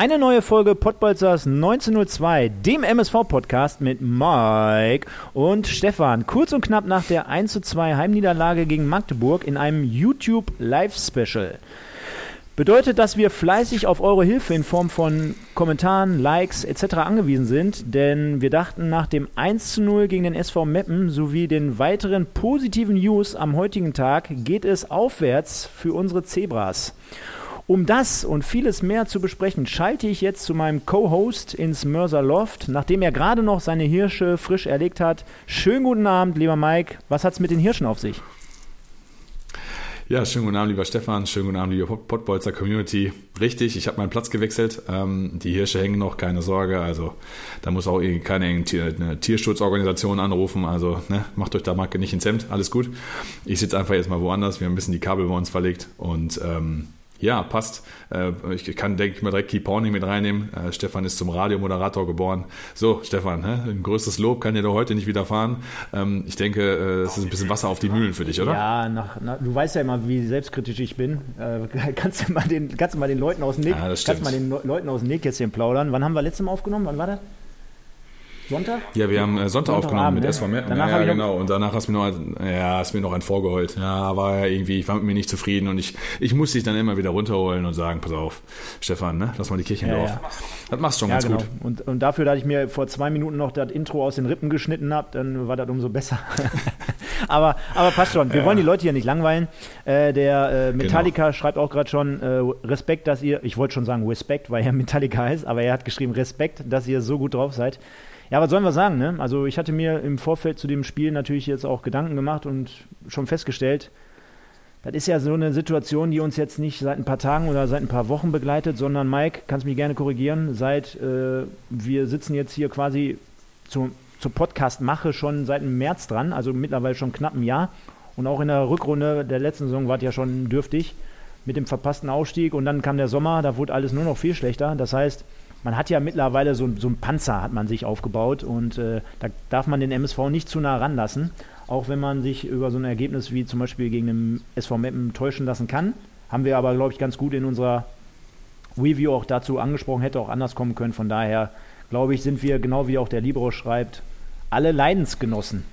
Eine neue Folge Pottbolzers 1902, dem MSV-Podcast mit Mike und Stefan. Kurz und knapp nach der 1 2 Heimniederlage gegen Magdeburg in einem YouTube Live-Special. Bedeutet, dass wir fleißig auf eure Hilfe in Form von Kommentaren, Likes etc. angewiesen sind, denn wir dachten nach dem 1 zu 0 gegen den SV Meppen sowie den weiteren positiven News am heutigen Tag geht es aufwärts für unsere Zebras. Um das und vieles mehr zu besprechen, schalte ich jetzt zu meinem Co-Host ins Mörser Loft, nachdem er gerade noch seine Hirsche frisch erlegt hat. Schönen guten Abend, lieber Mike. Was hat es mit den Hirschen auf sich? Ja, schönen guten Abend, lieber Stefan. Schönen guten Abend, liebe Pottbolzer Community. Richtig, ich habe meinen Platz gewechselt. Ähm, die Hirsche hängen noch, keine Sorge. Also da muss auch keine Tier, Tierschutzorganisation anrufen. Also ne, macht euch da mal nicht ins Hemd. Alles gut. Ich sitze einfach jetzt mal woanders. Wir haben ein bisschen die Kabel bei uns verlegt und ähm, ja, passt. Äh, ich kann, denke ich mal, direkt Keep Porning mit reinnehmen. Äh, Stefan ist zum Radiomoderator geboren. So, Stefan, ein größtes Lob kann dir doch heute nicht widerfahren. Ähm, ich denke, äh, es ist ein bisschen Wasser auf die Mühlen für dich, oder? Ja, nach, nach, du weißt ja immer, wie selbstkritisch ich bin. kannst, du mal den, kannst du mal den Leuten aus dem Näh ja, kannst mal den Leuten aus dem Nähkästchen plaudern. Wann haben wir letztes Mal aufgenommen? Wann war das? Sonntag? Ja, wir haben äh, Sonntag aufgenommen mit ne? SV Meppen. Ja, ja genau. Und danach hast du mir noch, ja, hast mir noch ein vorgeheult. Ja, war ja irgendwie, ich war mit mir nicht zufrieden und ich, ich musste dich dann immer wieder runterholen und sagen, pass auf, Stefan, ne, lass mal die Kirche ja, Dorf. Ja. Das machst du schon ganz genau. gut. Und, und dafür, dass ich mir vor zwei Minuten noch das Intro aus den Rippen geschnitten habe, dann war das umso besser. aber, aber passt schon. Wir wollen die Leute hier nicht langweilen. Äh, der äh, Metallica genau. schreibt auch gerade schon äh, Respekt, dass ihr, ich wollte schon sagen Respekt, weil er Metallica heißt, aber er hat geschrieben Respekt, dass ihr so gut drauf seid. Ja, was sollen wir sagen? Ne? Also ich hatte mir im Vorfeld zu dem Spiel natürlich jetzt auch Gedanken gemacht und schon festgestellt, das ist ja so eine Situation, die uns jetzt nicht seit ein paar Tagen oder seit ein paar Wochen begleitet, sondern Mike, kannst mich gerne korrigieren, seit äh, wir sitzen jetzt hier quasi zu, zur Podcast-Mache schon seit dem März dran, also mittlerweile schon knapp ein Jahr. Und auch in der Rückrunde der letzten Saison war es ja schon dürftig mit dem verpassten Ausstieg und dann kam der Sommer, da wurde alles nur noch viel schlechter. Das heißt, man hat ja mittlerweile so, so einen Panzer hat man sich aufgebaut und äh, da darf man den MSV nicht zu nah ranlassen, auch wenn man sich über so ein Ergebnis wie zum Beispiel gegen den SV Meppen täuschen lassen kann. Haben wir aber, glaube ich, ganz gut in unserer Review auch dazu angesprochen, hätte auch anders kommen können. Von daher, glaube ich, sind wir, genau wie auch der Libro schreibt, alle Leidensgenossen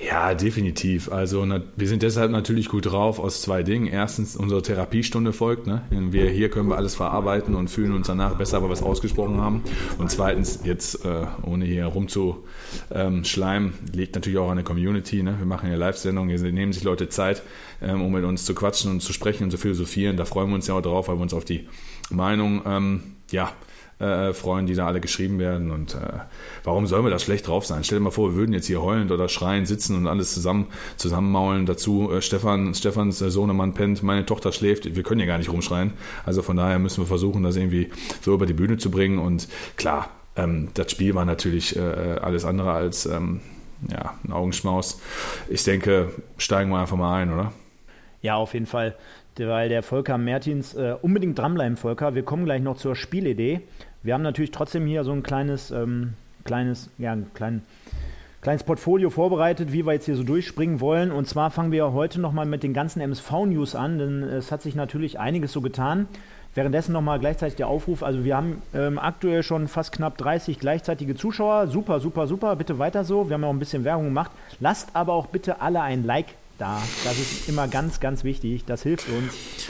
ja, definitiv. Also wir sind deshalb natürlich gut drauf aus zwei Dingen. Erstens, unsere Therapiestunde folgt. Ne? Wir, hier können wir alles verarbeiten und fühlen uns danach besser, weil wir es ausgesprochen haben. Und zweitens, jetzt äh, ohne hier rumzuschleimen, liegt natürlich auch an der Community. Ne? Wir machen ja Live-Sendungen, hier nehmen sich Leute Zeit, ähm, um mit uns zu quatschen und zu sprechen und zu philosophieren. Da freuen wir uns ja auch drauf, weil wir uns auf die Meinung, ähm, ja, äh, freuen, die da alle geschrieben werden. Und äh, warum sollen wir da schlecht drauf sein? Stell dir mal vor, wir würden jetzt hier heulend oder schreien, sitzen und alles zusammen zusammenmaulen. Dazu äh, Stefan, Stefans äh, Sohnemann pennt, meine Tochter schläft. Wir können ja gar nicht rumschreien. Also von daher müssen wir versuchen, das irgendwie so über die Bühne zu bringen. Und klar, ähm, das Spiel war natürlich äh, alles andere als ähm, ja, ein Augenschmaus. Ich denke, steigen wir einfach mal ein, oder? Ja, auf jeden Fall weil der Volker Mertins äh, unbedingt dranbleiben, Volker. Wir kommen gleich noch zur Spielidee. Wir haben natürlich trotzdem hier so ein kleines, ähm, kleines, ja, ein klein, kleines Portfolio vorbereitet, wie wir jetzt hier so durchspringen wollen. Und zwar fangen wir heute nochmal mit den ganzen MSV-News an, denn es hat sich natürlich einiges so getan. Währenddessen nochmal gleichzeitig der Aufruf. Also wir haben ähm, aktuell schon fast knapp 30 gleichzeitige Zuschauer. Super, super, super. Bitte weiter so. Wir haben auch ein bisschen Werbung gemacht. Lasst aber auch bitte alle ein Like da. Das ist immer ganz, ganz wichtig. Das hilft uns.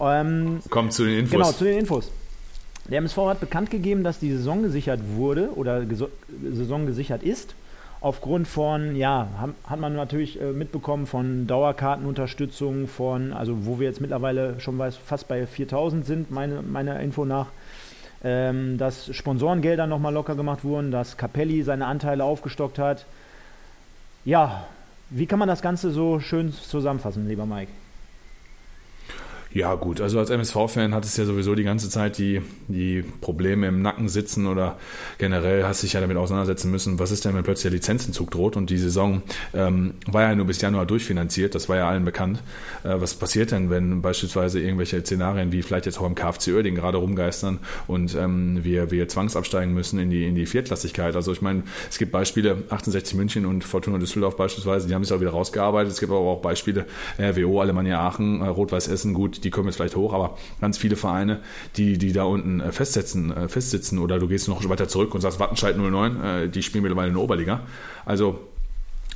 Ähm, Kommt zu den Infos. Genau, zu den Infos. Der MSV hat bekannt gegeben, dass die Saison gesichert wurde oder Saison gesichert ist. Aufgrund von, ja, hat man natürlich äh, mitbekommen von Dauerkartenunterstützung, von, also wo wir jetzt mittlerweile schon fast bei 4000 sind, meine, meiner Info nach, ähm, dass Sponsorengelder nochmal locker gemacht wurden, dass Capelli seine Anteile aufgestockt hat. Ja, wie kann man das Ganze so schön zusammenfassen, lieber Mike? Ja, gut, also als MSV-Fan hat es ja sowieso die ganze Zeit die, die Probleme im Nacken sitzen oder generell hast dich ja damit auseinandersetzen müssen, was ist denn, wenn plötzlich der Lizenzzug droht und die Saison ähm, war ja nur bis Januar durchfinanziert, das war ja allen bekannt. Äh, was passiert denn, wenn beispielsweise irgendwelche Szenarien wie vielleicht jetzt auch im KFC Oerding gerade rumgeistern und ähm, wir, wir zwangsabsteigen müssen in die, in die Viertklassigkeit? Also ich meine, es gibt Beispiele, 68 München und Fortuna Düsseldorf beispielsweise, die haben sich auch wieder rausgearbeitet. Es gibt aber auch Beispiele, RWO, Alemannia Aachen, äh, Rot-Weiß Essen, gut, die kommen jetzt vielleicht hoch, aber ganz viele Vereine, die, die da unten äh, festsetzen, äh, festsitzen oder du gehst noch weiter zurück und sagst Wattenscheid 09, äh, die spielen mittlerweile in der Oberliga. Also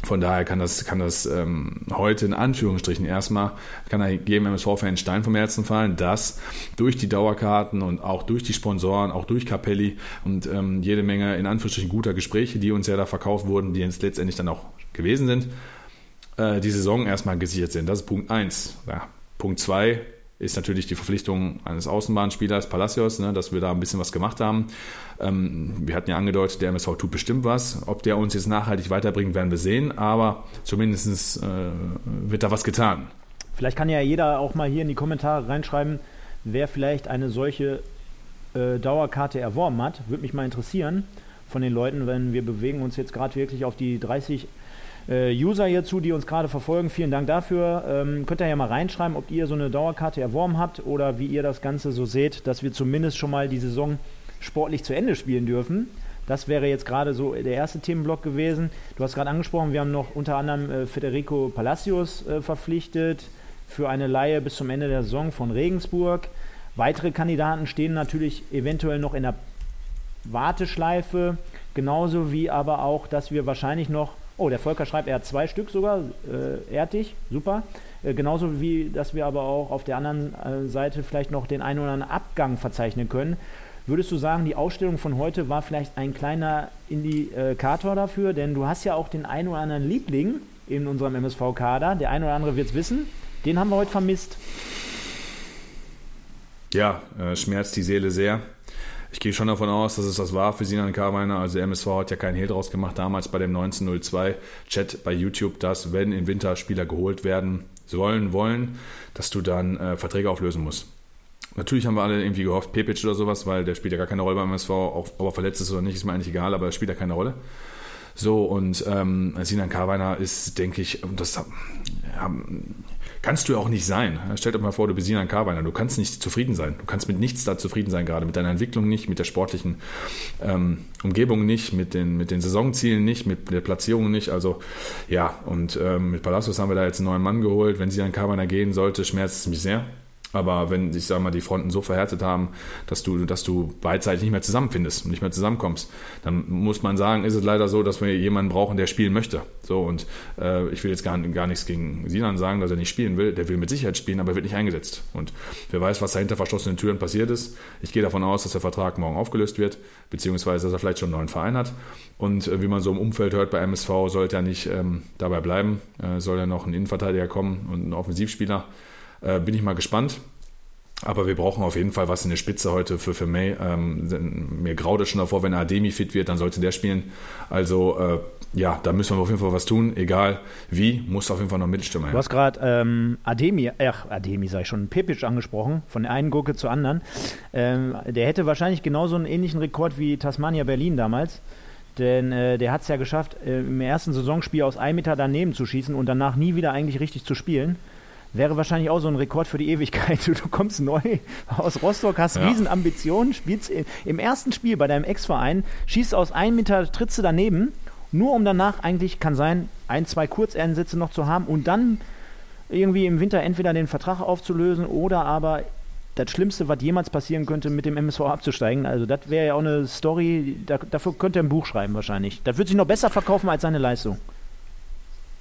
von daher kann das, kann das ähm, heute in Anführungsstrichen erstmal, kann da jedem MSV-Fan Stein vom Herzen fallen, dass durch die Dauerkarten und auch durch die Sponsoren, auch durch Capelli und ähm, jede Menge in Anführungsstrichen guter Gespräche, die uns ja da verkauft wurden, die jetzt letztendlich dann auch gewesen sind, äh, die Saison erstmal gesichert sind. Das ist Punkt 1. Ja, Punkt 2, ist natürlich die Verpflichtung eines Außenbahnspielers, Palacios, ne, dass wir da ein bisschen was gemacht haben. Ähm, wir hatten ja angedeutet, der MSV tut bestimmt was. Ob der uns jetzt nachhaltig weiterbringt, werden wir sehen, aber zumindest äh, wird da was getan. Vielleicht kann ja jeder auch mal hier in die Kommentare reinschreiben, wer vielleicht eine solche äh, Dauerkarte erworben hat. Würde mich mal interessieren von den Leuten, wenn wir bewegen uns jetzt gerade wirklich auf die 30 äh, User hierzu, die uns gerade verfolgen. Vielen Dank dafür. Ähm, könnt ihr ja mal reinschreiben, ob ihr so eine Dauerkarte erworben habt oder wie ihr das Ganze so seht, dass wir zumindest schon mal die Saison sportlich zu Ende spielen dürfen. Das wäre jetzt gerade so der erste Themenblock gewesen. Du hast gerade angesprochen, wir haben noch unter anderem äh, Federico Palacios äh, verpflichtet für eine Laie bis zum Ende der Saison von Regensburg. Weitere Kandidaten stehen natürlich eventuell noch in der Warteschleife, genauso wie aber auch, dass wir wahrscheinlich noch Oh, der Volker schreibt, er hat zwei Stück sogar. Äh, ehrt dich, super. Äh, genauso wie, dass wir aber auch auf der anderen äh, Seite vielleicht noch den einen oder anderen Abgang verzeichnen können. Würdest du sagen, die Ausstellung von heute war vielleicht ein kleiner Indikator dafür? Denn du hast ja auch den einen oder anderen Liebling in unserem MSV-Kader. Der eine oder andere wird es wissen. Den haben wir heute vermisst. Ja, äh, schmerzt die Seele sehr. Ich gehe schon davon aus, dass es das war für Sinan Karweiner. Also der MSV hat ja keinen Hehl draus gemacht damals bei dem 1902-Chat bei YouTube, dass wenn im Winter Spieler geholt werden sollen, wollen, dass du dann äh, Verträge auflösen musst. Natürlich haben wir alle irgendwie gehofft, Pepic oder sowas, weil der spielt ja gar keine Rolle beim MSV, auch, ob er verletzt ist oder nicht, ist mir eigentlich egal, aber er spielt ja keine Rolle. So, und ähm, Sinan Karweiner ist, denke ich, das ja, kannst du ja auch nicht sein. Stell dir mal vor, du bist Sinan Karweiner, du kannst nicht zufrieden sein. Du kannst mit nichts da zufrieden sein, gerade mit deiner Entwicklung nicht, mit der sportlichen ähm, Umgebung nicht, mit den, mit den Saisonzielen nicht, mit der Platzierung nicht. Also ja, und ähm, mit Palacios haben wir da jetzt einen neuen Mann geholt. Wenn Sinan Karweiner gehen sollte, schmerzt es mich sehr. Aber wenn sich, sag mal, die Fronten so verhärtet haben, dass du, dass du beidseitig nicht mehr zusammenfindest und nicht mehr zusammenkommst, dann muss man sagen, ist es leider so, dass wir jemanden brauchen, der spielen möchte. So und äh, ich will jetzt gar, gar nichts gegen Sinan sagen, dass er nicht spielen will. Der will mit Sicherheit spielen, aber er wird nicht eingesetzt. Und wer weiß, was da hinter verschlossenen Türen passiert ist. Ich gehe davon aus, dass der Vertrag morgen aufgelöst wird, beziehungsweise dass er vielleicht schon einen neuen Verein hat. Und äh, wie man so im Umfeld hört bei MSV, sollte er nicht ähm, dabei bleiben. Äh, soll ja noch ein Innenverteidiger kommen und ein Offensivspieler. Äh, bin ich mal gespannt. Aber wir brauchen auf jeden Fall was in der Spitze heute für, für May. Ähm, mir graut es schon davor, wenn Ademi fit wird, dann sollte der spielen. Also äh, ja, da müssen wir auf jeden Fall was tun. Egal wie, muss auf jeden Fall noch Mittelstürmer Du hast gerade ähm, Ademi, ach, Ademi sag ich schon, Pepic angesprochen, von der einen Gurke zur anderen. Ähm, der hätte wahrscheinlich genauso einen ähnlichen Rekord wie Tasmania Berlin damals. Denn äh, der hat es ja geschafft, äh, im ersten Saisonspiel aus einem Meter daneben zu schießen und danach nie wieder eigentlich richtig zu spielen wäre wahrscheinlich auch so ein Rekord für die Ewigkeit. Du, kommst neu aus Rostock, hast ja. Riesenambitionen, spielst im ersten Spiel bei deinem Ex-Verein, schießt aus einem Meter, trittst du daneben, nur um danach eigentlich, kann sein, ein, zwei Kurzeinsätze noch zu haben und dann irgendwie im Winter entweder den Vertrag aufzulösen oder aber das Schlimmste, was jemals passieren könnte, mit dem MSV abzusteigen. Also das wäre ja auch eine Story, da, dafür könnte er ein Buch schreiben wahrscheinlich. Das würde sich noch besser verkaufen als seine Leistung.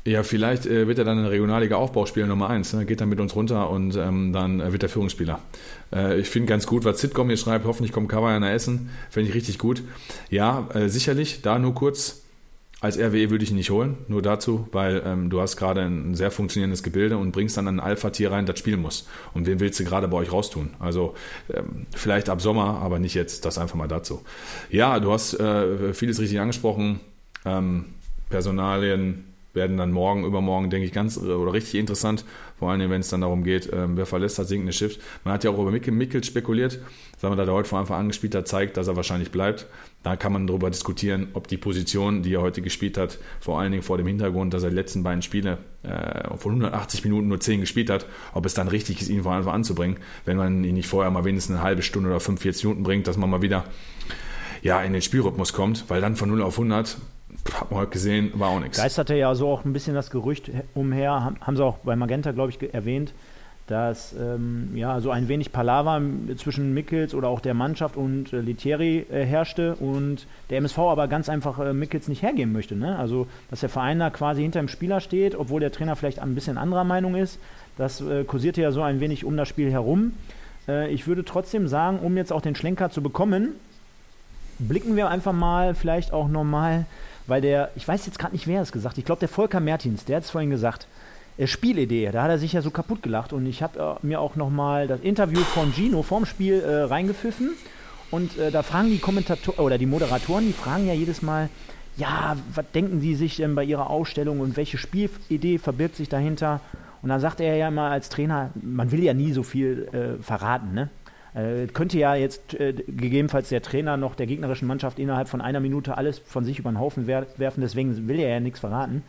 Ja, vielleicht äh, wird er dann in der Regionalliga Aufbauspieler Nummer 1, ne? geht dann mit uns runter und ähm, dann äh, wird er Führungsspieler. Äh, ich finde ganz gut, was Sitcom hier schreibt, hoffentlich kommt Cover nach Essen, finde ich richtig gut. Ja, äh, sicherlich, da nur kurz, als RWE würde ich ihn nicht holen, nur dazu, weil ähm, du hast gerade ein sehr funktionierendes Gebilde und bringst dann ein Alpha-Tier rein, das spielen muss. Und wen willst du gerade bei euch raustun? Also ähm, vielleicht ab Sommer, aber nicht jetzt, das einfach mal dazu. Ja, du hast äh, vieles richtig angesprochen, ähm, Personalien, werden dann morgen, übermorgen, denke ich, ganz oder richtig interessant. Vor allem, wenn es dann darum geht, ähm, wer verlässt das sinkende Schiff. Man hat ja auch über Mickel, Mickel spekuliert. Sagen wir, da der heute vor Anfang an hat, zeigt, dass er wahrscheinlich bleibt. Da kann man darüber diskutieren, ob die Position, die er heute gespielt hat, vor allen Dingen vor dem Hintergrund, dass er die letzten beiden Spiele äh, von 180 Minuten nur 10 gespielt hat, ob es dann richtig ist, ihn vor Anfang anzubringen, wenn man ihn nicht vorher mal wenigstens eine halbe Stunde oder 45 Minuten bringt, dass man mal wieder ja, in den Spielrhythmus kommt, weil dann von 0 auf 100 hat man heute gesehen, war auch nichts. Geisterte ja so auch ein bisschen das Gerücht umher, haben sie auch bei Magenta, glaube ich, erwähnt, dass ähm, ja so ein wenig Palaver zwischen Mickels oder auch der Mannschaft und äh, Letieri äh, herrschte und der MSV aber ganz einfach äh, Mickels nicht hergeben möchte. Ne? Also, dass der Verein da quasi hinter dem Spieler steht, obwohl der Trainer vielleicht ein bisschen anderer Meinung ist. Das äh, kursierte ja so ein wenig um das Spiel herum. Äh, ich würde trotzdem sagen, um jetzt auch den Schlenker zu bekommen, blicken wir einfach mal vielleicht auch nochmal weil der, ich weiß jetzt gerade nicht, wer es gesagt ich glaube, der Volker Mertins, der hat es vorhin gesagt, äh, Spielidee, da hat er sich ja so kaputt gelacht und ich habe äh, mir auch nochmal das Interview von Gino vorm Spiel äh, reingepfiffen und äh, da fragen die Kommentatoren oder die Moderatoren, die fragen ja jedes Mal, ja, was denken Sie sich denn bei Ihrer Ausstellung und welche Spielidee verbirgt sich dahinter? Und dann sagt er ja immer als Trainer, man will ja nie so viel äh, verraten, ne? Äh, könnte ja jetzt äh, gegebenenfalls der Trainer noch der gegnerischen Mannschaft innerhalb von einer Minute alles von sich über den Haufen wer werfen, deswegen will er ja nichts verraten,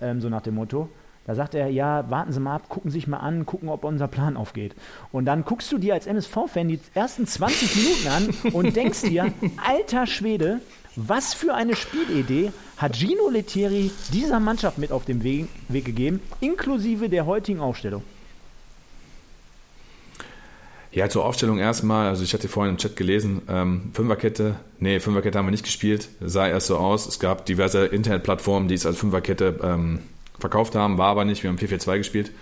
ähm, so nach dem Motto. Da sagt er, ja, warten Sie mal ab, gucken Sie sich mal an, gucken, ob unser Plan aufgeht. Und dann guckst du dir als MSV-Fan die ersten 20 Minuten an und denkst dir, alter Schwede, was für eine Spielidee hat Gino Lettieri dieser Mannschaft mit auf den Weg, Weg gegeben, inklusive der heutigen Aufstellung? Ja, zur Aufstellung erstmal, also ich hatte vorhin im Chat gelesen, ähm, Fünferkette, nee, Fünferkette haben wir nicht gespielt, sah erst so aus. Es gab diverse Internetplattformen, die es als Fünferkette ähm, verkauft haben, war aber nicht, wir haben 4-4-2 gespielt.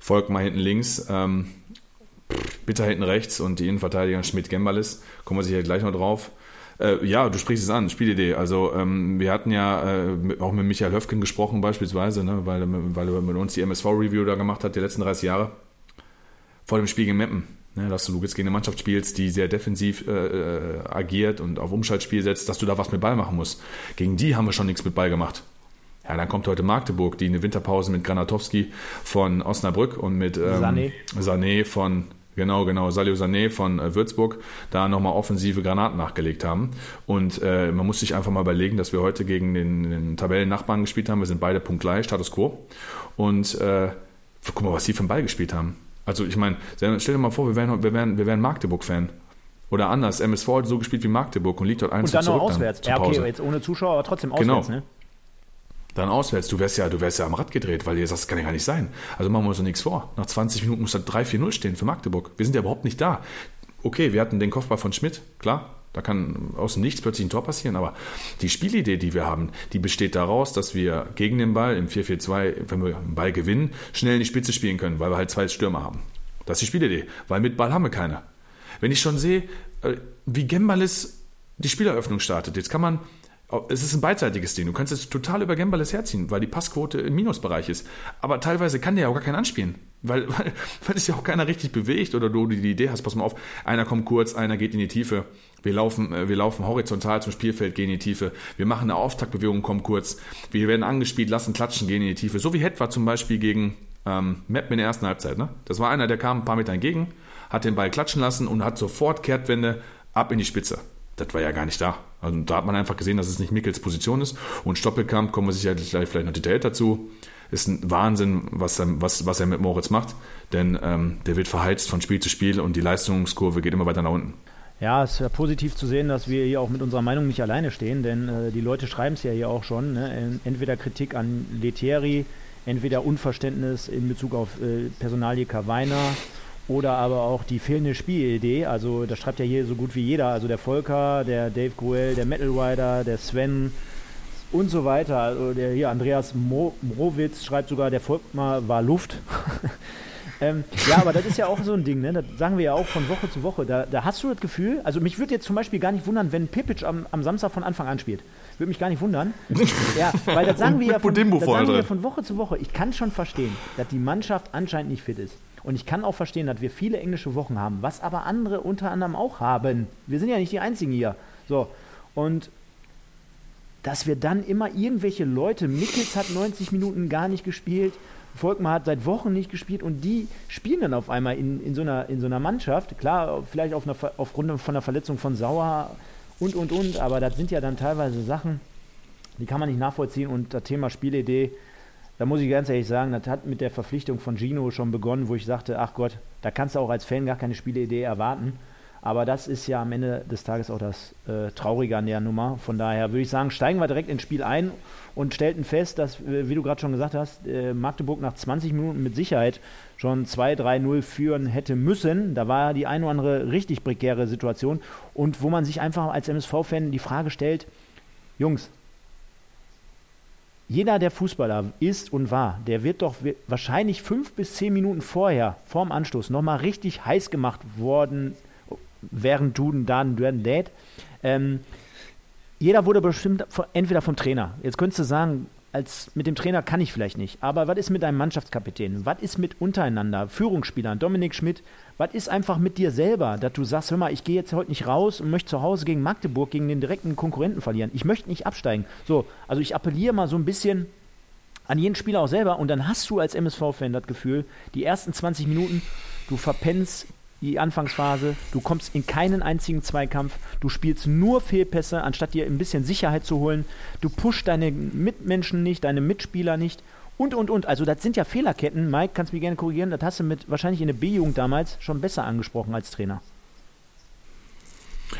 Volk mal hinten links, ähm, Bitter hinten rechts und die Innenverteidiger Schmidt-Gembalis, kommen wir sicher gleich noch drauf. Äh, ja, du sprichst es an, Spielidee. Also ähm, wir hatten ja äh, auch mit Michael Höfken gesprochen beispielsweise, ne, weil, weil er mit uns die MSV-Review da gemacht hat, die letzten 30 Jahre, vor dem Spiel gegen Meppen ne, dass du jetzt gegen eine Mannschaft spielst, die sehr defensiv äh, äh, agiert und auf Umschaltspiel setzt, dass du da was mit Ball machen musst. Gegen die haben wir schon nichts mit Ball gemacht. Ja, dann kommt heute Magdeburg, die eine Winterpause mit Granatowski von Osnabrück und mit ähm, Sané. Sané von Genau, genau. Salio Sané von äh, Würzburg da nochmal offensive Granaten nachgelegt haben. Und äh, man muss sich einfach mal überlegen, dass wir heute gegen den, den Tabellennachbarn gespielt haben. Wir sind beide punktgleich, Status Quo. Und äh, guck mal, was die für einen Ball gespielt haben. Also ich meine, stell dir mal vor, wir wären, wir wären, wir wären Magdeburg-Fan. Oder anders, MSV hat so gespielt wie Magdeburg und liegt dort 1 Und dann noch auswärts. Dann ja, okay, jetzt ohne Zuschauer, aber trotzdem genau. auswärts, genau. ne? Dann auswärts. Du wärst ja, du wärst ja am Rad gedreht, weil ihr sagst, das kann ja gar nicht sein. Also machen wir uns doch nichts vor. Nach 20 Minuten muss da 3-4-0 stehen für Magdeburg. Wir sind ja überhaupt nicht da. Okay, wir hatten den Kopfball von Schmidt, klar. Da kann aus dem Nichts plötzlich ein Tor passieren, aber die Spielidee, die wir haben, die besteht daraus, dass wir gegen den Ball im 4-4-2, wenn wir den Ball gewinnen, schnell in die Spitze spielen können, weil wir halt zwei Stürmer haben. Das ist die Spielidee, weil mit Ball haben wir keine. Wenn ich schon sehe, äh, wie Gembalis die Spieleröffnung startet, jetzt kann man, es ist ein beidseitiges Ding, du kannst jetzt total über Gembalis herziehen, weil die Passquote im Minusbereich ist. Aber teilweise kann der ja auch gar keinen anspielen, weil, weil, weil es ja auch keiner richtig bewegt oder du die Idee hast, pass mal auf, einer kommt kurz, einer geht in die Tiefe, wir laufen, äh, wir laufen horizontal zum Spielfeld, gehen in die Tiefe, wir machen eine Auftaktbewegung, kommen kurz, wir werden angespielt, lassen klatschen, gehen in die Tiefe. So wie Het war zum Beispiel gegen ähm, Meppen in der ersten Halbzeit. Ne? Das war einer, der kam ein paar Meter entgegen, hat den Ball klatschen lassen und hat sofort Kehrtwende ab in die Spitze. Das war ja gar nicht da. Also da hat man einfach gesehen, dass es nicht Mickels Position ist. Und Stoppelkamp, kommen wir sicherlich gleich vielleicht noch detailliert dazu, ist ein Wahnsinn, was er, was, was er mit Moritz macht. Denn ähm, der wird verheizt von Spiel zu Spiel und die Leistungskurve geht immer weiter nach unten. Ja, es ist ja positiv zu sehen, dass wir hier auch mit unserer Meinung nicht alleine stehen, denn äh, die Leute schreiben es ja hier auch schon. Ne? Entweder Kritik an Letieri, entweder Unverständnis in Bezug auf äh, Personalie Kawainer oder aber auch die fehlende Spielidee. Also das schreibt ja hier so gut wie jeder. Also der Volker, der Dave Gruel, der Metal Rider, der Sven und so weiter. Also der hier Andreas Mo Mrowitz schreibt sogar, der Volkmar war Luft. ähm, ja, aber das ist ja auch so ein Ding, ne? Das sagen wir ja auch von Woche zu Woche. Da, da hast du das Gefühl, also mich würde jetzt zum Beispiel gar nicht wundern, wenn Pipic am, am Samstag von Anfang an spielt. Würde mich gar nicht wundern. ja, weil das sagen, wir ja, von, das sagen wir von Woche zu Woche. Ich kann schon verstehen, dass die Mannschaft anscheinend nicht fit ist. Und ich kann auch verstehen, dass wir viele englische Wochen haben, was aber andere unter anderem auch haben. Wir sind ja nicht die Einzigen hier. So, und dass wir dann immer irgendwelche Leute, Mickels hat 90 Minuten gar nicht gespielt, Volkmar hat seit Wochen nicht gespielt und die spielen dann auf einmal in, in, so, einer, in so einer Mannschaft. Klar, vielleicht auf einer, aufgrund von der Verletzung von Sauer und, und, und, aber das sind ja dann teilweise Sachen, die kann man nicht nachvollziehen und das Thema Spielidee, da muss ich ganz ehrlich sagen, das hat mit der Verpflichtung von Gino schon begonnen, wo ich sagte, ach Gott, da kannst du auch als Fan gar keine Spielidee erwarten. Aber das ist ja am Ende des Tages auch das äh, Traurige an der Nummer. Von daher würde ich sagen, steigen wir direkt ins Spiel ein und stellten fest, dass, äh, wie du gerade schon gesagt hast, äh, Magdeburg nach 20 Minuten mit Sicherheit schon 2-3-0 führen hätte müssen. Da war die eine oder andere richtig prekäre Situation und wo man sich einfach als MSV-Fan die Frage stellt, Jungs, jeder, der Fußballer ist und war, der wird doch wahrscheinlich fünf bis zehn Minuten vorher, vorm Anstoß, nochmal richtig heiß gemacht worden während du da ein Date. Ähm, jeder wurde bestimmt entweder vom Trainer. Jetzt könntest du sagen, als mit dem Trainer kann ich vielleicht nicht. Aber was ist mit deinem Mannschaftskapitän? Was ist mit untereinander? Führungsspielern, Dominik Schmidt, was ist einfach mit dir selber, dass du sagst, hör mal, ich gehe jetzt heute nicht raus und möchte zu Hause gegen Magdeburg, gegen den direkten Konkurrenten verlieren. Ich möchte nicht absteigen. So, also ich appelliere mal so ein bisschen an jeden Spieler auch selber und dann hast du als MSV-Fan das Gefühl, die ersten 20 Minuten, du verpennst die Anfangsphase, du kommst in keinen einzigen Zweikampf, du spielst nur Fehlpässe, anstatt dir ein bisschen Sicherheit zu holen, du pushst deine Mitmenschen nicht, deine Mitspieler nicht. Und, und, und. Also das sind ja Fehlerketten, Mike, kannst du mich gerne korrigieren, das hast du mit wahrscheinlich in der B-Jugend damals schon besser angesprochen als Trainer.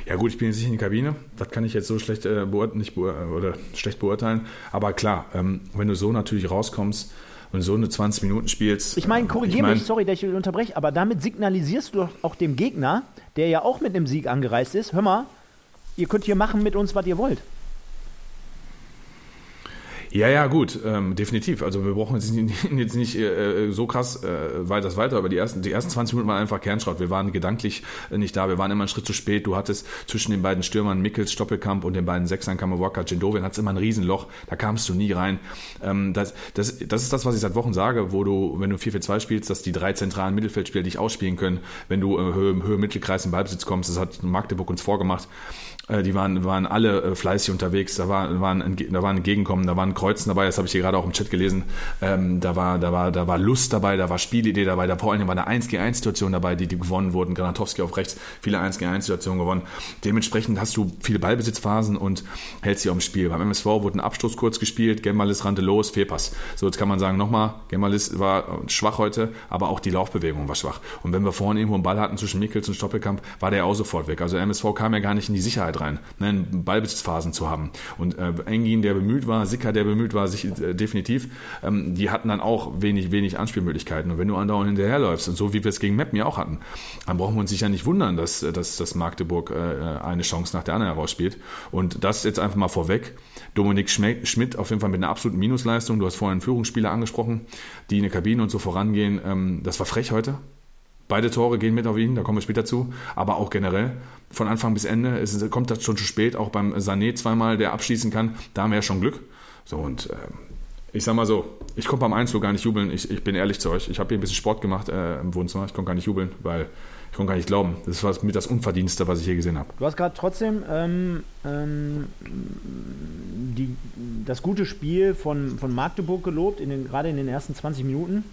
Ja gut, ich bin jetzt nicht in der Kabine, das kann ich jetzt so schlecht, äh, beurt nicht beur oder schlecht beurteilen, aber klar, ähm, wenn du so natürlich rauskommst, und so eine 20 Minuten spielst. Ich meine, korrigiere ich mein, mich, sorry, dass ich unterbreche, aber damit signalisierst du auch dem Gegner, der ja auch mit einem Sieg angereist ist, hör mal, ihr könnt hier machen mit uns, was ihr wollt. Ja, ja, gut, ähm, definitiv. Also wir brauchen jetzt nicht, jetzt nicht äh, so krass äh, weiter weiter, aber die ersten, die ersten 20 Minuten waren einfach Kernschrott. Wir waren gedanklich äh, nicht da, wir waren immer einen Schritt zu spät. Du hattest zwischen den beiden Stürmern Mickels, Stoppelkamp und den beiden Sechsern Kammerwalker, Jendovin, hattest immer ein Riesenloch, da kamst du nie rein. Ähm, das, das, das ist das, was ich seit Wochen sage, wo du, wenn du 4-4-2 spielst, dass die drei zentralen Mittelfeldspieler dich ausspielen können, wenn du äh, Höhe, Höhe Mittelkreis im Ballbesitz kommst. Das hat Magdeburg uns vorgemacht. Äh, die waren, waren alle äh, fleißig unterwegs, da war, waren, da waren Entgegenkommen, da waren Kreuzen dabei, das habe ich hier gerade auch im Chat gelesen. Ähm, da, war, da, war, da war Lust dabei, da war Spielidee dabei, da vor allem war eine 1 gegen 1 Situation dabei, die, die gewonnen wurden. Granatowski auf rechts, viele 1 gegen 1 Situationen gewonnen. Dementsprechend hast du viele Ballbesitzphasen und hältst sie auf dem Spiel. Beim MSV wurde ein Abstoß kurz gespielt, Gemalis rannte los, Fehlpass. So, jetzt kann man sagen, nochmal, Gemalis war schwach heute, aber auch die Laufbewegung war schwach. Und wenn wir vorne irgendwo einen Ball hatten zwischen Mikkels und Stoppelkamp, war der auch sofort weg. Also MSV kam ja gar nicht in die Sicherheit Rein, ne, Ballbesitzphasen zu haben. Und äh, Engin, der bemüht war, Sicker, der bemüht war, sich äh, definitiv, ähm, die hatten dann auch wenig, wenig Anspielmöglichkeiten. Und wenn du andauernd hinterherläufst, und so wie wir es gegen Meppen ja auch hatten, dann brauchen wir uns sicher nicht wundern, dass, dass, dass Magdeburg äh, eine Chance nach der anderen herausspielt. Und das jetzt einfach mal vorweg. Dominik Schmidt auf jeden Fall mit einer absoluten Minusleistung. Du hast vorhin Führungsspieler angesprochen, die in der Kabine und so vorangehen. Ähm, das war frech heute. Beide Tore gehen mit auf ihn, da kommen wir später zu, aber auch generell von Anfang bis Ende. Es kommt das schon zu spät, auch beim Sané zweimal, der abschließen kann, da haben wir ja schon Glück. So und äh, ich sag mal so, ich konnte beim Einzug gar nicht jubeln, ich, ich bin ehrlich zu euch. Ich habe hier ein bisschen Sport gemacht äh, im Wohnzimmer, ich konnte gar nicht jubeln, weil ich konnte gar nicht glauben. Das war mit das Unverdienste, was ich je gesehen habe. Du hast gerade trotzdem ähm, ähm, die, das gute Spiel von, von Magdeburg gelobt, gerade in den ersten 20 Minuten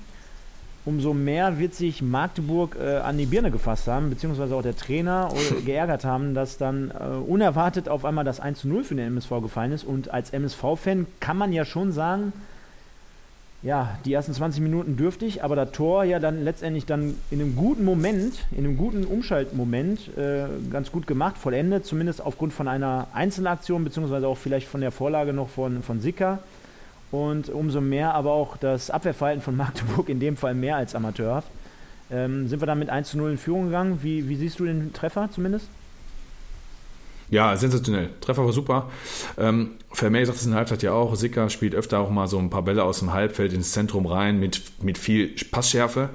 umso mehr wird sich Magdeburg äh, an die Birne gefasst haben, beziehungsweise auch der Trainer äh, geärgert haben, dass dann äh, unerwartet auf einmal das 1 zu 0 für den MSV gefallen ist. Und als MSV-Fan kann man ja schon sagen, ja, die ersten 20 Minuten dürftig, aber das Tor ja dann letztendlich dann in einem guten Moment, in einem guten Umschaltmoment äh, ganz gut gemacht, vollendet, zumindest aufgrund von einer Einzelaktion, beziehungsweise auch vielleicht von der Vorlage noch von, von Sicker und umso mehr aber auch das Abwehrverhalten von Magdeburg in dem Fall mehr als amateurhaft. Ähm, sind wir dann mit 1 zu 0 in Führung gegangen? Wie, wie siehst du den Treffer zumindest? Ja, sensationell. Treffer war super. Ähm, Vermeer sagt es in der Halbzeit ja auch. Sicker spielt öfter auch mal so ein paar Bälle aus dem Halbfeld ins Zentrum rein mit, mit viel Passschärfe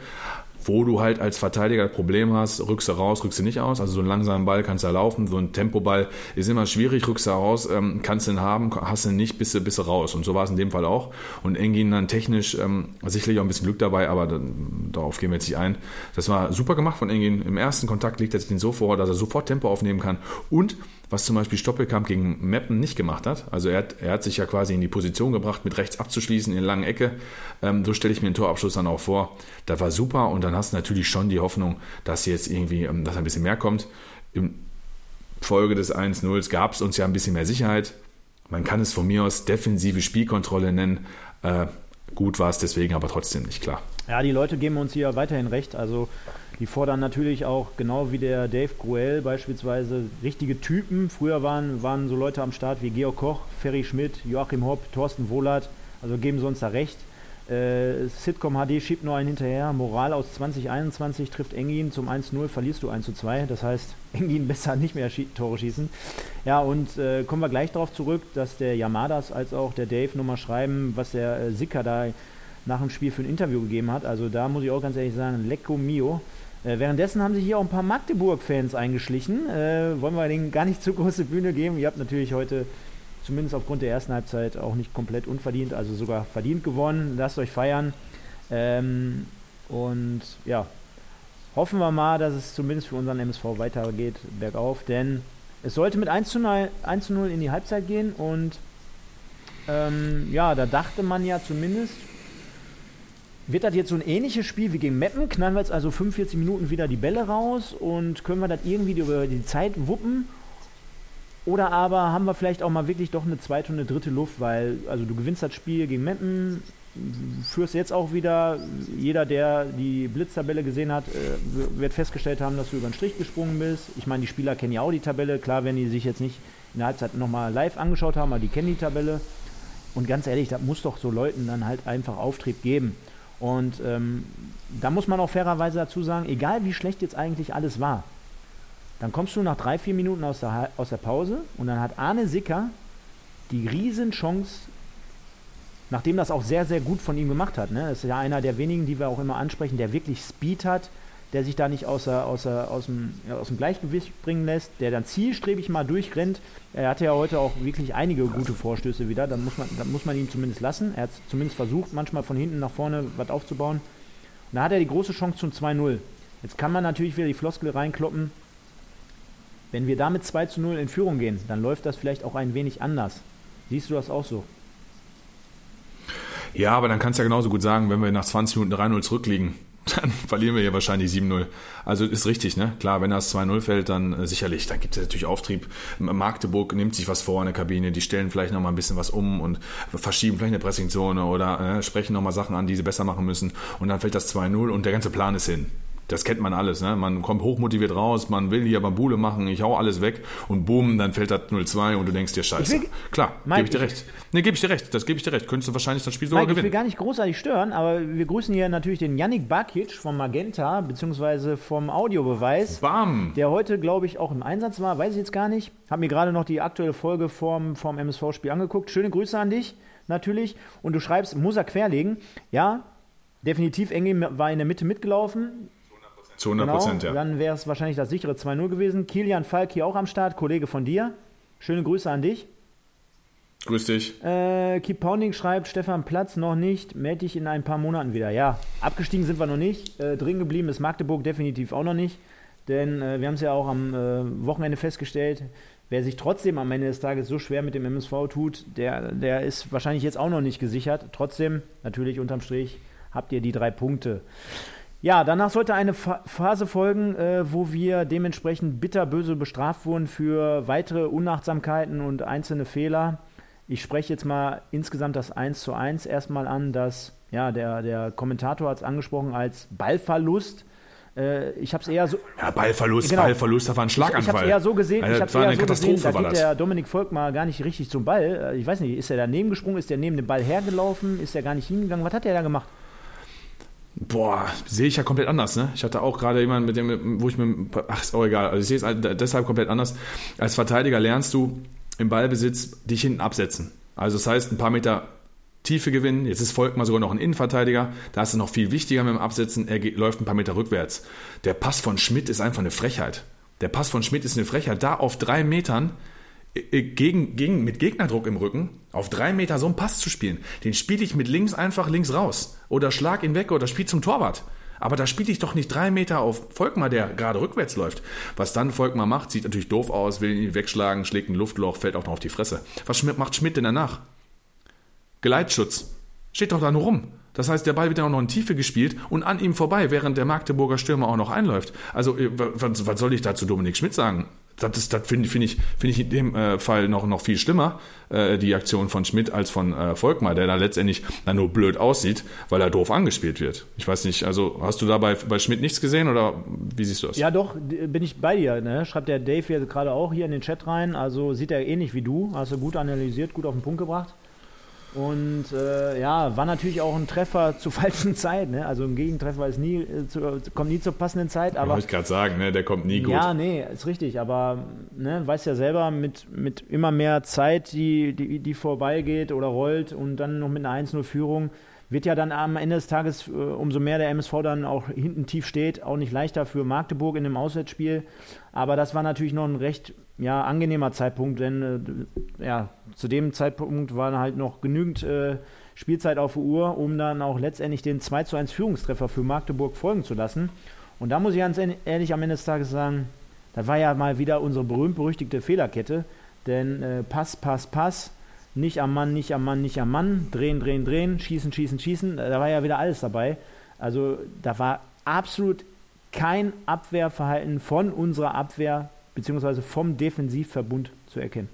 wo du halt als Verteidiger das Problem hast, rückst du raus, rückst du nicht aus. Also so einen langsamen Ball kannst du laufen, so ein Tempoball ist immer schwierig, rückst du raus, ähm, kannst du ihn haben, hast du ihn nicht, bist du, bist du raus. Und so war es in dem Fall auch. Und Engin dann technisch ähm, sicherlich auch ein bisschen Glück dabei, aber dann, darauf gehen wir jetzt nicht ein. Das war super gemacht von Engin. Im ersten Kontakt legt er sich den so vor, dass er sofort Tempo aufnehmen kann und was zum Beispiel Stoppelkamp gegen Meppen nicht gemacht hat. Also er hat, er hat sich ja quasi in die Position gebracht, mit rechts abzuschließen in der langen Ecke. Ähm, so stelle ich mir den Torabschluss dann auch vor. Das war super und dann hast du natürlich schon die Hoffnung, dass jetzt irgendwie, ähm, dass ein bisschen mehr kommt. Im Folge des 1-0 gab es uns ja ein bisschen mehr Sicherheit. Man kann es von mir aus defensive Spielkontrolle nennen. Äh, gut war es deswegen aber trotzdem nicht klar. Ja, die Leute geben uns hier weiterhin recht. Also die fordern natürlich auch, genau wie der Dave Gruel beispielsweise, richtige Typen. Früher waren, waren so Leute am Start wie Georg Koch, Ferry Schmidt, Joachim Hopp, Thorsten Wohlert. Also geben sie uns da recht. Äh, Sitcom HD schiebt nur einen hinterher. Moral aus 2021 trifft Engin zum 1-0, verlierst du 1-2. Das heißt, Engin besser nicht mehr schie Tore schießen. Ja, und äh, kommen wir gleich darauf zurück, dass der Yamadas als auch der Dave nochmal schreiben, was der äh, Sicker da nach dem Spiel für ein Interview gegeben hat. Also da muss ich auch ganz ehrlich sagen, lecco mio. Äh, währenddessen haben sich hier auch ein paar Magdeburg-Fans eingeschlichen. Äh, wollen wir denen gar nicht zu große Bühne geben. Ihr habt natürlich heute zumindest aufgrund der ersten Halbzeit auch nicht komplett unverdient, also sogar verdient gewonnen. Lasst euch feiern. Ähm, und ja, hoffen wir mal, dass es zumindest für unseren MSV weitergeht, bergauf, denn es sollte mit 1 zu 0, 1 zu 0 in die Halbzeit gehen und ähm, ja, da dachte man ja zumindest, wird das jetzt so ein ähnliches Spiel wie gegen Meppen? Knallen wir jetzt also 45 Minuten wieder die Bälle raus und können wir das irgendwie über die Zeit wuppen? Oder aber haben wir vielleicht auch mal wirklich doch eine zweite und eine dritte Luft, weil also du gewinnst das Spiel gegen Meppen, führst jetzt auch wieder, jeder, der die Blitztabelle gesehen hat, äh, wird festgestellt haben, dass du über den Strich gesprungen bist. Ich meine, die Spieler kennen ja auch die Tabelle, klar, wenn die sich jetzt nicht in der Halbzeit nochmal live angeschaut haben, aber die kennen die Tabelle. Und ganz ehrlich, da muss doch so Leuten dann halt einfach Auftrieb geben. Und ähm, da muss man auch fairerweise dazu sagen, egal wie schlecht jetzt eigentlich alles war, dann kommst du nach drei, vier Minuten aus der, aus der Pause und dann hat Arne Sicker die Riesenchance, nachdem das auch sehr, sehr gut von ihm gemacht hat. Ne? Das ist ja einer der wenigen, die wir auch immer ansprechen, der wirklich Speed hat, der sich da nicht außer, außer, aus, dem, aus dem Gleichgewicht bringen lässt, der dann zielstrebig mal durchrennt. Er hatte ja heute auch wirklich einige gute Vorstöße wieder, dann muss man, dann muss man ihn zumindest lassen. Er hat zumindest versucht, manchmal von hinten nach vorne was aufzubauen. Und da hat er die große Chance zum 2-0. Jetzt kann man natürlich wieder die Floskel reinkloppen, wenn wir damit 2 zu 0 in Führung gehen, dann läuft das vielleicht auch ein wenig anders. Siehst du das auch so? Ja, aber dann kannst du ja genauso gut sagen, wenn wir nach 20 Minuten 3-0 zurückliegen, dann verlieren wir ja wahrscheinlich 7-0. Also ist richtig, ne? Klar, wenn das 2-0 fällt, dann äh, sicherlich, dann gibt es natürlich Auftrieb. Magdeburg nimmt sich was vor in der Kabine, die stellen vielleicht nochmal ein bisschen was um und verschieben vielleicht eine Pressingzone oder äh, sprechen nochmal Sachen an, die sie besser machen müssen. Und dann fällt das 2-0 und der ganze Plan ist hin. Das kennt man alles. Ne? Man kommt hochmotiviert raus, man will hier Bambule machen, ich hau alles weg und boom, dann fällt das 0-2 und du denkst dir Scheiße. Will, Klar, gebe ich dir recht. Nee, gebe ich dir recht. Das gebe ich dir recht. Könntest du wahrscheinlich das Spiel sogar Mike, gewinnen. Ich will gar nicht großartig stören, aber wir grüßen hier natürlich den Yannick Bakic vom Magenta, beziehungsweise vom Audiobeweis. Bam! Der heute, glaube ich, auch im Einsatz war, weiß ich jetzt gar nicht. Hab mir gerade noch die aktuelle Folge vom, vom MSV-Spiel angeguckt. Schöne Grüße an dich, natürlich. Und du schreibst, muss er querlegen. Ja, definitiv, Engel war in der Mitte mitgelaufen zu 100 genau, Prozent, ja. Dann wäre es wahrscheinlich das sichere 2-0 gewesen. Kilian Falk hier auch am Start, Kollege von dir. Schöne Grüße an dich. Grüß dich. Äh, Keep Pounding schreibt, Stefan Platz noch nicht, melde dich in ein paar Monaten wieder. Ja, abgestiegen sind wir noch nicht. Äh, drin geblieben ist Magdeburg definitiv auch noch nicht. Denn äh, wir haben es ja auch am äh, Wochenende festgestellt, wer sich trotzdem am Ende des Tages so schwer mit dem MSV tut, der, der ist wahrscheinlich jetzt auch noch nicht gesichert. Trotzdem, natürlich unterm Strich, habt ihr die drei Punkte. Ja, danach sollte eine Phase folgen, äh, wo wir dementsprechend bitterböse bestraft wurden für weitere Unachtsamkeiten und einzelne Fehler. Ich spreche jetzt mal insgesamt das 1 zu 1 erstmal an, dass ja, der, der Kommentator hat es angesprochen als Ballverlust. Äh, ich habe es eher so. Ja, Ballverlust, genau. Ballverlust, das war ein Schlaganfall. Ich, ich habe es eher so gesehen, also, ich habe eher so gesehen, da geht der Dominik Volk mal gar nicht richtig zum Ball. Äh, ich weiß nicht, ist er daneben gesprungen, ist er neben dem Ball hergelaufen, ist er gar nicht hingegangen? Was hat er da gemacht? Boah, sehe ich ja komplett anders, ne? Ich hatte auch gerade jemanden, mit dem, wo ich mir, ach, ist auch egal. Also ich sehe es deshalb komplett anders. Als Verteidiger lernst du im Ballbesitz dich hinten absetzen. Also das heißt, ein paar Meter Tiefe gewinnen. Jetzt ist Volkmar sogar noch ein Innenverteidiger. Da ist es noch viel wichtiger mit dem Absetzen. Er geht, läuft ein paar Meter rückwärts. Der Pass von Schmidt ist einfach eine Frechheit. Der Pass von Schmidt ist eine Frechheit. Da auf drei Metern gegen, gegen, mit Gegnerdruck im Rücken auf drei Meter so einen Pass zu spielen, den spiele ich mit links einfach links raus. Oder schlag ihn weg oder spiel zum Torwart. Aber da spiele ich doch nicht drei Meter auf Volkmar, der gerade rückwärts läuft. Was dann Volkmar macht, sieht natürlich doof aus, will ihn wegschlagen, schlägt ein Luftloch, fällt auch noch auf die Fresse. Was macht Schmidt denn danach? Geleitschutz. Steht doch da nur rum. Das heißt, der Ball wird dann auch noch in Tiefe gespielt und an ihm vorbei, während der Magdeburger Stürmer auch noch einläuft. Also, äh, was, soll ich dazu Dominik Schmidt sagen? Das, das finde find ich, find ich in dem äh, Fall noch, noch viel schlimmer, äh, die Aktion von Schmidt, als von äh, Volkmar, der da letztendlich dann nur blöd aussieht, weil er doof angespielt wird. Ich weiß nicht, also hast du da bei, bei Schmidt nichts gesehen oder wie siehst du das? Ja, doch, bin ich bei dir. Ne? Schreibt der Dave hier gerade auch hier in den Chat rein. Also sieht er ähnlich wie du. Hast du gut analysiert, gut auf den Punkt gebracht. Und äh, ja, war natürlich auch ein Treffer zur falschen Zeit. Ne? Also ein Gegentreffer ist nie, äh, zu, kommt nie zur passenden Zeit. Aber wollte ich gerade sagen, ne? der kommt nie gut. Ja, nee, ist richtig. Aber ne, weiß ja selber, mit, mit immer mehr Zeit, die, die, die vorbeigeht oder rollt und dann noch mit einer 1-0-Führung, wird ja dann am Ende des Tages, äh, umso mehr der MSV dann auch hinten tief steht, auch nicht leichter für Magdeburg in dem Auswärtsspiel. Aber das war natürlich noch ein recht ja, angenehmer Zeitpunkt, denn äh, ja, zu dem Zeitpunkt war halt noch genügend äh, Spielzeit auf der Uhr, um dann auch letztendlich den 2 zu 1 Führungstreffer für Magdeburg folgen zu lassen. Und da muss ich ganz ehrlich am Ende des Tages sagen, das war ja mal wieder unsere berühmt-berüchtigte Fehlerkette. Denn äh, Pass, Pass, Pass, nicht am Mann, nicht am Mann, nicht am Mann, drehen, drehen, drehen, schießen, schießen, schießen. Da war ja wieder alles dabei. Also da war absolut kein Abwehrverhalten von unserer Abwehr beziehungsweise vom Defensivverbund zu erkennen.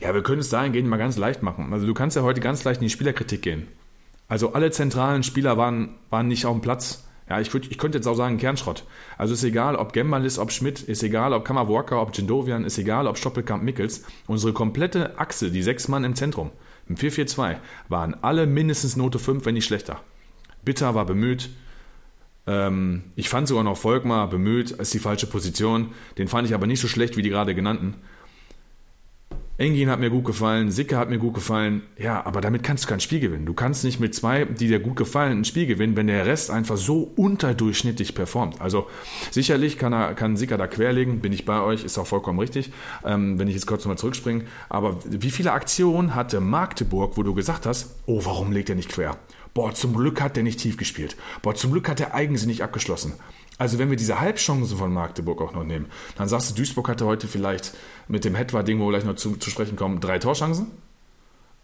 Ja, wir können es dahingehend mal ganz leicht machen. Also du kannst ja heute ganz leicht in die Spielerkritik gehen. Also alle zentralen Spieler waren, waren nicht auf dem Platz. Ja, ich, ich könnte jetzt auch sagen Kernschrott. Also ist egal, ob Gembalis, ob Schmidt, ist egal, ob Kammerwalker, ob Jindovian, ist egal, ob Stoppelkamp, Mickels. Unsere komplette Achse, die sechs Mann im Zentrum, im 4-4-2, waren alle mindestens Note 5, wenn nicht schlechter. Bitter war bemüht, ähm, ich fand sogar noch Volkmar bemüht, ist die falsche Position. Den fand ich aber nicht so schlecht wie die gerade genannten. Engin hat mir gut gefallen, Sicke hat mir gut gefallen. Ja, aber damit kannst du kein Spiel gewinnen. Du kannst nicht mit zwei, die dir gut gefallen, ein Spiel gewinnen, wenn der Rest einfach so unterdurchschnittlich performt. Also sicherlich kann, er, kann Sicker da querlegen, bin ich bei euch, ist auch vollkommen richtig, ähm, wenn ich jetzt kurz nochmal zurückspringe. Aber wie viele Aktionen hatte Magdeburg, wo du gesagt hast, oh, warum legt er nicht quer? boah, zum Glück hat der nicht tief gespielt. Boah, zum Glück hat der eigensinnig abgeschlossen. Also wenn wir diese Halbchancen von Magdeburg auch noch nehmen, dann sagst du, Duisburg hatte heute vielleicht mit dem Hetwa-Ding, wo wir gleich noch zu, zu sprechen kommen, drei Torchancen.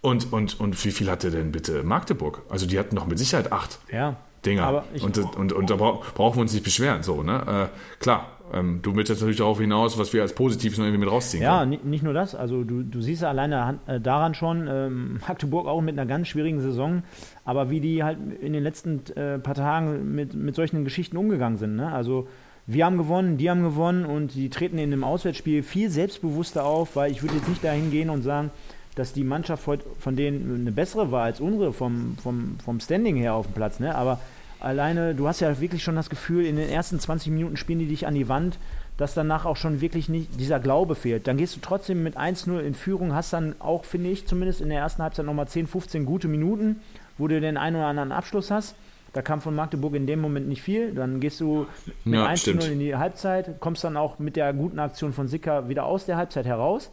Und, und, und wie viel hatte denn bitte Magdeburg? Also die hatten doch mit Sicherheit acht ja, Dinger. und, und, und, da brauchen wir uns nicht beschweren. So, ne? Äh, klar, ähm, du willst jetzt natürlich darauf hinaus, was wir als Positives noch irgendwie mit rausziehen ja, können. Ja, nicht nur das. Also du, du siehst ja alleine äh, daran schon, ähm, Magdeburg auch mit einer ganz schwierigen Saison, aber wie die halt in den letzten äh, paar Tagen mit, mit solchen Geschichten umgegangen sind. Ne? Also wir haben gewonnen, die haben gewonnen und die treten in dem Auswärtsspiel viel selbstbewusster auf, weil ich würde jetzt nicht dahin gehen und sagen, dass die Mannschaft heute von denen eine bessere war als unsere vom, vom, vom Standing her auf dem Platz. Ne? Aber alleine, du hast ja wirklich schon das Gefühl, in den ersten 20 Minuten spielen die dich an die Wand, dass danach auch schon wirklich nicht dieser Glaube fehlt. Dann gehst du trotzdem mit 1-0 in Führung, hast dann auch, finde ich, zumindest in der ersten Halbzeit nochmal 10, 15 gute Minuten, wo du den einen oder anderen Abschluss hast. Da kam von Magdeburg in dem Moment nicht viel. Dann gehst du mit ja, 1-0 in die Halbzeit, kommst dann auch mit der guten Aktion von Sicker wieder aus der Halbzeit heraus.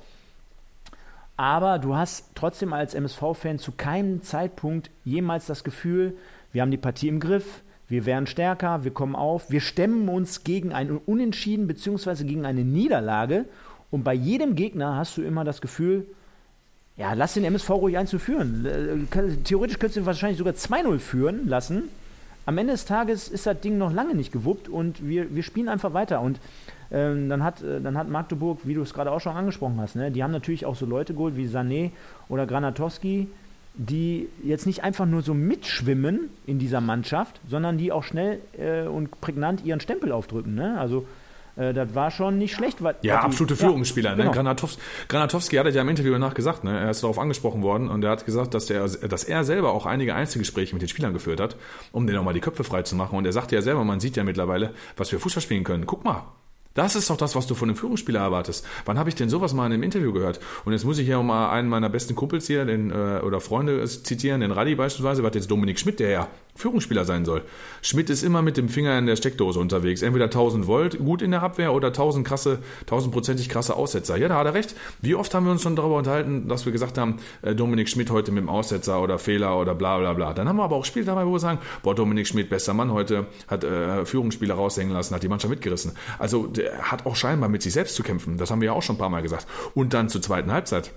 Aber du hast trotzdem als MSV-Fan zu keinem Zeitpunkt jemals das Gefühl, wir haben die Partie im Griff, wir werden stärker, wir kommen auf, wir stemmen uns gegen ein Unentschieden bzw. gegen eine Niederlage. Und bei jedem Gegner hast du immer das Gefühl, ja, lass den MSV ruhig 1 zu führen. Äh, theoretisch könntest du wahrscheinlich sogar 2-0 führen lassen. Am Ende des Tages ist das Ding noch lange nicht gewuppt und wir, wir spielen einfach weiter. Und ähm, dann, hat, äh, dann hat Magdeburg, wie du es gerade auch schon angesprochen hast, ne, die haben natürlich auch so Leute geholt wie Sané oder Granatowski, die jetzt nicht einfach nur so mitschwimmen in dieser Mannschaft, sondern die auch schnell äh, und prägnant ihren Stempel aufdrücken. Ne? Also äh, das war schon nicht schlecht. Was, ja, absolute die, Führungsspieler. Ja, ne? genau. Granatowski, Granatowski hat ja im Interview danach gesagt, ne? er ist darauf angesprochen worden und er hat gesagt, dass, der, dass er selber auch einige Einzelgespräche mit den Spielern geführt hat, um denen auch mal die Köpfe frei zu machen. Und er sagte ja selber, man sieht ja mittlerweile, was wir Fußball spielen können. Guck mal, das ist doch das, was du von einem Führungsspieler erwartest. Wann habe ich denn sowas mal in einem Interview gehört? Und jetzt muss ich hier mal einen meiner besten Kumpels hier, den, äh, oder Freunde zitieren, den Radi beispielsweise, was jetzt Dominik Schmidt, der ja Führungsspieler sein soll. Schmidt ist immer mit dem Finger in der Steckdose unterwegs. Entweder 1000 Volt gut in der Abwehr oder 1000 krasse, 1000 krasse Aussetzer. Ja, da hat er recht. Wie oft haben wir uns schon darüber unterhalten, dass wir gesagt haben, äh, Dominik Schmidt heute mit dem Aussetzer oder Fehler oder bla bla bla. Dann haben wir aber auch Spiele dabei, wo wir sagen, boah, Dominik Schmidt, bester Mann heute, hat äh, Führungsspieler raushängen lassen, hat die Mannschaft mitgerissen. Also der hat auch scheinbar mit sich selbst zu kämpfen. Das haben wir ja auch schon ein paar Mal gesagt. Und dann zur zweiten Halbzeit.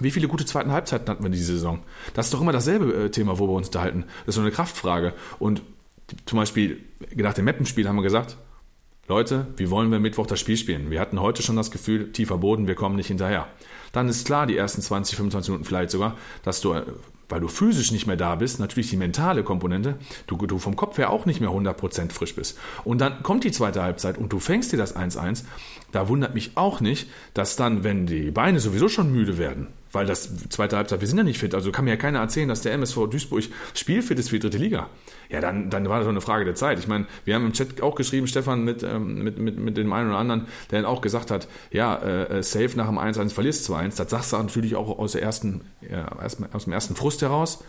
Wie viele gute zweiten Halbzeiten hatten wir diese Saison? Das ist doch immer dasselbe äh, Thema, wo wir uns unterhalten. Das ist so eine Kraftfrage. Und zum Beispiel nach dem Mappenspiel haben wir gesagt, Leute, wie wollen wir Mittwoch das Spiel spielen? Wir hatten heute schon das Gefühl, tiefer Boden, wir kommen nicht hinterher. Dann ist klar, die ersten 20, 25 Minuten vielleicht sogar, dass du, äh, weil du physisch nicht mehr da bist, natürlich die mentale Komponente, du, du vom Kopf her auch nicht mehr 100% frisch bist. Und dann kommt die zweite Halbzeit und du fängst dir das 1-1. Da wundert mich auch nicht, dass dann, wenn die Beine sowieso schon müde werden, weil das zweite Halbzeit, wir sind ja nicht fit. Also kann mir ja keiner erzählen, dass der MSV Duisburg spielfit ist für die dritte Liga. Ja, dann, dann war das doch eine Frage der Zeit. Ich meine, wir haben im Chat auch geschrieben, Stefan mit, ähm, mit, mit, mit dem einen oder anderen, der dann auch gesagt hat, ja, äh, äh safe nach dem 1-1 verlierst 2-1. Das sagst du natürlich auch aus, der ersten, ja, aus dem ersten Frust heraus.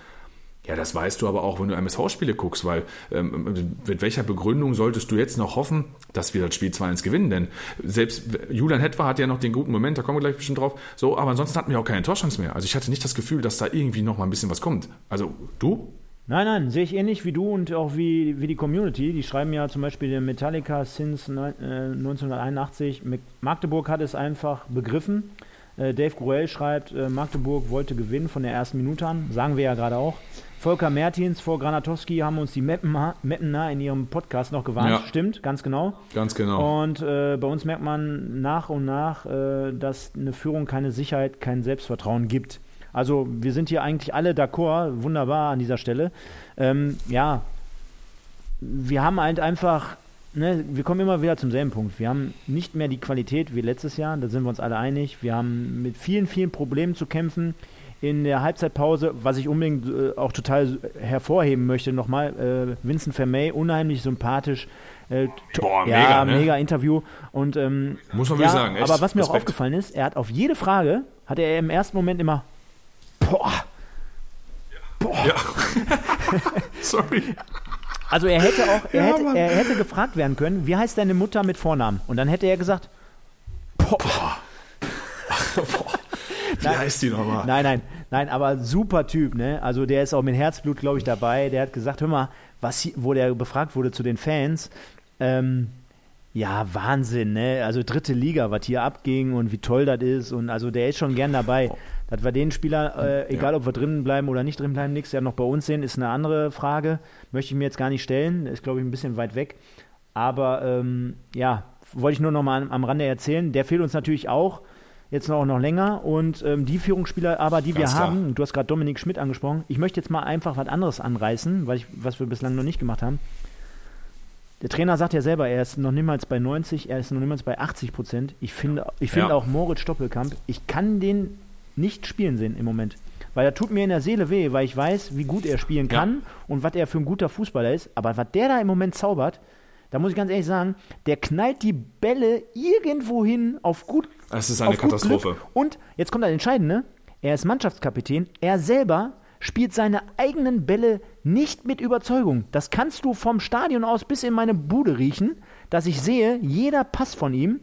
Ja, das weißt du aber auch, wenn du MSV-Spiele guckst, weil ähm, mit welcher Begründung solltest du jetzt noch hoffen, dass wir das Spiel 2-1 gewinnen? Denn selbst Julian Hetwa hat ja noch den guten Moment, da kommen wir gleich bestimmt drauf. So, aber ansonsten hatten wir auch keine Torchance mehr. Also ich hatte nicht das Gefühl, dass da irgendwie noch mal ein bisschen was kommt. Also du? Nein, nein, sehe ich ähnlich wie du und auch wie, wie die Community. Die schreiben ja zum Beispiel der Metallica since äh, 1981. Magdeburg hat es einfach begriffen. Äh, Dave Gurel schreibt, äh, Magdeburg wollte gewinnen von der ersten Minute an. Sagen wir ja gerade auch. Volker Mertins vor Granatowski haben uns die Meppener in ihrem Podcast noch gewarnt. Ja. Stimmt, ganz genau. Ganz genau. Und äh, bei uns merkt man nach und nach, äh, dass eine Führung keine Sicherheit, kein Selbstvertrauen gibt. Also wir sind hier eigentlich alle d'accord, wunderbar an dieser Stelle. Ähm, ja, wir haben halt einfach, ne, wir kommen immer wieder zum selben Punkt. Wir haben nicht mehr die Qualität wie letztes Jahr, da sind wir uns alle einig. Wir haben mit vielen, vielen Problemen zu kämpfen in der Halbzeitpause, was ich unbedingt äh, auch total hervorheben möchte, nochmal, äh, Vincent Vermey, unheimlich sympathisch. Äh, Boah, ja, mega, ne? mega Interview. Und, ähm, Muss man ja, wirklich sagen. Echt aber was mir Respekt. auch aufgefallen ist, er hat auf jede Frage, hat er im ersten Moment immer, boah, boah. Ja. Sorry. Also er hätte auch, er, ja, hätte, er hätte gefragt werden können, wie heißt deine Mutter mit Vornamen? Und dann hätte er gesagt, boah. boah. Wie nein, heißt die nochmal? Nein, nein, nein, aber super Typ, ne? Also der ist auch mit Herzblut, glaube ich, dabei. Der hat gesagt, hör mal, was, wo der befragt wurde zu den Fans, ähm, ja, Wahnsinn, ne? Also dritte Liga, was hier abging und wie toll das ist. Und also der ist schon gern dabei. Oh. Dass wir den Spieler, äh, egal ja. ob wir drinnen bleiben oder nicht drin bleiben, nichts ja noch bei uns sehen, ist eine andere Frage. Möchte ich mir jetzt gar nicht stellen. Ist, glaube ich, ein bisschen weit weg. Aber ähm, ja, wollte ich nur noch mal am, am Rande erzählen. Der fehlt uns natürlich auch jetzt noch, noch länger. Und ähm, die Führungsspieler aber, die Ganz wir klar. haben, du hast gerade Dominik Schmidt angesprochen, ich möchte jetzt mal einfach was anderes anreißen, weil ich, was wir bislang noch nicht gemacht haben. Der Trainer sagt ja selber, er ist noch niemals bei 90, er ist noch niemals bei 80 Prozent. Ich finde, ich finde ja. auch Moritz Stoppelkamp, ich kann den nicht spielen sehen im Moment. Weil er tut mir in der Seele weh, weil ich weiß, wie gut er spielen kann ja. und was er für ein guter Fußballer ist. Aber was der da im Moment zaubert, da muss ich ganz ehrlich sagen, der knallt die Bälle irgendwo hin auf gut. Es ist eine Katastrophe. Und jetzt kommt das Entscheidende: Er ist Mannschaftskapitän. Er selber spielt seine eigenen Bälle nicht mit Überzeugung. Das kannst du vom Stadion aus bis in meine Bude riechen, dass ich sehe, jeder Pass von ihm,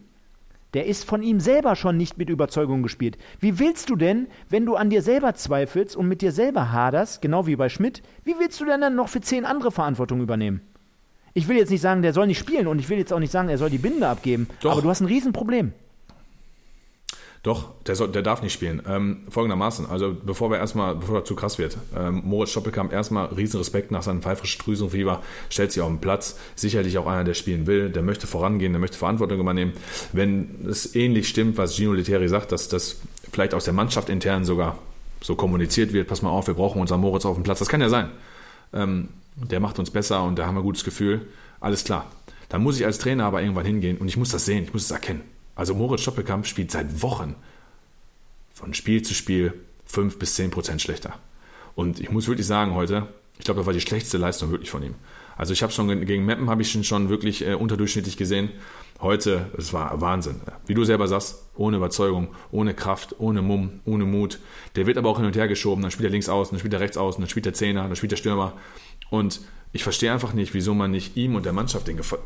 der ist von ihm selber schon nicht mit Überzeugung gespielt. Wie willst du denn, wenn du an dir selber zweifelst und mit dir selber haderst, genau wie bei Schmidt, wie willst du denn dann noch für zehn andere Verantwortung übernehmen? Ich will jetzt nicht sagen, der soll nicht spielen und ich will jetzt auch nicht sagen, er soll die Binde abgeben. Doch. Aber du hast ein Riesenproblem. Doch, der, soll, der darf nicht spielen. Ähm, folgendermaßen, also bevor wir erstmal, bevor er zu krass wird, ähm, Moritz Stoppelkamp erstmal riesen Respekt nach seinem pfeifrischen Drüsenfieber, stellt sich auf den Platz, sicherlich auch einer, der spielen will, der möchte vorangehen, der möchte Verantwortung übernehmen. Wenn es ähnlich stimmt, was Gino Leteri sagt, dass das vielleicht aus der Mannschaft intern sogar so kommuniziert wird, pass mal auf, wir brauchen unseren Moritz auf dem Platz, das kann ja sein. Ähm, der macht uns besser und da haben wir ein gutes Gefühl. Alles klar. Dann muss ich als Trainer aber irgendwann hingehen und ich muss das sehen, ich muss es erkennen. Also Moritz Stoppelkamp spielt seit Wochen von Spiel zu Spiel 5 bis 10 Prozent schlechter. Und ich muss wirklich sagen heute, ich glaube, das war die schlechteste Leistung wirklich von ihm. Also ich habe schon gegen Meppen habe ich ihn schon wirklich äh, unterdurchschnittlich gesehen. heute, es war Wahnsinn. Wie du selber sagst, ohne Überzeugung, ohne Kraft, ohne Mumm, ohne Mut. Der wird aber auch hin und her geschoben, dann spielt er links außen, dann spielt er rechts außen, dann spielt der Zehner, dann spielt der Stürmer. Und ich verstehe einfach nicht, wieso man nicht ihm und der Mannschaft den, Gefa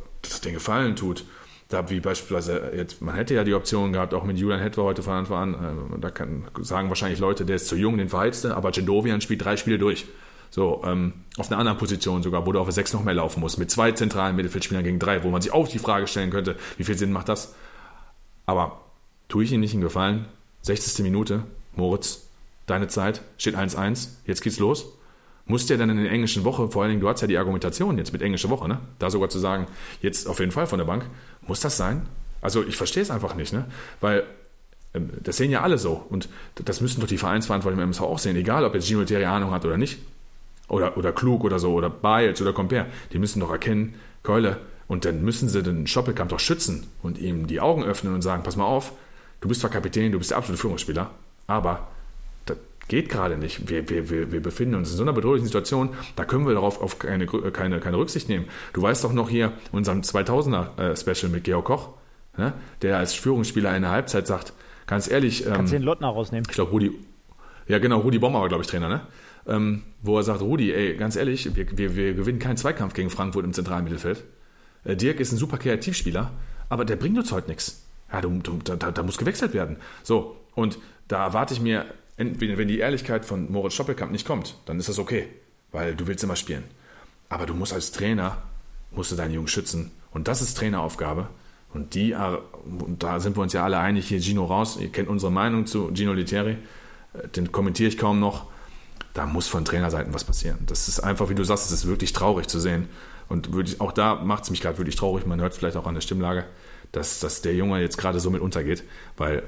den Gefallen tut. Da wie beispielsweise jetzt, man hätte ja die Option gehabt, auch mit Julian Hetwer heute von Anfang an, äh, da kann, sagen wahrscheinlich Leute, der ist zu jung, den verheizte, aber Gendovian spielt drei Spiele durch. So, ähm, auf einer anderen Position sogar, wo du auf 6 noch mehr laufen musst, mit zwei zentralen Mittelfeldspielern gegen drei, wo man sich auch die Frage stellen könnte, wie viel Sinn macht das? Aber tue ich ihm nicht einen Gefallen? 60. Minute, Moritz, deine Zeit, steht 1-1, jetzt geht's los. Muss der dann in der englischen Woche, vor allen Dingen, du hast ja die Argumentation jetzt mit englischer Woche, ne? Da sogar zu sagen, jetzt auf jeden Fall von der Bank, muss das sein? Also ich verstehe es einfach nicht, ne? Weil ähm, das sehen ja alle so. Und das müssen doch die Vereinsverantwortlichen im MSV auch sehen, egal ob jetzt Gino Terry Ahnung hat oder nicht oder, oder Klug oder so oder Biles oder Compare, die müssen doch erkennen, Keule, und dann müssen sie den Schoppelkamp doch schützen und ihm die Augen öffnen und sagen, pass mal auf, du bist zwar Kapitän, du bist der absolute Führungsspieler, aber geht gerade nicht. Wir, wir, wir, wir befinden uns in so einer bedrohlichen Situation, da können wir darauf auf keine, keine, keine Rücksicht nehmen. Du weißt doch noch hier unserem 2000er-Special mit Georg Koch, ne, der als Führungsspieler in der Halbzeit sagt, ganz ehrlich... Kannst ähm, den Lottner rausnehmen. Ich glaube, Rudi... Ja, genau, Rudi Bommer war, glaube ich, Trainer, ne? ähm, wo er sagt, Rudi, ey, ganz ehrlich, wir, wir, wir gewinnen keinen Zweikampf gegen Frankfurt im zentralen Mittelfeld. Äh, Dirk ist ein super Kreativspieler, aber der bringt uns heute nichts. Ja, du, du, da, da, muss gewechselt werden. So, und da erwarte ich mir, wenn die Ehrlichkeit von Moritz Stoppelkamp nicht kommt, dann ist das okay, weil du willst immer spielen. Aber du musst als Trainer, musst du deinen Jungs schützen. Und das ist Traineraufgabe. Und die, da sind wir uns ja alle einig, hier Gino raus, ihr kennt unsere Meinung zu Gino Literi, äh, den kommentiere ich kaum noch da muss von Trainerseiten was passieren. Das ist einfach, wie du sagst, es ist wirklich traurig zu sehen. Und wirklich, auch da macht es mich gerade wirklich traurig. Man hört vielleicht auch an der Stimmlage, dass, dass der Junge jetzt gerade so mit untergeht, weil